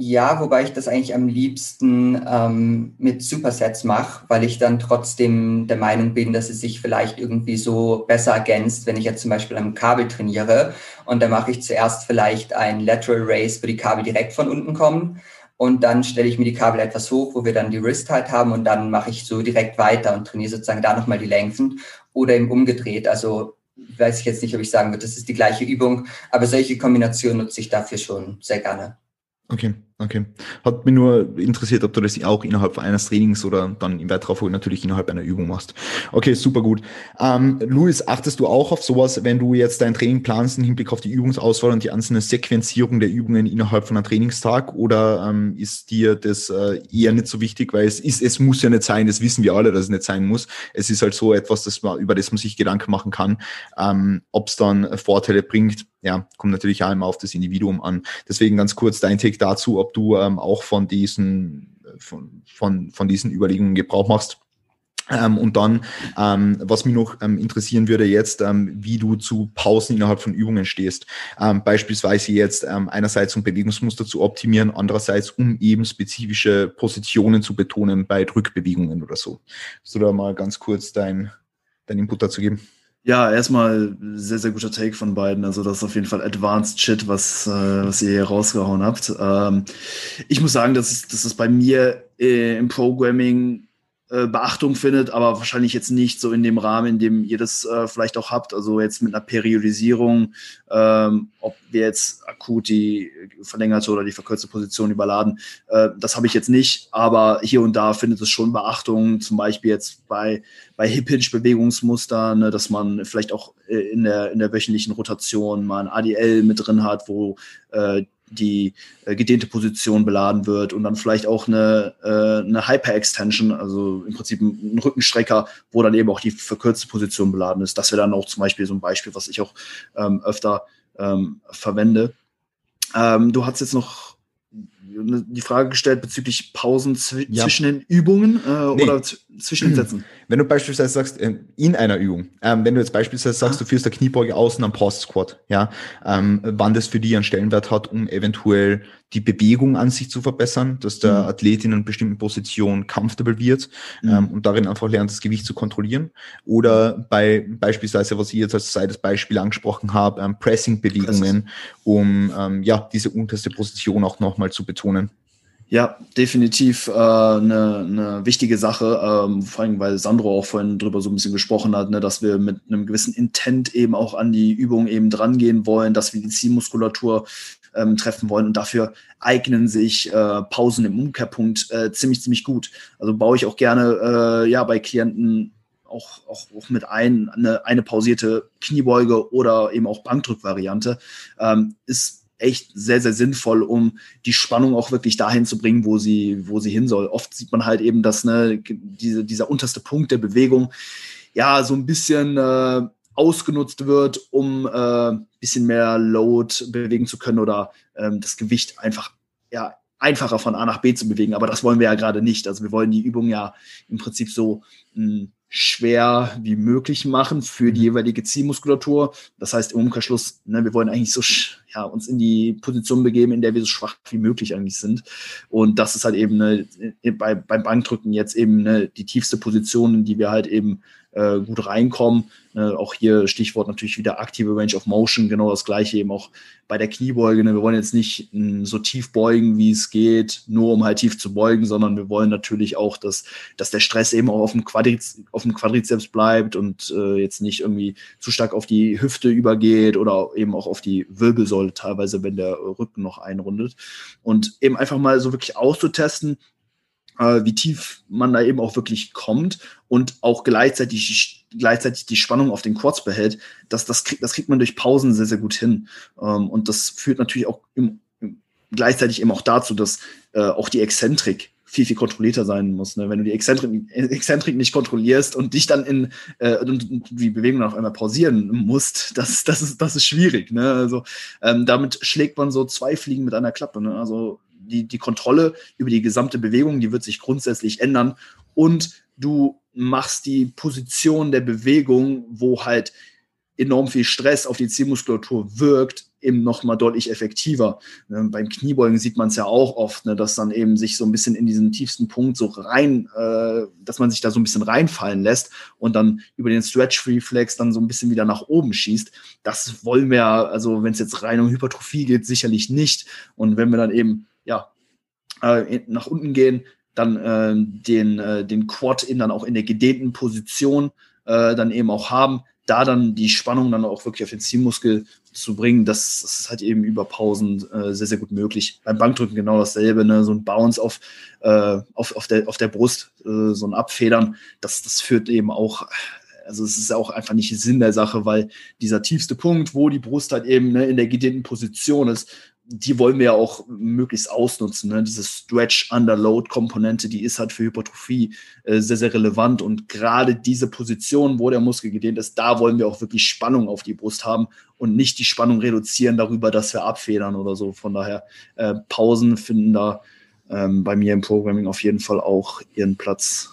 Ja, wobei ich das eigentlich am liebsten ähm, mit Supersets mache, weil ich dann trotzdem der Meinung bin, dass es sich vielleicht irgendwie so besser ergänzt, wenn ich jetzt zum Beispiel am Kabel trainiere. Und dann mache ich zuerst vielleicht ein Lateral Race, wo die Kabel direkt von unten kommen. Und dann stelle ich mir die Kabel etwas hoch, wo wir dann die Wrist halt haben. Und dann mache ich so direkt weiter und trainiere sozusagen da nochmal die Lengthen. Oder eben umgedreht. Also weiß ich jetzt nicht, ob ich sagen würde, das ist die gleiche Übung, aber solche Kombinationen nutze ich dafür schon sehr gerne. Okay, okay. Hat mich nur interessiert, ob du das auch innerhalb eines Trainings oder dann im weiterer Folge natürlich innerhalb einer Übung machst. Okay, super gut. Ähm, Luis, achtest du auch auf sowas, wenn du jetzt dein Training planst im Hinblick auf die Übungsauswahl und die einzelne Sequenzierung der Übungen innerhalb von einem Trainingstag? Oder ähm, ist dir das äh, eher nicht so wichtig, weil es ist, es muss ja nicht sein, das wissen wir alle, dass es nicht sein muss. Es ist halt so etwas, das man, über das man sich Gedanken machen kann, ähm, ob es dann Vorteile bringt ja, kommt natürlich auch immer auf das Individuum an. Deswegen ganz kurz dein Take dazu, ob du ähm, auch von diesen, von, von, von diesen Überlegungen Gebrauch machst. Ähm, und dann, ähm, was mich noch ähm, interessieren würde jetzt, ähm, wie du zu Pausen innerhalb von Übungen stehst. Ähm, beispielsweise jetzt ähm, einerseits um Bewegungsmuster zu optimieren, andererseits um eben spezifische Positionen zu betonen bei Drückbewegungen oder so. Hast du da mal ganz kurz dein, dein Input dazu geben? Ja, erstmal sehr, sehr guter Take von beiden. Also das ist auf jeden Fall Advanced Shit, was, äh, was ihr hier rausgehauen habt. Ähm, ich muss sagen, dass, ich, dass das bei mir äh, im Programming äh, Beachtung findet, aber wahrscheinlich jetzt nicht so in dem Rahmen, in dem ihr das äh, vielleicht auch habt. Also jetzt mit einer Periodisierung, ähm, ob wir jetzt akut die verlängerte oder die verkürzte Position überladen, äh, das habe ich jetzt nicht. Aber hier und da findet es schon Beachtung, zum Beispiel jetzt bei, bei Hip-Hinge-Bewegungsmustern, ne, dass man vielleicht auch äh, in der, in der wöchentlichen Rotation mal ein ADL mit drin hat, wo äh, die äh, gedehnte Position beladen wird und dann vielleicht auch eine, äh, eine Hyper-Extension, also im Prinzip ein, Rückenstrecker, wo dann eben auch die verkürzte Position beladen ist. Das wäre dann auch zum Beispiel so ein Beispiel, was ich auch ähm, öfter ähm, verwende. Ähm, du hast jetzt noch die Frage gestellt bezüglich Pausen zw ja. zwischen den Übungen äh, nee. oder zwischen den Sätzen. Wenn du beispielsweise sagst, äh, in einer Übung, ähm, wenn du jetzt beispielsweise sagst, ah. du führst der Kniebeuge außen am Post Squat, ja, ähm, wann das für dich einen Stellenwert hat, um eventuell die Bewegung an sich zu verbessern, dass der mhm. Athlet in einer bestimmten Position comfortable wird mhm. ähm, und darin einfach lernt, das Gewicht zu kontrollieren. Oder bei beispielsweise, was ich jetzt als zweites Beispiel angesprochen habe, ähm, Pressing-Bewegungen, um ähm, ja diese unterste Position auch nochmal zu betonen. Ja, definitiv eine äh, ne, ne wichtige Sache, ähm, vor allem weil Sandro auch vorhin drüber so ein bisschen gesprochen hat, ne, dass wir mit einem gewissen Intent eben auch an die Übung eben drangehen wollen, dass wir die Zielmuskulatur ähm, treffen wollen und dafür eignen sich äh, Pausen im Umkehrpunkt äh, ziemlich, ziemlich gut. Also baue ich auch gerne äh, ja bei Klienten auch, auch, auch mit ein, eine, eine pausierte Kniebeuge oder eben auch Bankdrückvariante. Ähm, ist echt sehr, sehr sinnvoll, um die Spannung auch wirklich dahin zu bringen, wo sie, wo sie hin soll. Oft sieht man halt eben, dass ne, diese, dieser unterste Punkt der Bewegung ja so ein bisschen äh, ausgenutzt wird, um äh, bisschen mehr Load bewegen zu können oder ähm, das Gewicht einfach ja einfacher von A nach B zu bewegen. Aber das wollen wir ja gerade nicht. Also wir wollen die Übung ja im Prinzip so mh, hm, schwer wie möglich machen für die mhm. jeweilige Zielmuskulatur. Das heißt im Umkehrschluss, ne, wir wollen eigentlich so ja, uns in die Position begeben, in der wir so schwach wie möglich eigentlich sind. Und das ist halt eben ne, bei, beim Bankdrücken jetzt eben ne, die tiefste Position, in die wir halt eben äh, gut reinkommen. Äh, auch hier Stichwort natürlich wieder aktive Range of Motion, genau das gleiche eben auch bei der Kniebeuge. Ne? Wir wollen jetzt nicht mh, hm, so tief beugen, wie es geht, nur um halt tief zu beugen, sondern wir wollen natürlich auch, dass, dass der Stress eben auch auf dem, Quadriz auf dem Quadrizeps bleibt und äh, jetzt nicht irgendwie zu stark auf die Hüfte übergeht oder eben auch auf die Wirbelsäule teilweise, wenn der Rücken noch einrundet. Und eben einfach mal so wirklich auszutesten, äh, wie tief man da eben auch wirklich kommt und auch gleichzeitig, gleichzeitig die Spannung auf den Quads behält, das, das, kriegt, das kriegt man durch Pausen sehr, sehr gut hin. Ähm, und das führt natürlich auch im, gleichzeitig eben auch dazu, dass äh, auch die Exzentrik viel, viel kontrollierter sein muss. Ne? Wenn du die Exzentrik, Exzentrik nicht kontrollierst und dich dann in äh, und, und die Bewegung auf einmal pausieren musst, das, das, ist, das ist schwierig. Ne? Also ähm, damit schlägt man so zwei Fliegen mit einer Klappe. Ne? Also die, die Kontrolle über die gesamte Bewegung, die wird sich grundsätzlich ändern und du machst die Position der Bewegung, wo halt enorm viel Stress auf die Zielmuskulatur wirkt, eben noch mal deutlich effektiver. Ne, beim Kniebeugen sieht man es ja auch oft, ne, dass dann eben sich so ein bisschen in diesen tiefsten Punkt so rein, äh, dass man sich da so ein bisschen reinfallen lässt und dann über den Stretch-Reflex dann so ein bisschen wieder nach oben schießt. Das wollen wir, also wenn es jetzt rein um Hypertrophie geht, sicherlich nicht. Und wenn wir dann eben, ja, äh, nach unten gehen, dann äh, den, äh, den Quad in dann auch in der gedehnten Position äh, dann eben auch haben, da dann die Spannung dann auch wirklich auf den Zielmuskel zu bringen, das, das ist halt eben über Pausen äh, sehr, sehr gut möglich. Beim Bankdrücken genau dasselbe, ne? so ein Bounce auf, äh, auf, auf, der, auf der Brust, äh, so ein Abfedern, das, das führt eben auch, also es ist auch einfach nicht Sinn der Sache, weil dieser tiefste Punkt, wo die Brust halt eben ne, in der gedehnten Position ist, die wollen wir ja auch möglichst ausnutzen. Ne? Diese Stretch-Under-Load-Komponente, die ist halt für Hypertrophie äh, sehr, sehr relevant. Und gerade diese Position, wo der Muskel gedehnt ist, da wollen wir auch wirklich Spannung auf die Brust haben und nicht die Spannung reduzieren darüber, dass wir abfedern oder so. Von daher, äh, Pausen finden da ähm, bei mir im Programming auf jeden Fall auch ihren Platz.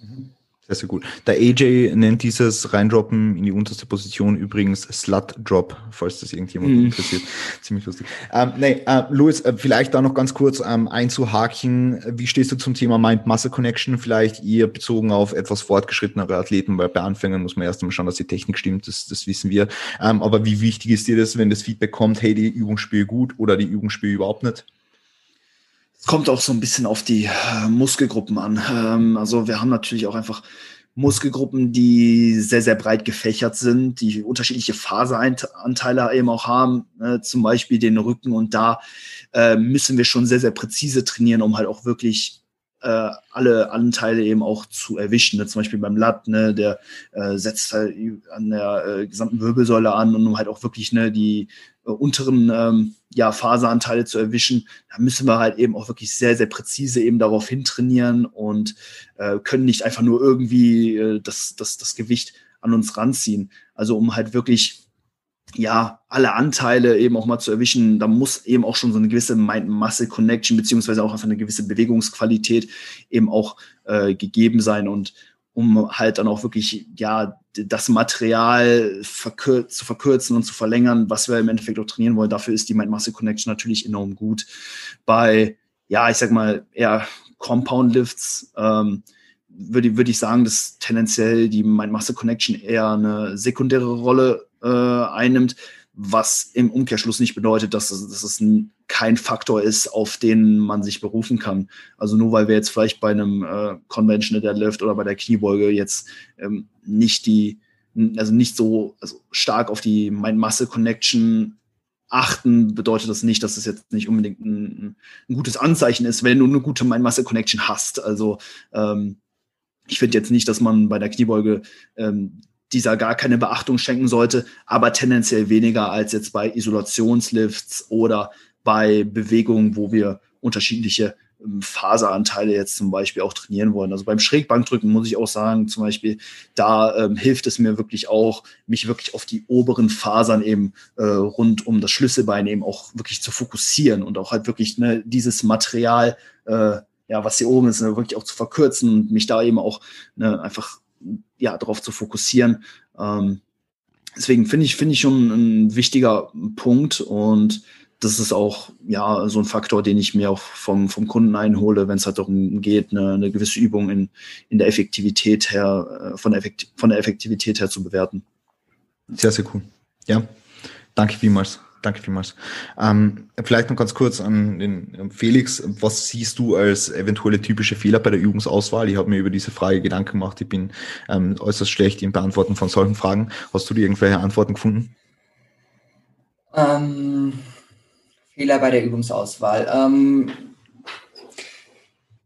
Mhm. Sehr, sehr gut. Der AJ nennt dieses Reindroppen in die unterste Position übrigens Slut Drop, falls das irgendjemand mm. interessiert. Ziemlich lustig. Ähm, nee, äh, Louis, äh, vielleicht da noch ganz kurz ähm, einzuhaken. Wie stehst du zum Thema Mind-Muscle-Connection? Vielleicht eher bezogen auf etwas fortgeschrittenere Athleten, weil bei Anfängern muss man erst einmal schauen, dass die Technik stimmt, das, das wissen wir. Ähm, aber wie wichtig ist dir das, wenn das Feedback kommt, hey, die Übung spiele gut oder die Übung spiele überhaupt nicht? Kommt auch so ein bisschen auf die äh, Muskelgruppen an. Ähm, also wir haben natürlich auch einfach Muskelgruppen, die sehr, sehr breit gefächert sind, die unterschiedliche Faseranteile eben auch haben, ne, zum Beispiel den Rücken. Und da äh, müssen wir schon sehr, sehr präzise trainieren, um halt auch wirklich äh, alle Anteile eben auch zu erwischen. Ne? Zum Beispiel beim Lat, ne, der äh, setzt halt an der äh, gesamten Wirbelsäule an und um halt auch wirklich ne, die äh, unteren ähm, ja, Faseranteile zu erwischen, da müssen wir halt eben auch wirklich sehr, sehr präzise eben darauf hintrainieren und äh, können nicht einfach nur irgendwie äh, das, das, das Gewicht an uns ranziehen. Also um halt wirklich ja, alle Anteile eben auch mal zu erwischen, da muss eben auch schon so eine gewisse Mind-Muscle-Connection beziehungsweise auch einfach eine gewisse Bewegungsqualität eben auch äh, gegeben sein und um halt dann auch wirklich, ja, das Material verkür zu verkürzen und zu verlängern, was wir im Endeffekt auch trainieren wollen. Dafür ist die Mind-Muscle-Connection natürlich enorm gut. Bei, ja, ich sag mal, eher Compound-Lifts, ähm, würde, würde ich sagen, dass tendenziell die Mind-Muscle-Connection eher eine sekundäre Rolle äh, einnimmt, was im Umkehrschluss nicht bedeutet, dass, es, dass es ein, kein Faktor ist, auf den man sich berufen kann. Also nur weil wir jetzt vielleicht bei einem äh, Conventional Deadlift oder bei der Kniebeuge jetzt ähm, nicht die, also nicht so also stark auf die Mind-Muscle-Connection achten, bedeutet das nicht, dass es jetzt nicht unbedingt ein, ein gutes Anzeichen ist, wenn du eine gute Mind-Muscle-Connection hast. Also ähm, ich finde jetzt nicht, dass man bei der Kniebeuge ähm, dieser gar keine Beachtung schenken sollte, aber tendenziell weniger als jetzt bei Isolationslifts oder bei Bewegungen, wo wir unterschiedliche ähm, Faseranteile jetzt zum Beispiel auch trainieren wollen. Also beim Schrägbankdrücken muss ich auch sagen, zum Beispiel, da ähm, hilft es mir wirklich auch, mich wirklich auf die oberen Fasern eben äh, rund um das Schlüsselbein eben auch wirklich zu fokussieren und auch halt wirklich ne, dieses Material, äh, ja, was hier oben ist, ne, wirklich auch zu verkürzen und mich da eben auch ne, einfach ja, darauf zu fokussieren. Ähm, deswegen finde ich, finde ich schon ein wichtiger Punkt und das ist auch ja so ein Faktor, den ich mir auch vom, vom Kunden einhole, wenn es halt darum geht, eine, eine gewisse Übung in, in der Effektivität her, äh, von der, Effektiv von der Effektivität her zu bewerten. Sehr, sehr cool. Ja, danke vielmals. Danke vielmals. Ähm, vielleicht noch ganz kurz an den Felix. Was siehst du als eventuelle typische Fehler bei der Übungsauswahl? Ich habe mir über diese Frage Gedanken gemacht. Ich bin ähm, äußerst schlecht im Beantworten von solchen Fragen. Hast du dir irgendwelche Antworten gefunden? Ähm, Fehler bei der Übungsauswahl. Ähm,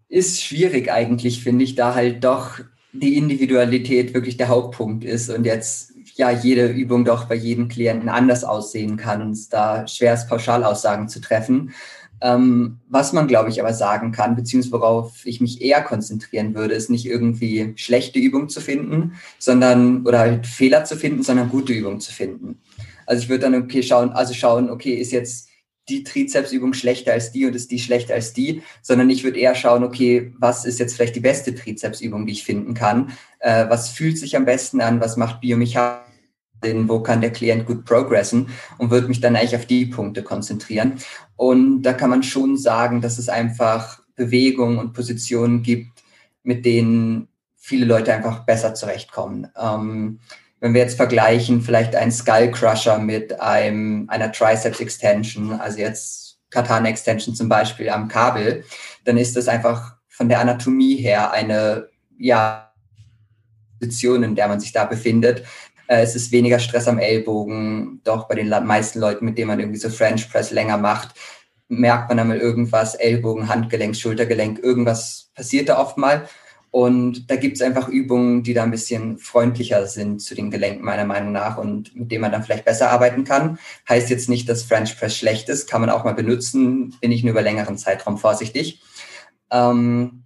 ist schwierig eigentlich, finde ich, da halt doch die Individualität wirklich der Hauptpunkt ist und jetzt ja jede Übung doch bei jedem Klienten anders aussehen kann und es da schwer ist, Pauschalaussagen zu treffen. Ähm, was man, glaube ich, aber sagen kann, beziehungsweise worauf ich mich eher konzentrieren würde, ist nicht irgendwie schlechte Übungen zu finden, sondern oder halt Fehler zu finden, sondern gute Übungen zu finden. Also ich würde dann okay schauen, also schauen, okay, ist jetzt die Trizepsübung schlechter als die und ist die schlechter als die, sondern ich würde eher schauen, okay, was ist jetzt vielleicht die beste Trizepsübung, die ich finden kann? Äh, was fühlt sich am besten an? Was macht biomechanisch wo kann der Klient gut progressen und würde mich dann eigentlich auf die Punkte konzentrieren. Und da kann man schon sagen, dass es einfach Bewegungen und Positionen gibt, mit denen viele Leute einfach besser zurechtkommen. Ähm, wenn wir jetzt vergleichen, vielleicht ein Skull Crusher mit einem, einer Triceps Extension, also jetzt Katana Extension zum Beispiel am Kabel, dann ist das einfach von der Anatomie her eine, ja, Position, in der man sich da befindet. Äh, es ist weniger Stress am Ellbogen, doch bei den meisten Leuten, mit denen man irgendwie so French Press länger macht, merkt man einmal irgendwas, Ellbogen, Handgelenk, Schultergelenk, irgendwas passiert da oft mal. Und da gibt es einfach Übungen, die da ein bisschen freundlicher sind zu den Gelenken, meiner Meinung nach, und mit denen man dann vielleicht besser arbeiten kann. Heißt jetzt nicht, dass French Press schlecht ist, kann man auch mal benutzen, bin ich nur über längeren Zeitraum vorsichtig. Ähm,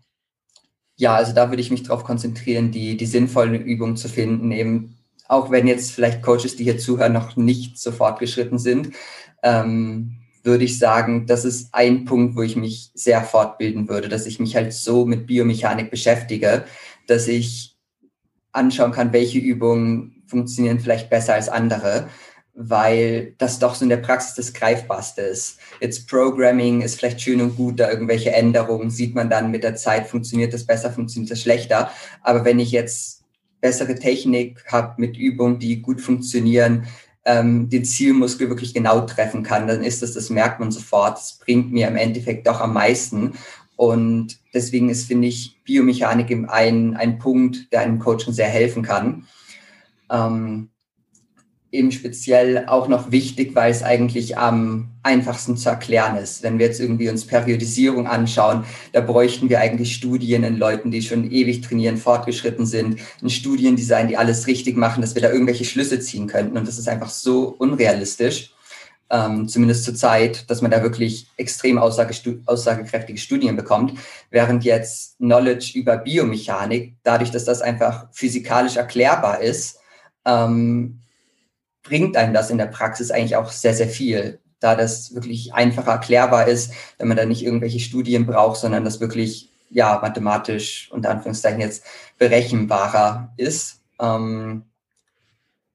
ja, also da würde ich mich darauf konzentrieren, die, die sinnvollen Übungen zu finden, eben auch wenn jetzt vielleicht Coaches, die hier zuhören, noch nicht so fortgeschritten sind. Ähm, würde ich sagen, das ist ein Punkt, wo ich mich sehr fortbilden würde, dass ich mich halt so mit Biomechanik beschäftige, dass ich anschauen kann, welche Übungen funktionieren vielleicht besser als andere, weil das doch so in der Praxis das Greifbarste ist. Jetzt Programming ist vielleicht schön und gut, da irgendwelche Änderungen sieht man dann mit der Zeit, funktioniert das besser, funktioniert das schlechter. Aber wenn ich jetzt bessere Technik habe mit Übungen, die gut funktionieren, ähm, den Zielmuskel wirklich genau treffen kann, dann ist das, das merkt man sofort. Das bringt mir im Endeffekt doch am meisten. Und deswegen ist, finde ich, Biomechanik ein, ein Punkt, der einem Coaching sehr helfen kann. Ähm, eben speziell auch noch wichtig, weil es eigentlich am einfachsten zu erklären ist. Wenn wir jetzt irgendwie uns Periodisierung anschauen, da bräuchten wir eigentlich Studien in Leuten, die schon ewig trainieren, fortgeschritten sind, ein Studiendesign, die alles richtig machen, dass wir da irgendwelche Schlüsse ziehen könnten. Und das ist einfach so unrealistisch, ähm, zumindest zur Zeit, dass man da wirklich extrem aussagekräftige Studien bekommt, während jetzt Knowledge über Biomechanik, dadurch, dass das einfach physikalisch erklärbar ist, ähm, bringt einem das in der Praxis eigentlich auch sehr, sehr viel, da das wirklich einfacher erklärbar ist, wenn man da nicht irgendwelche Studien braucht, sondern das wirklich ja mathematisch unter Anführungszeichen jetzt berechenbarer ist. Ähm,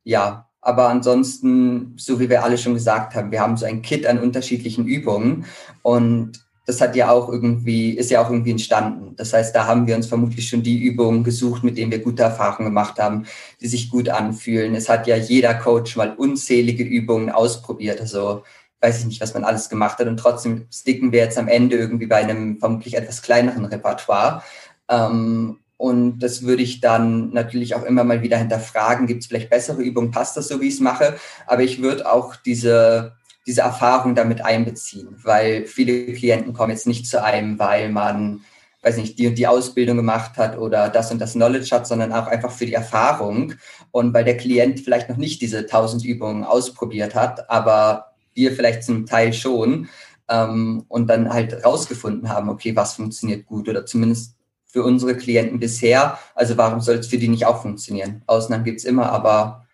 ja, aber ansonsten, so wie wir alle schon gesagt haben, wir haben so ein Kit an unterschiedlichen Übungen und das hat ja auch irgendwie, ist ja auch irgendwie entstanden. Das heißt, da haben wir uns vermutlich schon die Übungen gesucht, mit denen wir gute Erfahrungen gemacht haben, die sich gut anfühlen. Es hat ja jeder Coach mal unzählige Übungen ausprobiert. Also weiß ich nicht, was man alles gemacht hat. Und trotzdem sticken wir jetzt am Ende irgendwie bei einem vermutlich etwas kleineren Repertoire. Ähm, und das würde ich dann natürlich auch immer mal wieder hinterfragen. Gibt es vielleicht bessere Übungen? Passt das so, wie ich es mache? Aber ich würde auch diese diese Erfahrung damit einbeziehen, weil viele Klienten kommen jetzt nicht zu einem, weil man, weiß nicht, die und die Ausbildung gemacht hat oder das und das Knowledge hat, sondern auch einfach für die Erfahrung und weil der Klient vielleicht noch nicht diese tausend Übungen ausprobiert hat, aber wir vielleicht zum Teil schon ähm, und dann halt rausgefunden haben, okay, was funktioniert gut oder zumindest für unsere Klienten bisher. Also warum soll es für die nicht auch funktionieren? Ausnahmen gibt's immer, aber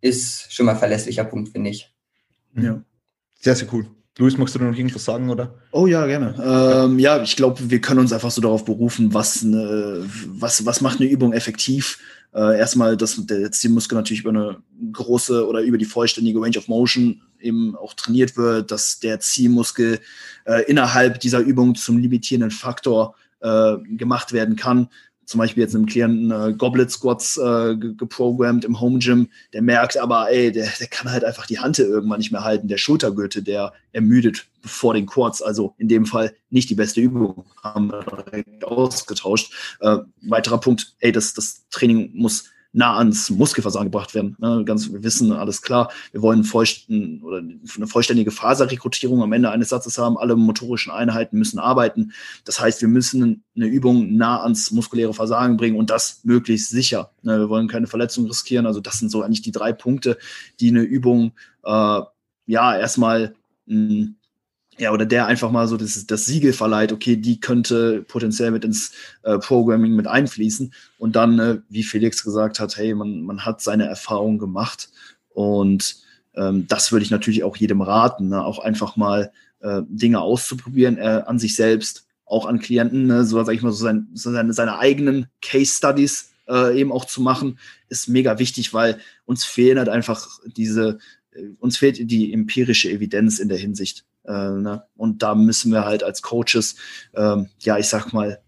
ist schon mal verlässlicher Punkt, finde ich. Ja. Sehr, sehr cool. Luis, magst du noch irgendwas sagen, oder? Oh ja, gerne. Ähm, ja, ich glaube, wir können uns einfach so darauf berufen, was, eine, was, was macht eine Übung effektiv. Äh, erstmal, dass der Zielmuskel natürlich über eine große oder über die vollständige Range of Motion eben auch trainiert wird, dass der Zielmuskel äh, innerhalb dieser Übung zum limitierenden Faktor äh, gemacht werden kann zum Beispiel jetzt einem Klienten äh, Goblet Squats äh, geprogrammt im Home Gym, der merkt aber, ey, der, der kann halt einfach die Hand irgendwann nicht mehr halten. Der Schultergürtel, der ermüdet vor den Quads. Also in dem Fall nicht die beste Übung. Haben wir direkt ausgetauscht. Äh, weiterer Punkt, ey, das, das Training muss nah ans Muskelversagen gebracht werden. Ne? Ganz, wir wissen, alles klar, wir wollen vollsten, oder eine vollständige Faserrekrutierung am Ende eines Satzes haben. Alle motorischen Einheiten müssen arbeiten. Das heißt, wir müssen eine Übung nah ans muskuläre Versagen bringen und das möglichst sicher. Ne? Wir wollen keine Verletzung riskieren. Also das sind so eigentlich die drei Punkte, die eine Übung äh, ja erstmal mh, ja, oder der einfach mal so das, das Siegel verleiht, okay, die könnte potenziell mit ins äh, Programming mit einfließen. Und dann, äh, wie Felix gesagt hat, hey, man, man hat seine Erfahrung gemacht. Und ähm, das würde ich natürlich auch jedem raten, ne? auch einfach mal äh, Dinge auszuprobieren äh, an sich selbst, auch an Klienten, ne? so sage ich mal, so, sein, so seine, seine eigenen Case Studies äh, eben auch zu machen, ist mega wichtig, weil uns fehlen halt einfach diese, äh, uns fehlt die empirische Evidenz in der Hinsicht. Äh, ne? Und da müssen wir halt als Coaches, ähm, ja, ich sag mal,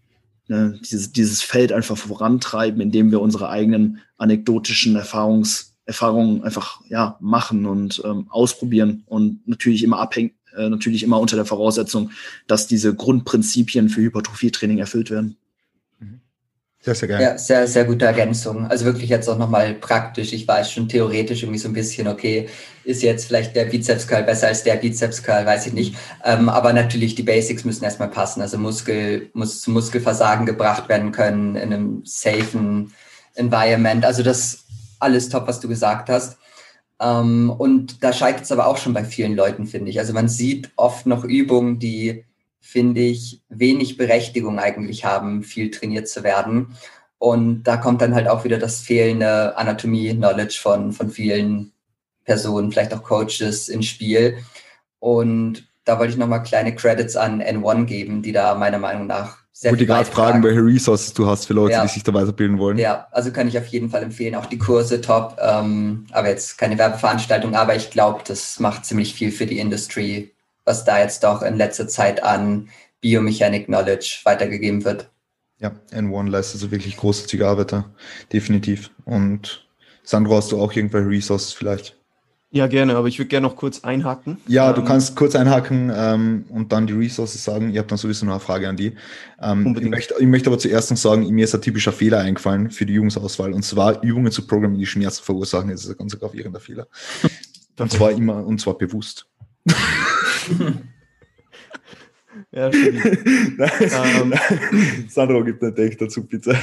ne, dieses, dieses Feld einfach vorantreiben, indem wir unsere eigenen anekdotischen Erfahrungs, Erfahrungen einfach ja, machen und ähm, ausprobieren und natürlich immer abhängt, äh, natürlich immer unter der Voraussetzung, dass diese Grundprinzipien für Hypertrophietraining erfüllt werden. Sehr, sehr geil. Ja, sehr, sehr gute Ergänzung. Also wirklich jetzt auch nochmal praktisch. Ich weiß schon theoretisch irgendwie so ein bisschen, okay, ist jetzt vielleicht der Bizeps Curl besser als der Bizeps Curl, weiß ich nicht. Ähm, aber natürlich, die Basics müssen erstmal passen. Also Muskel muss zum Muskelversagen gebracht werden können in einem safen Environment. Also das alles top, was du gesagt hast. Ähm, und da scheitert es aber auch schon bei vielen Leuten, finde ich. Also man sieht oft noch Übungen, die finde ich, wenig Berechtigung eigentlich haben, viel trainiert zu werden. Und da kommt dann halt auch wieder das fehlende Anatomie-Knowledge von, von vielen Personen, vielleicht auch Coaches ins Spiel. Und da wollte ich nochmal kleine Credits an N1 geben, die da meiner Meinung nach sehr Wollte gerade fragen, welche Resources du hast für Leute, ja. die sich da weiterbilden wollen. Ja, also kann ich auf jeden Fall empfehlen. Auch die Kurse top. Ähm, aber jetzt keine Werbeveranstaltung, aber ich glaube, das macht ziemlich viel für die Industry, was da jetzt doch in letzter Zeit an Biomechanic Knowledge weitergegeben wird. Ja, N1 leistet also wirklich großartige Arbeit da, definitiv. Und Sandro, hast du auch irgendwelche Resources vielleicht? Ja, gerne, aber ich würde gerne noch kurz einhaken. Ja, ähm, du kannst kurz einhaken ähm, und dann die Resources sagen. Ich habe dann sowieso noch eine Frage an die. Ähm, ich, möchte, ich möchte aber zuerst noch sagen, mir ist ein typischer Fehler eingefallen für die Übungsauswahl. Und zwar Übungen zu programmieren, die Schmerzen verursachen. Das ist ein ganz gravierender Fehler. und zwar immer, und zwar bewusst. ja, ähm, Sandro gibt einen Take dazu, bitte.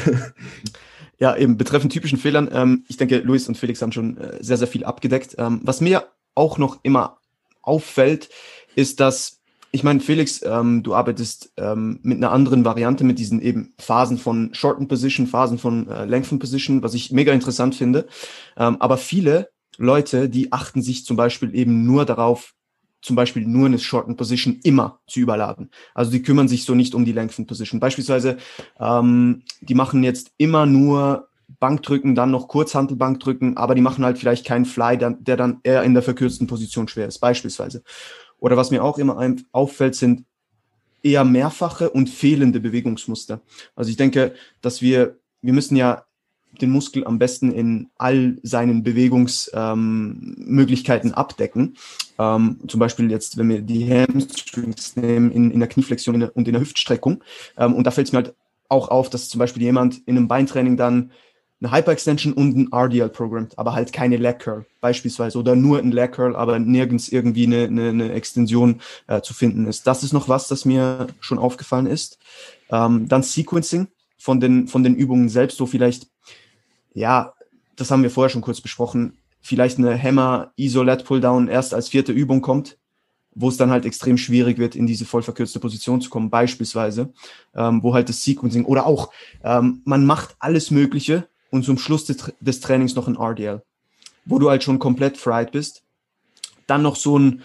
Ja, eben betreffend typischen Fehlern. Ähm, ich denke, Luis und Felix haben schon äh, sehr, sehr viel abgedeckt. Ähm, was mir auch noch immer auffällt, ist, dass, ich meine, Felix, ähm, du arbeitest ähm, mit einer anderen Variante, mit diesen eben Phasen von Shorten Position, Phasen von äh, Lengthen Position, was ich mega interessant finde. Ähm, aber viele Leute, die achten sich zum Beispiel eben nur darauf, zum Beispiel nur eine Shorten Position immer zu überladen. Also die kümmern sich so nicht um die Lengthen Position. Beispielsweise, ähm, die machen jetzt immer nur Bankdrücken, dann noch Kurzhantelbankdrücken, aber die machen halt vielleicht keinen Fly, der, der dann eher in der verkürzten Position schwer ist, beispielsweise. Oder was mir auch immer auffällt, sind eher mehrfache und fehlende Bewegungsmuster. Also ich denke, dass wir, wir müssen ja den Muskel am besten in all seinen Bewegungsmöglichkeiten ähm, abdecken. Ähm, zum Beispiel jetzt, wenn wir die Hamstrings nehmen in, in der Knieflexion und in der Hüftstreckung. Ähm, und da fällt es mir halt auch auf, dass zum Beispiel jemand in einem Beintraining dann eine Hyperextension und ein RDL programmt, aber halt keine Leg Curl beispielsweise oder nur ein Leg Curl, aber nirgends irgendwie eine, eine, eine Extension äh, zu finden ist. Das ist noch was, das mir schon aufgefallen ist. Ähm, dann Sequencing von den, von den Übungen selbst, so vielleicht ja, das haben wir vorher schon kurz besprochen, vielleicht eine Hammer Isolat Pulldown erst als vierte Übung kommt, wo es dann halt extrem schwierig wird, in diese voll verkürzte Position zu kommen, beispielsweise, ähm, wo halt das Sequencing oder auch ähm, man macht alles Mögliche und zum Schluss des, des Trainings noch ein RDL, wo du halt schon komplett fried bist, dann noch so ein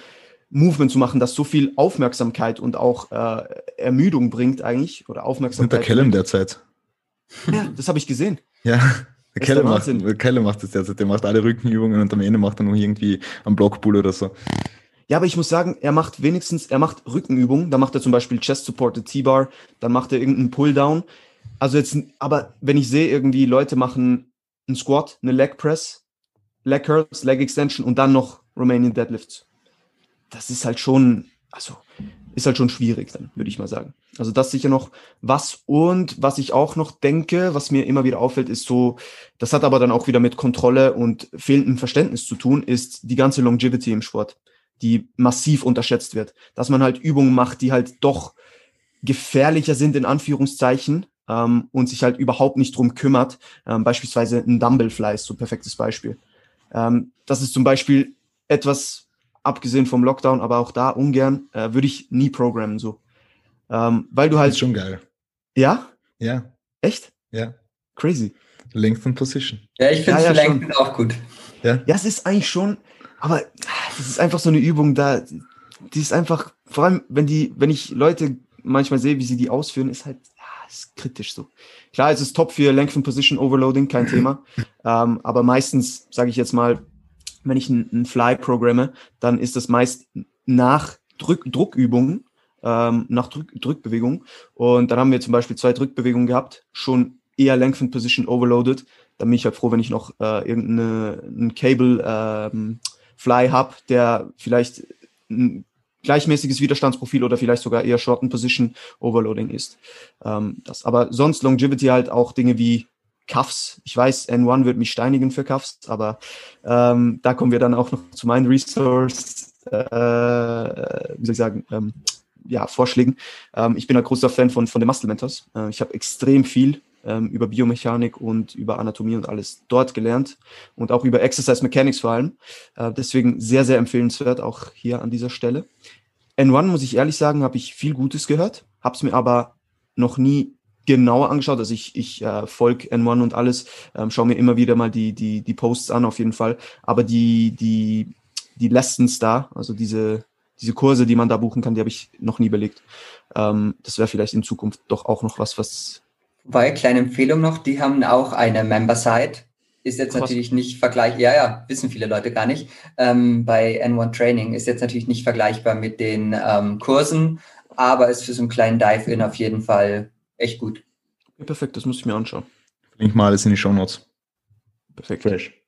Movement zu machen, das so viel Aufmerksamkeit und auch äh, Ermüdung bringt eigentlich oder Aufmerksamkeit. Mit der Kellem derzeit. Ja, das habe ich gesehen. Ja. Kelle macht, Kelle macht das derzeit, der macht alle Rückenübungen und am Ende macht er noch irgendwie einen Blockpull oder so. Ja, aber ich muss sagen, er macht wenigstens, er macht Rückenübungen, da macht er zum Beispiel Chest Supported T-Bar, dann macht er irgendeinen Pulldown. Also jetzt, aber wenn ich sehe, irgendwie Leute machen einen Squat, eine Leg Press, Leg Curls, Leg Extension und dann noch Romanian Deadlifts. Das ist halt schon, also ist halt schon schwierig dann, würde ich mal sagen. Also das sicher noch was. Und was ich auch noch denke, was mir immer wieder auffällt, ist so, das hat aber dann auch wieder mit Kontrolle und fehlendem Verständnis zu tun, ist die ganze Longevity im Sport, die massiv unterschätzt wird. Dass man halt Übungen macht, die halt doch gefährlicher sind, in Anführungszeichen, ähm, und sich halt überhaupt nicht drum kümmert. Ähm, beispielsweise ein Dumbbell Fly ist so ein perfektes Beispiel. Ähm, das ist zum Beispiel etwas, abgesehen vom Lockdown, aber auch da ungern, äh, würde ich nie programmen so. Ähm, weil du halt. Das ist schon geil. Ja? Ja. Echt? Ja. Crazy. Length and Position. Ja, ich finde ja, ja, Length auch gut. Ja? ja, es ist eigentlich schon, aber es ist einfach so eine Übung da, die ist einfach, vor allem, wenn die, wenn ich Leute manchmal sehe, wie sie die ausführen, ist halt, ist kritisch so. Klar, es ist top für Length and Position Overloading, kein Thema. ähm, aber meistens, sage ich jetzt mal, wenn ich einen Fly programme, dann ist das meist nach Drück, Druckübungen, ähm, nach Drück, Drückbewegungen. Und dann haben wir zum Beispiel zwei Drückbewegungen gehabt, schon eher Length and Position overloaded. Dann bin ich halt froh, wenn ich noch äh, irgendeinen Cable ähm, Fly habe, der vielleicht ein gleichmäßiges Widerstandsprofil oder vielleicht sogar eher Short Position Overloading ist. Ähm, das, aber sonst Longevity halt auch Dinge wie Cuffs. Ich weiß, N1 wird mich steinigen für Cuffs, aber ähm, da kommen wir dann auch noch zu meinen Resource, äh, wie soll ich sagen, ähm, ja, Vorschlägen. Ähm, ich bin ein großer Fan von, von den Muscle Mentors. Äh, ich habe extrem viel ähm, über Biomechanik und über Anatomie und alles dort gelernt und auch über Exercise Mechanics vor allem. Äh, deswegen sehr, sehr empfehlenswert, auch hier an dieser Stelle. N1, muss ich ehrlich sagen, habe ich viel Gutes gehört, habe es mir aber noch nie genauer angeschaut. Also ich, ich äh, folge N1 und alles, ähm, schaue mir immer wieder mal die, die, die Posts an, auf jeden Fall. Aber die, die, die Lessons da, also diese, diese Kurse, die man da buchen kann, die habe ich noch nie belegt. Ähm, das wäre vielleicht in Zukunft doch auch noch was, was. Weil, kleine Empfehlung noch, die haben auch eine Member-Site. Ist jetzt Krass. natürlich nicht vergleichbar, ja, ja, wissen viele Leute gar nicht. Ähm, bei N1 Training ist jetzt natürlich nicht vergleichbar mit den ähm, Kursen, aber ist für so einen kleinen Dive-In auf jeden Fall echt gut. Perfekt, das muss ich mir anschauen. Link mal alles in die Show Notes. Perfekt. Fresh.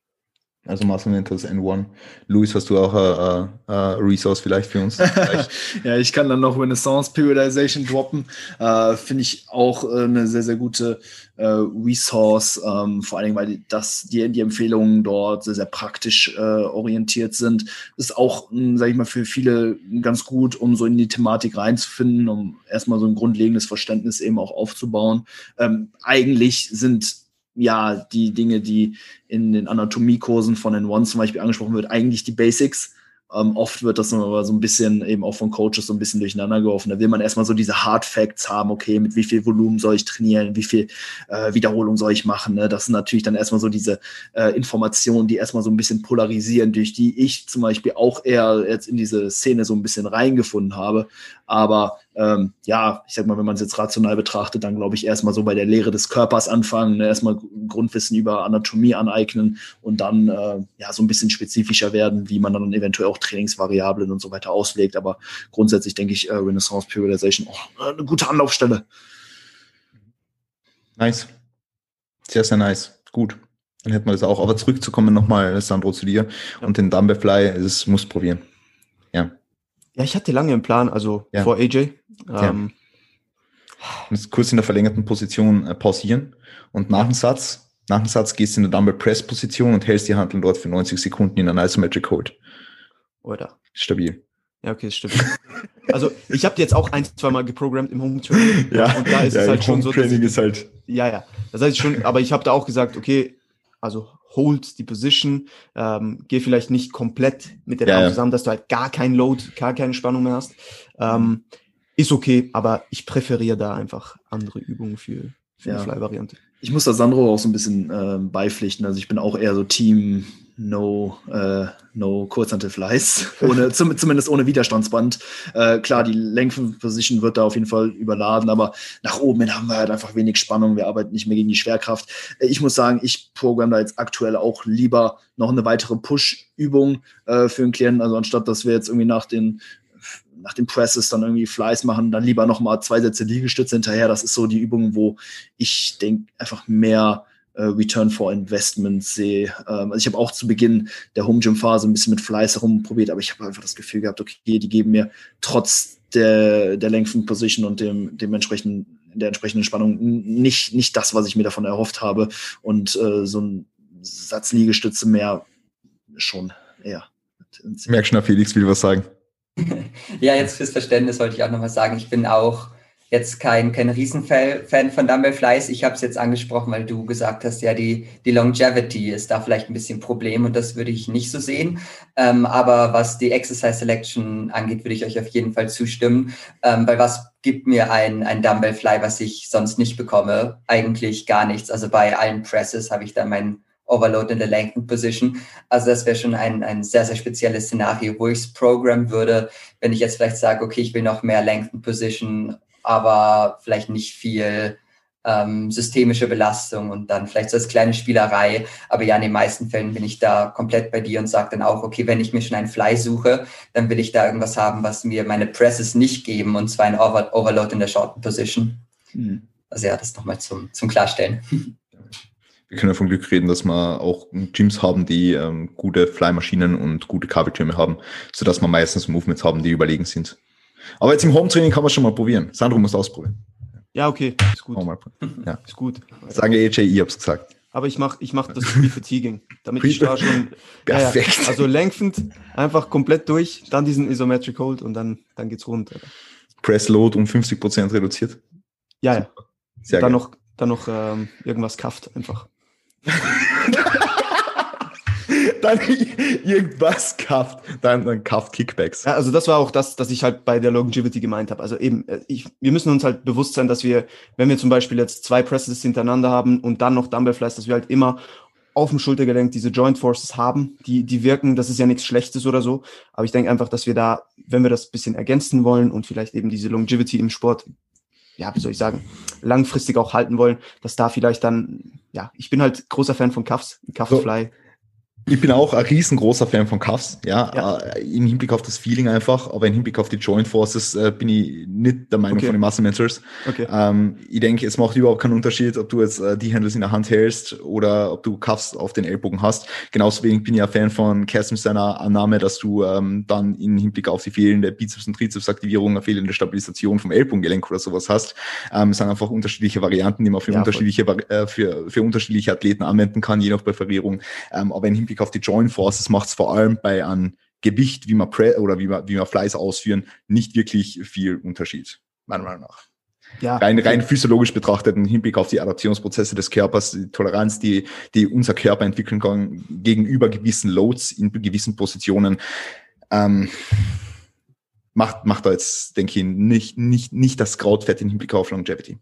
Also Muscle Mentors N1. Luis, hast du auch eine uh, uh, Resource vielleicht für uns? ja, ich kann dann noch Renaissance Periodization droppen. Uh, Finde ich auch äh, eine sehr, sehr gute äh, Resource. Ähm, vor allen Dingen, weil das, die, die Empfehlungen dort sehr, sehr praktisch äh, orientiert sind. Ist auch, sage ich mal, für viele ganz gut, um so in die Thematik reinzufinden, um erstmal so ein grundlegendes Verständnis eben auch aufzubauen. Ähm, eigentlich sind ja, die Dinge, die in den Anatomiekursen von den One zum Beispiel angesprochen wird, eigentlich die Basics. Ähm, oft wird das aber so ein bisschen eben auch von Coaches so ein bisschen durcheinander geworfen. Da will man erstmal so diese Hard Facts haben, okay, mit wie viel Volumen soll ich trainieren, wie viel äh, Wiederholung soll ich machen. Ne? Das sind natürlich dann erstmal so diese äh, Informationen, die erstmal so ein bisschen polarisieren, durch die ich zum Beispiel auch eher jetzt in diese Szene so ein bisschen reingefunden habe. Aber ähm, ja, ich sag mal, wenn man es jetzt rational betrachtet, dann glaube ich erstmal so bei der Lehre des Körpers anfangen, ne? erstmal Grundwissen über Anatomie aneignen und dann äh, ja so ein bisschen spezifischer werden, wie man dann eventuell auch Trainingsvariablen und so weiter auslegt. Aber grundsätzlich denke ich, äh, Renaissance Periodization auch eine gute Anlaufstelle. Nice. Sehr, sehr nice. Gut. Dann hätten wir das auch. Aber zurückzukommen nochmal, Sandro, zu dir ja. und den Dumbbell das muss probieren. Ja. Ja, ich hatte lange im Plan, also ja. vor AJ. Ähm, ja. kurz in der verlängerten Position äh, pausieren und nach dem Satz, nach dem Satz gehst du in der Dumbbell Press Position und hältst die Handeln dort für 90 Sekunden in einer Isometric Hold. Oder? Stabil. Ja, okay, stabil. also ich habe jetzt auch ein, zwei Mal geprogrammt im Home Training. ja, und da ist ja, es halt schon so. Training ist halt. Ja, ja. Das heißt schon, aber ich habe da auch gesagt, okay, also hold die Position, ähm, geh vielleicht nicht komplett mit der ja, Arm zusammen, dass du halt gar kein Load, gar keine Spannung mehr hast. Ähm, ist okay, aber ich präferiere da einfach andere Übungen für, für ja. die Fly-Variante. Ich muss da Sandro auch so ein bisschen äh, beipflichten. Also ich bin auch eher so Team No, äh, no Kurzhantelfleiß, ohne, zum, zumindest ohne Widerstandsband. Äh, klar, die Position wird da auf jeden Fall überladen, aber nach oben hin haben wir halt einfach wenig Spannung. Wir arbeiten nicht mehr gegen die Schwerkraft. Äh, ich muss sagen, ich programme da jetzt aktuell auch lieber noch eine weitere Push-Übung äh, für einen Klienten. Also anstatt, dass wir jetzt irgendwie nach den nach den Presses dann irgendwie Fleiß machen, dann lieber nochmal zwei Sätze Liegestütze hinterher. Das ist so die Übung, wo ich denke, einfach mehr äh, Return for Investment sehe. Ähm, also ich habe auch zu Beginn der Home Gym Phase ein bisschen mit Fleiß herumprobiert, aber ich habe einfach das Gefühl gehabt, okay, die geben mir trotz der, der Lengthen Position und dem, dementsprechend der entsprechenden Spannung nicht, nicht das, was ich mir davon erhofft habe. Und äh, so ein Satz Liegestütze mehr schon eher. Merk schon, Felix will was sagen. ja, jetzt fürs Verständnis wollte ich auch nochmal sagen, ich bin auch jetzt kein, kein Riesenfan von Dumbbell Flies. Ich habe es jetzt angesprochen, weil du gesagt hast, ja, die, die Longevity ist da vielleicht ein bisschen Problem und das würde ich nicht so sehen. Ähm, aber was die Exercise Selection angeht, würde ich euch auf jeden Fall zustimmen. Ähm, weil was gibt mir ein, ein Dumbbell Fly, was ich sonst nicht bekomme? Eigentlich gar nichts. Also bei allen Presses habe ich da mein Overload in der Lengthen Position. Also das wäre schon ein, ein sehr, sehr spezielles Szenario, wo ich es programmen würde, wenn ich jetzt vielleicht sage, okay, ich will noch mehr Lengthen Position aber vielleicht nicht viel ähm, systemische Belastung und dann vielleicht so als kleine Spielerei. Aber ja, in den meisten Fällen bin ich da komplett bei dir und sage dann auch, okay, wenn ich mir schon einen Fly suche, dann will ich da irgendwas haben, was mir meine Presses nicht geben und zwar ein Over Overload in der Short Position. Mhm. Also ja, das nochmal zum, zum Klarstellen. Wir können ja von Glück reden, dass wir auch Gyms haben, die ähm, gute Fly-Maschinen und gute Kabeltürme haben, sodass wir meistens Movements haben, die überlegen sind. Aber jetzt im Home-Training kann man schon mal probieren. Sandro muss ausprobieren. Ja, okay, ist gut. Ja. Ist gut. Sagen AJ, ich hab's gesagt. Aber ich mache ich mach das Pre-Fatiguing, damit ich da schon. Perfekt. Ja, ja. Also lenkend, einfach komplett durch, dann diesen Isometric Hold und dann, dann geht's runter. Press Load um 50% reduziert. Ja, ja. Sehr dann geil. noch, dann noch ähm, irgendwas kafft einfach. dann irgendwas kauft, dann, dann kauft Kickbacks. Ja, also das war auch das, was ich halt bei der Longevity gemeint habe. Also eben, äh, ich, wir müssen uns halt bewusst sein, dass wir, wenn wir zum Beispiel jetzt zwei Presses hintereinander haben und dann noch Dumbbell Flies, dass wir halt immer auf dem Schultergelenk diese Joint Forces haben, die, die wirken, das ist ja nichts Schlechtes oder so. Aber ich denke einfach, dass wir da, wenn wir das bisschen ergänzen wollen und vielleicht eben diese Longevity im Sport, ja, wie soll ich sagen, langfristig auch halten wollen, dass da vielleicht dann, ja, ich bin halt großer Fan von Cuffs, Cuff Fly. So ich bin auch ein riesengroßer Fan von Cuffs, ja, ja. Äh, im Hinblick auf das Feeling einfach, aber im Hinblick auf die Joint Forces äh, bin ich nicht der Meinung okay. von den Muscle Mentors. Okay. Ähm, ich denke, es macht überhaupt keinen Unterschied, ob du jetzt äh, die Handles in der Hand hältst oder ob du Cuffs auf den Ellbogen hast. Genauso wenig bin ich ein Fan von Cass mit seiner Annahme, dass du ähm, dann im Hinblick auf die fehlende Bizeps- und Trizepsaktivierung, eine fehlende Stabilisation vom Ellbogengelenk oder sowas hast. Ähm, es sind einfach unterschiedliche Varianten, die man für ja, unterschiedliche äh, für, für unterschiedliche Athleten anwenden kann, je nach Präferierung. Ähm, aber im Hinblick Hinblick auf die Joint Forces macht es vor allem bei einem Gewicht, wie man Pre oder wie man, wie man Fleiß ausführen, nicht wirklich viel Unterschied, meiner Meinung nach. Ja. Rein, rein physiologisch betrachtet, im Hinblick auf die Adaptionsprozesse des Körpers, die Toleranz, die, die unser Körper entwickeln kann gegenüber gewissen Loads in gewissen Positionen, ähm, macht, macht da jetzt, denke ich, nicht, nicht, nicht das Krautfett im Hinblick auf Longevity.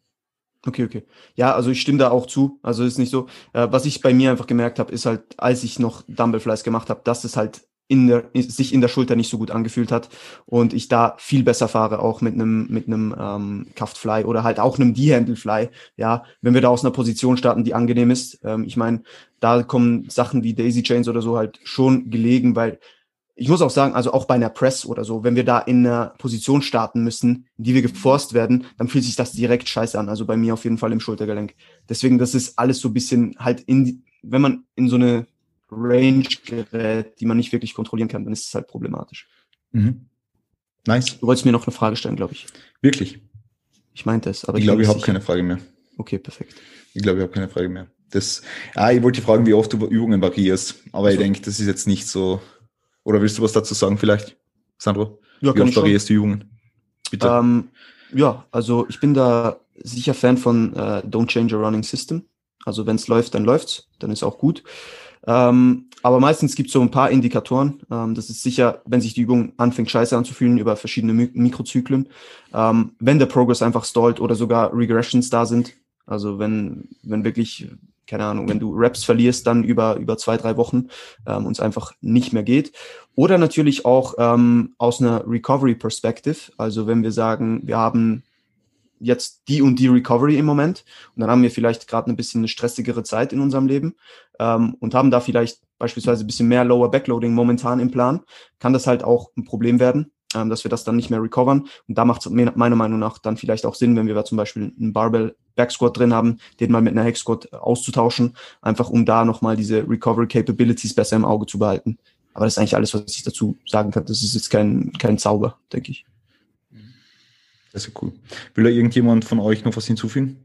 Okay, okay. Ja, also ich stimme da auch zu. Also ist nicht so. Äh, was ich bei mir einfach gemerkt habe, ist halt, als ich noch Dumbbell Flies gemacht habe, dass es halt in der, sich in der Schulter nicht so gut angefühlt hat und ich da viel besser fahre, auch mit einem mit einem ähm, Cuffed Fly oder halt auch einem D-Handle Fly. Ja, wenn wir da aus einer Position starten, die angenehm ist. Ähm, ich meine, da kommen Sachen wie Daisy Chains oder so halt schon gelegen, weil ich muss auch sagen, also auch bei einer Press oder so, wenn wir da in einer Position starten müssen, in die wir geforst werden, dann fühlt sich das direkt scheiße an. Also bei mir auf jeden Fall im Schultergelenk. Deswegen, das ist alles so ein bisschen halt in, wenn man in so eine Range gerät, die man nicht wirklich kontrollieren kann, dann ist es halt problematisch. Mhm. Nice. Du wolltest mir noch eine Frage stellen, glaube ich. Wirklich? Ich meinte es, aber ich, ich glaube, ich habe keine Frage mehr. Okay, perfekt. Ich glaube, ich habe keine Frage mehr. Das, ah, ich wollte fragen, wie oft du Übungen variierst, aber also. ich denke, das ist jetzt nicht so oder willst du was dazu sagen vielleicht, Sandro? Ja, Wie oft variierst du Übungen? Bitte. Ähm, ja, also ich bin da sicher Fan von äh, Don't Change a Running System. Also wenn es läuft, dann läuft's, dann ist auch gut. Ähm, aber meistens gibt es so ein paar Indikatoren. Ähm, das ist sicher, wenn sich die Übung anfängt, scheiße anzufühlen über verschiedene Mi Mikrozyklen. Ähm, wenn der Progress einfach stallt oder sogar Regressions da sind. Also wenn, wenn wirklich keine Ahnung, wenn du Raps verlierst, dann über, über zwei, drei Wochen ähm, und es einfach nicht mehr geht. Oder natürlich auch ähm, aus einer Recovery Perspective. Also wenn wir sagen, wir haben jetzt die und die Recovery im Moment und dann haben wir vielleicht gerade ein bisschen eine stressigere Zeit in unserem Leben ähm, und haben da vielleicht beispielsweise ein bisschen mehr Lower Backloading momentan im Plan, kann das halt auch ein Problem werden, ähm, dass wir das dann nicht mehr recovern. Und da macht es meiner Meinung nach dann vielleicht auch Sinn, wenn wir zum Beispiel einen Barbell Backsquat drin haben, den mal mit einer Hex Squat auszutauschen, einfach um da nochmal diese Recovery Capabilities besser im Auge zu behalten. Aber das ist eigentlich alles, was ich dazu sagen kann. Das ist jetzt kein, kein Zauber, denke ich. Das ist cool. Will da irgendjemand von euch noch was hinzufügen?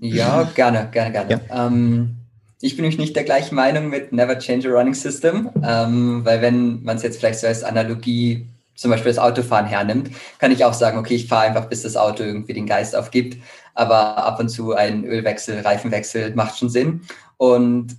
Ja, gerne, gerne, gerne. Ja. Ähm, ich bin nämlich nicht der gleichen Meinung mit Never Change a Running System, ähm, weil wenn man es jetzt vielleicht so als Analogie zum Beispiel das Autofahren hernimmt, kann ich auch sagen, okay, ich fahre einfach, bis das Auto irgendwie den Geist aufgibt. Aber ab und zu ein Ölwechsel, Reifenwechsel macht schon Sinn. Und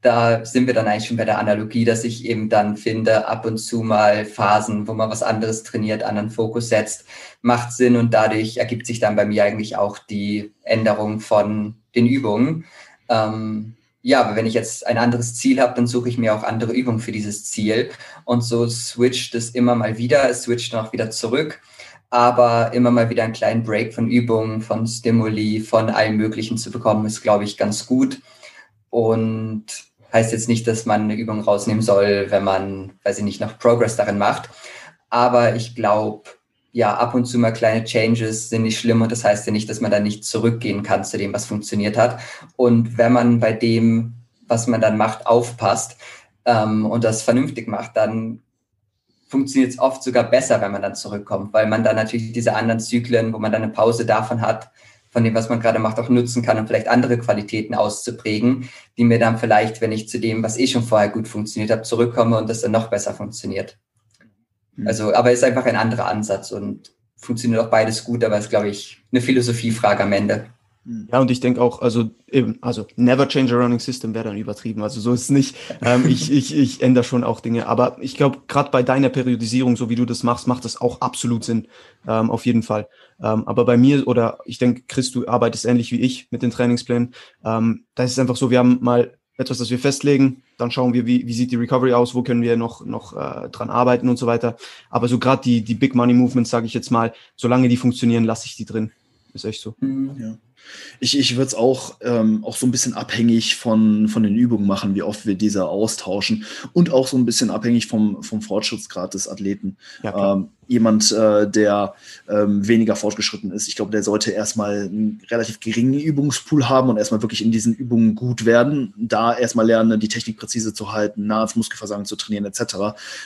da sind wir dann eigentlich schon bei der Analogie, dass ich eben dann finde, ab und zu mal Phasen, wo man was anderes trainiert, anderen Fokus setzt, macht Sinn und dadurch ergibt sich dann bei mir eigentlich auch die Änderung von den Übungen. Ähm, ja, aber wenn ich jetzt ein anderes Ziel habe, dann suche ich mir auch andere Übungen für dieses Ziel. Und so switcht es immer mal wieder, es switcht dann auch wieder zurück. aber immer mal wieder einen kleinen Break von Übungen, von Stimuli, von allem Möglichen zu bekommen, ist, glaube ich, ganz gut. Und heißt jetzt nicht, dass man eine Übung rausnehmen soll, wenn man, weiß ich nicht, noch Progress darin macht. Aber ich glaube, ja, ab und zu mal kleine Changes sind nicht schlimm und das heißt ja nicht, dass man dann nicht zurückgehen kann zu dem, was funktioniert hat. Und wenn man bei dem, was man dann macht, aufpasst ähm, und das vernünftig macht, dann funktioniert es oft sogar besser, wenn man dann zurückkommt, weil man dann natürlich diese anderen Zyklen, wo man dann eine Pause davon hat, von dem, was man gerade macht, auch nutzen kann, um vielleicht andere Qualitäten auszuprägen, die mir dann vielleicht, wenn ich zu dem, was eh schon vorher gut funktioniert habe, zurückkomme und das dann noch besser funktioniert. Mhm. Also, aber es ist einfach ein anderer Ansatz und funktioniert auch beides gut, aber es ist, glaube ich, eine Philosophiefrage am Ende. Hm. Ja, und ich denke auch, also eben, also never change a running system wäre dann übertrieben. Also so ist es nicht. Ähm, ich, ich, ich ändere schon auch Dinge. Aber ich glaube, gerade bei deiner Periodisierung, so wie du das machst, macht das auch absolut Sinn. Ähm, auf jeden Fall. Ähm, aber bei mir, oder ich denke, Chris, du arbeitest ähnlich wie ich mit den Trainingsplänen. Ähm, da ist es einfach so, wir haben mal etwas, das wir festlegen, dann schauen wir, wie, wie sieht die Recovery aus, wo können wir noch, noch äh, dran arbeiten und so weiter. Aber so gerade die, die Big Money Movements, sage ich jetzt mal, solange die funktionieren, lasse ich die drin. Ist echt so. Mhm. Ja. Ich, ich würde es auch, ähm, auch so ein bisschen abhängig von, von den Übungen machen, wie oft wir diese austauschen und auch so ein bisschen abhängig vom, vom Fortschrittsgrad des Athleten. Ja, ähm, jemand, äh, der ähm, weniger fortgeschritten ist, ich glaube, der sollte erstmal einen relativ geringen Übungspool haben und erstmal wirklich in diesen Übungen gut werden, da erstmal lernen, die Technik präzise zu halten, nah ans Muskelversagen zu trainieren etc.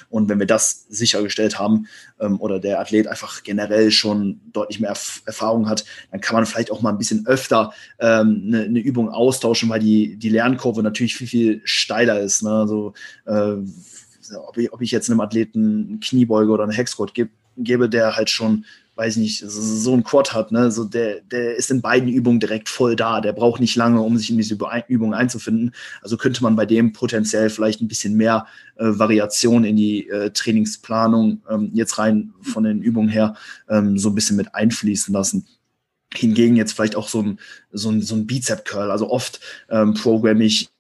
Und wenn wir das sichergestellt haben ähm, oder der Athlet einfach generell schon deutlich mehr Erf Erfahrung hat, dann kann man vielleicht auch mal ein bisschen öfter ähm, eine, eine Übung austauschen, weil die, die Lernkurve natürlich viel, viel steiler ist. Ne? Also äh, ob ich, ob ich jetzt einem Athleten eine Kniebeuge oder einen Hexquad gebe, gebe, der halt schon, weiß ich nicht, so ein Quad hat, ne, so der, der ist in beiden Übungen direkt voll da. Der braucht nicht lange, um sich in diese Übung einzufinden. Also könnte man bei dem potenziell vielleicht ein bisschen mehr äh, Variation in die äh, Trainingsplanung ähm, jetzt rein von den Übungen her ähm, so ein bisschen mit einfließen lassen. Hingegen jetzt vielleicht auch so ein, so ein, so ein Bizep-Curl. Also oft ähm, programme ich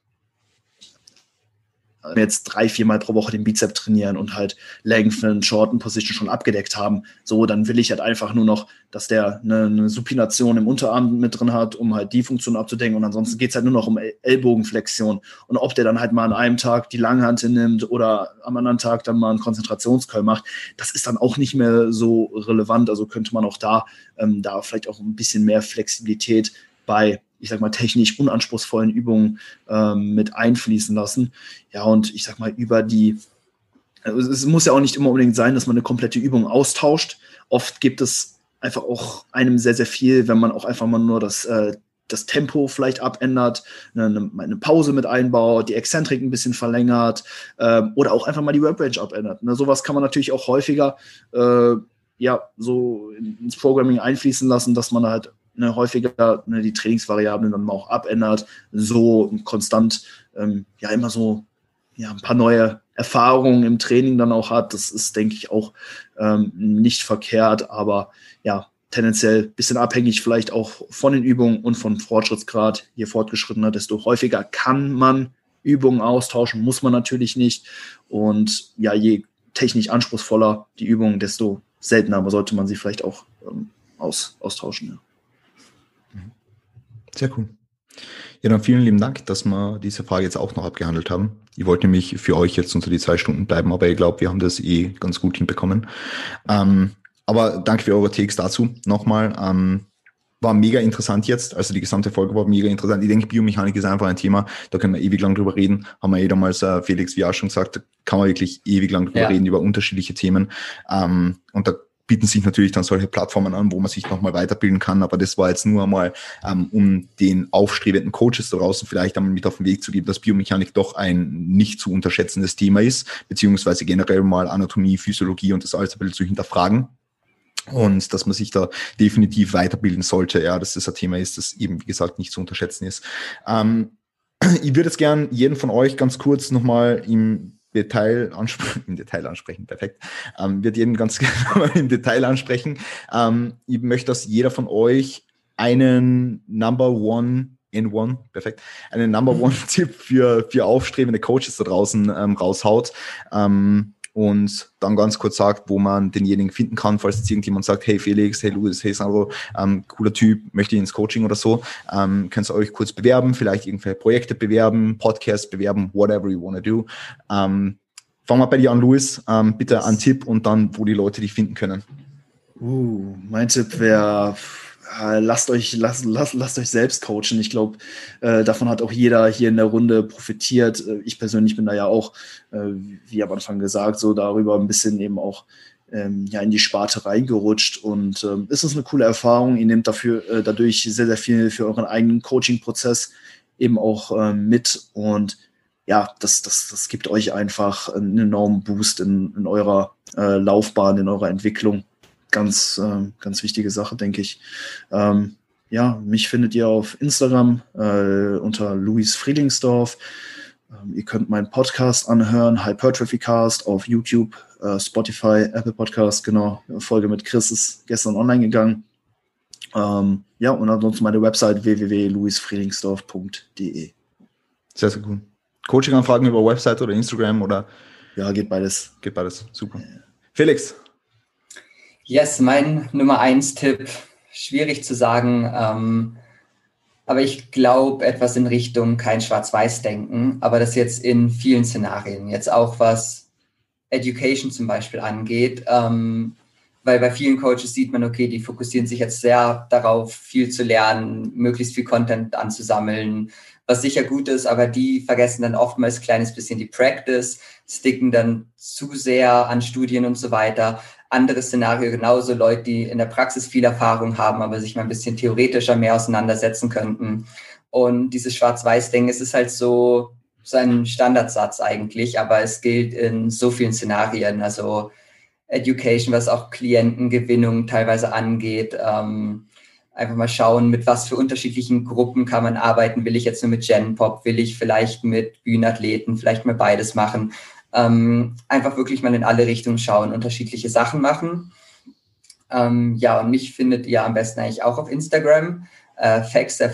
jetzt drei, viermal pro Woche den Bizep trainieren und halt und Shorten Position schon abgedeckt haben, so, dann will ich halt einfach nur noch, dass der eine, eine Supination im Unterarm mit drin hat, um halt die Funktion abzudenken und ansonsten geht es halt nur noch um Ellbogenflexion. Und ob der dann halt mal an einem Tag die Langhand nimmt oder am anderen Tag dann mal einen Konzentrationscurl macht, das ist dann auch nicht mehr so relevant, also könnte man auch da, ähm, da vielleicht auch ein bisschen mehr Flexibilität bei ich sag mal, technisch unanspruchsvollen Übungen ähm, mit einfließen lassen. Ja, und ich sag mal, über die, also es muss ja auch nicht immer unbedingt sein, dass man eine komplette Übung austauscht. Oft gibt es einfach auch einem sehr, sehr viel, wenn man auch einfach mal nur das, äh, das Tempo vielleicht abändert, eine, eine, Pause mit einbaut, die Exzentrik ein bisschen verlängert äh, oder auch einfach mal die Work Range abändert. Ne, sowas kann man natürlich auch häufiger äh, ja, so ins Programming einfließen lassen, dass man halt ne, häufiger ne, die Trainingsvariablen dann auch abändert, so konstant ähm, ja immer so ja, ein paar neue Erfahrungen im Training dann auch hat. Das ist, denke ich, auch ähm, nicht verkehrt, aber ja, tendenziell ein bisschen abhängig vielleicht auch von den Übungen und vom Fortschrittsgrad. Je fortgeschrittener, desto häufiger kann man Übungen austauschen, muss man natürlich nicht. Und ja, je technisch anspruchsvoller die Übung, desto seltener sollte man sie vielleicht auch ähm, aus, austauschen. Ja. Sehr cool. Ja, dann vielen lieben Dank, dass wir diese Frage jetzt auch noch abgehandelt haben. Ich wollte nämlich für euch jetzt unter die zwei Stunden bleiben, aber ich glaube, wir haben das eh ganz gut hinbekommen. Ähm, aber danke für eure Takes dazu nochmal. Ähm, war mega interessant jetzt. Also die gesamte Folge war mega interessant. Ich denke, Biomechanik ist einfach ein Thema, da können wir ewig lang drüber reden. Haben wir eh damals, äh, Felix, wie auch schon gesagt, da kann man wirklich ewig lang drüber ja. reden, über unterschiedliche Themen. Ähm, und da bieten sich natürlich dann solche Plattformen an, wo man sich nochmal weiterbilden kann. Aber das war jetzt nur einmal, ähm, um den aufstrebenden Coaches da draußen vielleicht einmal mit auf den Weg zu geben, dass Biomechanik doch ein nicht zu unterschätzendes Thema ist, beziehungsweise generell mal Anatomie, Physiologie und das alles ein bisschen zu hinterfragen. Und dass man sich da definitiv weiterbilden sollte, ja, dass das ein Thema ist, das eben, wie gesagt, nicht zu unterschätzen ist. Ähm, ich würde jetzt gern jeden von euch ganz kurz nochmal im Detail ansprechen, im Detail ansprechen, perfekt, ähm, wird jeden ganz genau im Detail ansprechen. Ähm, ich möchte, dass jeder von euch einen Number One in One, perfekt, einen Number One Tipp für, für aufstrebende Coaches da draußen ähm, raushaut. Ähm, und dann ganz kurz sagt, wo man denjenigen finden kann, falls jetzt irgendjemand sagt, hey Felix, hey Louis, hey Sandro, ähm, cooler Typ, möchte ich ins Coaching oder so, ähm, könnt ihr euch kurz bewerben, vielleicht irgendwelche Projekte bewerben, Podcasts bewerben, whatever you want to do. Ähm, fangen wir bei dir an, Louis. Ähm, bitte einen Tipp und dann, wo die Leute dich finden können. Uh, mein Tipp wäre lasst euch, lasst, lasst, lasst euch selbst coachen. Ich glaube, äh, davon hat auch jeder hier in der Runde profitiert. Äh, ich persönlich bin da ja auch, äh, wie am Anfang gesagt, so darüber ein bisschen eben auch ähm, ja, in die Sparte reingerutscht. Und ähm, es ist eine coole Erfahrung. Ihr nehmt dafür äh, dadurch sehr, sehr viel für euren eigenen Coaching-Prozess eben auch ähm, mit. Und ja, das, das, das gibt euch einfach einen enormen Boost in, in eurer äh, Laufbahn, in eurer Entwicklung ganz, äh, ganz wichtige Sache, denke ich. Ähm, ja, mich findet ihr auf Instagram äh, unter Luis Friedlingsdorf. Ähm, ihr könnt meinen Podcast anhören, Hypertrophy Cast auf YouTube, äh, Spotify, Apple Podcast, genau. Folge mit Chris ist gestern online gegangen. Ähm, ja, und ansonsten meine Website www.luisfriedlingsdorf.de. Sehr, sehr cool. Coaching-Anfragen über Website oder Instagram oder? Ja, geht beides. Geht beides. Super. Ja. Felix, Yes, mein Nummer eins Tipp, schwierig zu sagen, ähm, aber ich glaube etwas in Richtung kein Schwarz-Weiß-Denken, aber das jetzt in vielen Szenarien, jetzt auch was Education zum Beispiel angeht, ähm, weil bei vielen Coaches sieht man, okay, die fokussieren sich jetzt sehr darauf, viel zu lernen, möglichst viel Content anzusammeln, was sicher gut ist, aber die vergessen dann oftmals ein kleines bisschen die Practice, sticken dann zu sehr an Studien und so weiter anderes Szenario genauso Leute, die in der Praxis viel Erfahrung haben, aber sich mal ein bisschen theoretischer mehr auseinandersetzen könnten. Und dieses Schwarz-Weiß-Ding, es ist halt so, so ein Standardsatz eigentlich, aber es gilt in so vielen Szenarien, also Education, was auch Klientengewinnung teilweise angeht. Ähm, einfach mal schauen, mit was für unterschiedlichen Gruppen kann man arbeiten. Will ich jetzt nur mit Gen Pop? Will ich vielleicht mit Bühnenathleten? Vielleicht mal beides machen? Ähm, einfach wirklich mal in alle Richtungen schauen, unterschiedliche Sachen machen. Ähm, ja, und mich findet ihr am besten eigentlich auch auf Instagram. Äh,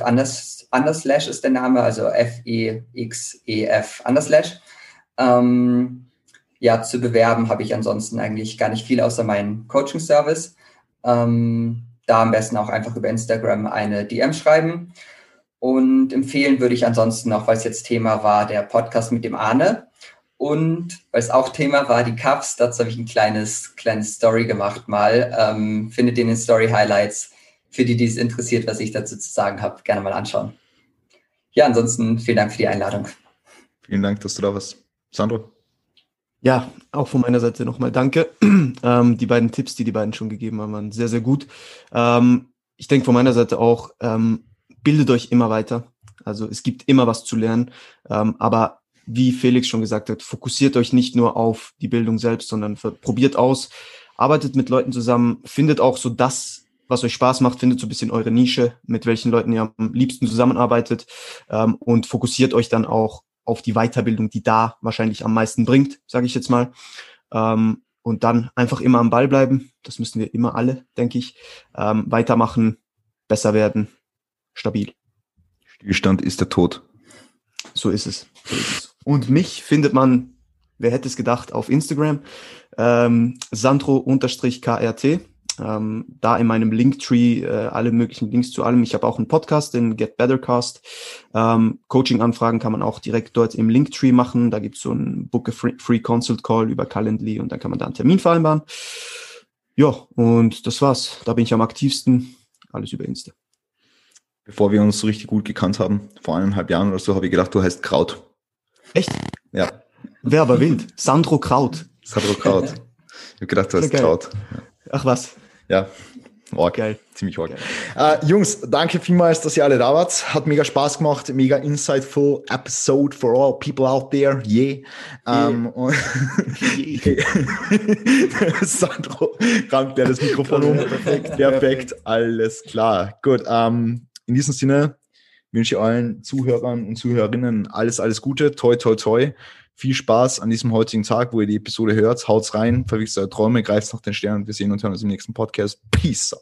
anders, underslash ist der Name, also F-E-X-E-F underslash. Ähm, ja, zu bewerben habe ich ansonsten eigentlich gar nicht viel außer meinen Coaching-Service. Ähm, da am besten auch einfach über Instagram eine DM schreiben. Und empfehlen würde ich ansonsten noch, weil es jetzt Thema war, der Podcast mit dem Arne. Und weil es auch Thema war, die Cups, dazu habe ich ein kleines, kleines Story gemacht mal. Ähm, findet ihr in den Story Highlights. Für die, die es interessiert, was ich dazu zu sagen habe, gerne mal anschauen. Ja, ansonsten vielen Dank für die Einladung. Vielen Dank, dass du da warst. Sandro? Ja, auch von meiner Seite nochmal danke. ähm, die beiden Tipps, die die beiden schon gegeben haben, waren sehr, sehr gut. Ähm, ich denke von meiner Seite auch, ähm, bildet euch immer weiter. Also es gibt immer was zu lernen, ähm, aber wie Felix schon gesagt hat, fokussiert euch nicht nur auf die Bildung selbst, sondern probiert aus, arbeitet mit Leuten zusammen, findet auch so das, was euch Spaß macht, findet so ein bisschen eure Nische, mit welchen Leuten ihr am liebsten zusammenarbeitet ähm, und fokussiert euch dann auch auf die Weiterbildung, die da wahrscheinlich am meisten bringt, sage ich jetzt mal. Ähm, und dann einfach immer am Ball bleiben. Das müssen wir immer alle, denke ich. Ähm, weitermachen, besser werden, stabil. Stillstand ist der Tod. So ist es. So ist es. Und mich findet man, wer hätte es gedacht, auf Instagram, ähm, Sandro-KRT. Ähm, da in meinem Linktree äh, alle möglichen Links zu allem. Ich habe auch einen Podcast, den Get Better Cast. Ähm, Coaching-Anfragen kann man auch direkt dort im Linktree machen. Da gibt's so einen Book a Free, Free Consult Call über Calendly und dann kann man da einen Termin vereinbaren. Ja, und das war's. Da bin ich am aktivsten. Alles über Insta. Bevor wir uns so richtig gut gekannt haben, vor eineinhalb Jahren oder so, habe ich gedacht, du heißt Kraut. Echt? Ja. Wer aber wild. Sandro Kraut. Sandro Kraut. Ich habe gedacht, du hast Kraut. Ach was. Ja. Org. Geil. Ziemlich org. Äh, Jungs, danke vielmals, dass ihr alle da wart. Hat mega Spaß gemacht. Mega insightful episode for all people out there. Yeah. Ähm, yeah. Sandro rankt der das Mikrofon um. Perfekt. Perfekt. Alles klar. Gut. Ähm, in diesem Sinne, wünsche allen Zuhörern und Zuhörerinnen alles, alles Gute. Toi, toi, toi. Viel Spaß an diesem heutigen Tag, wo ihr die Episode hört. Haut's rein, verwirklicht eure Träume, greift nach den Sternen. Wir sehen und hören uns im nächsten Podcast. Peace.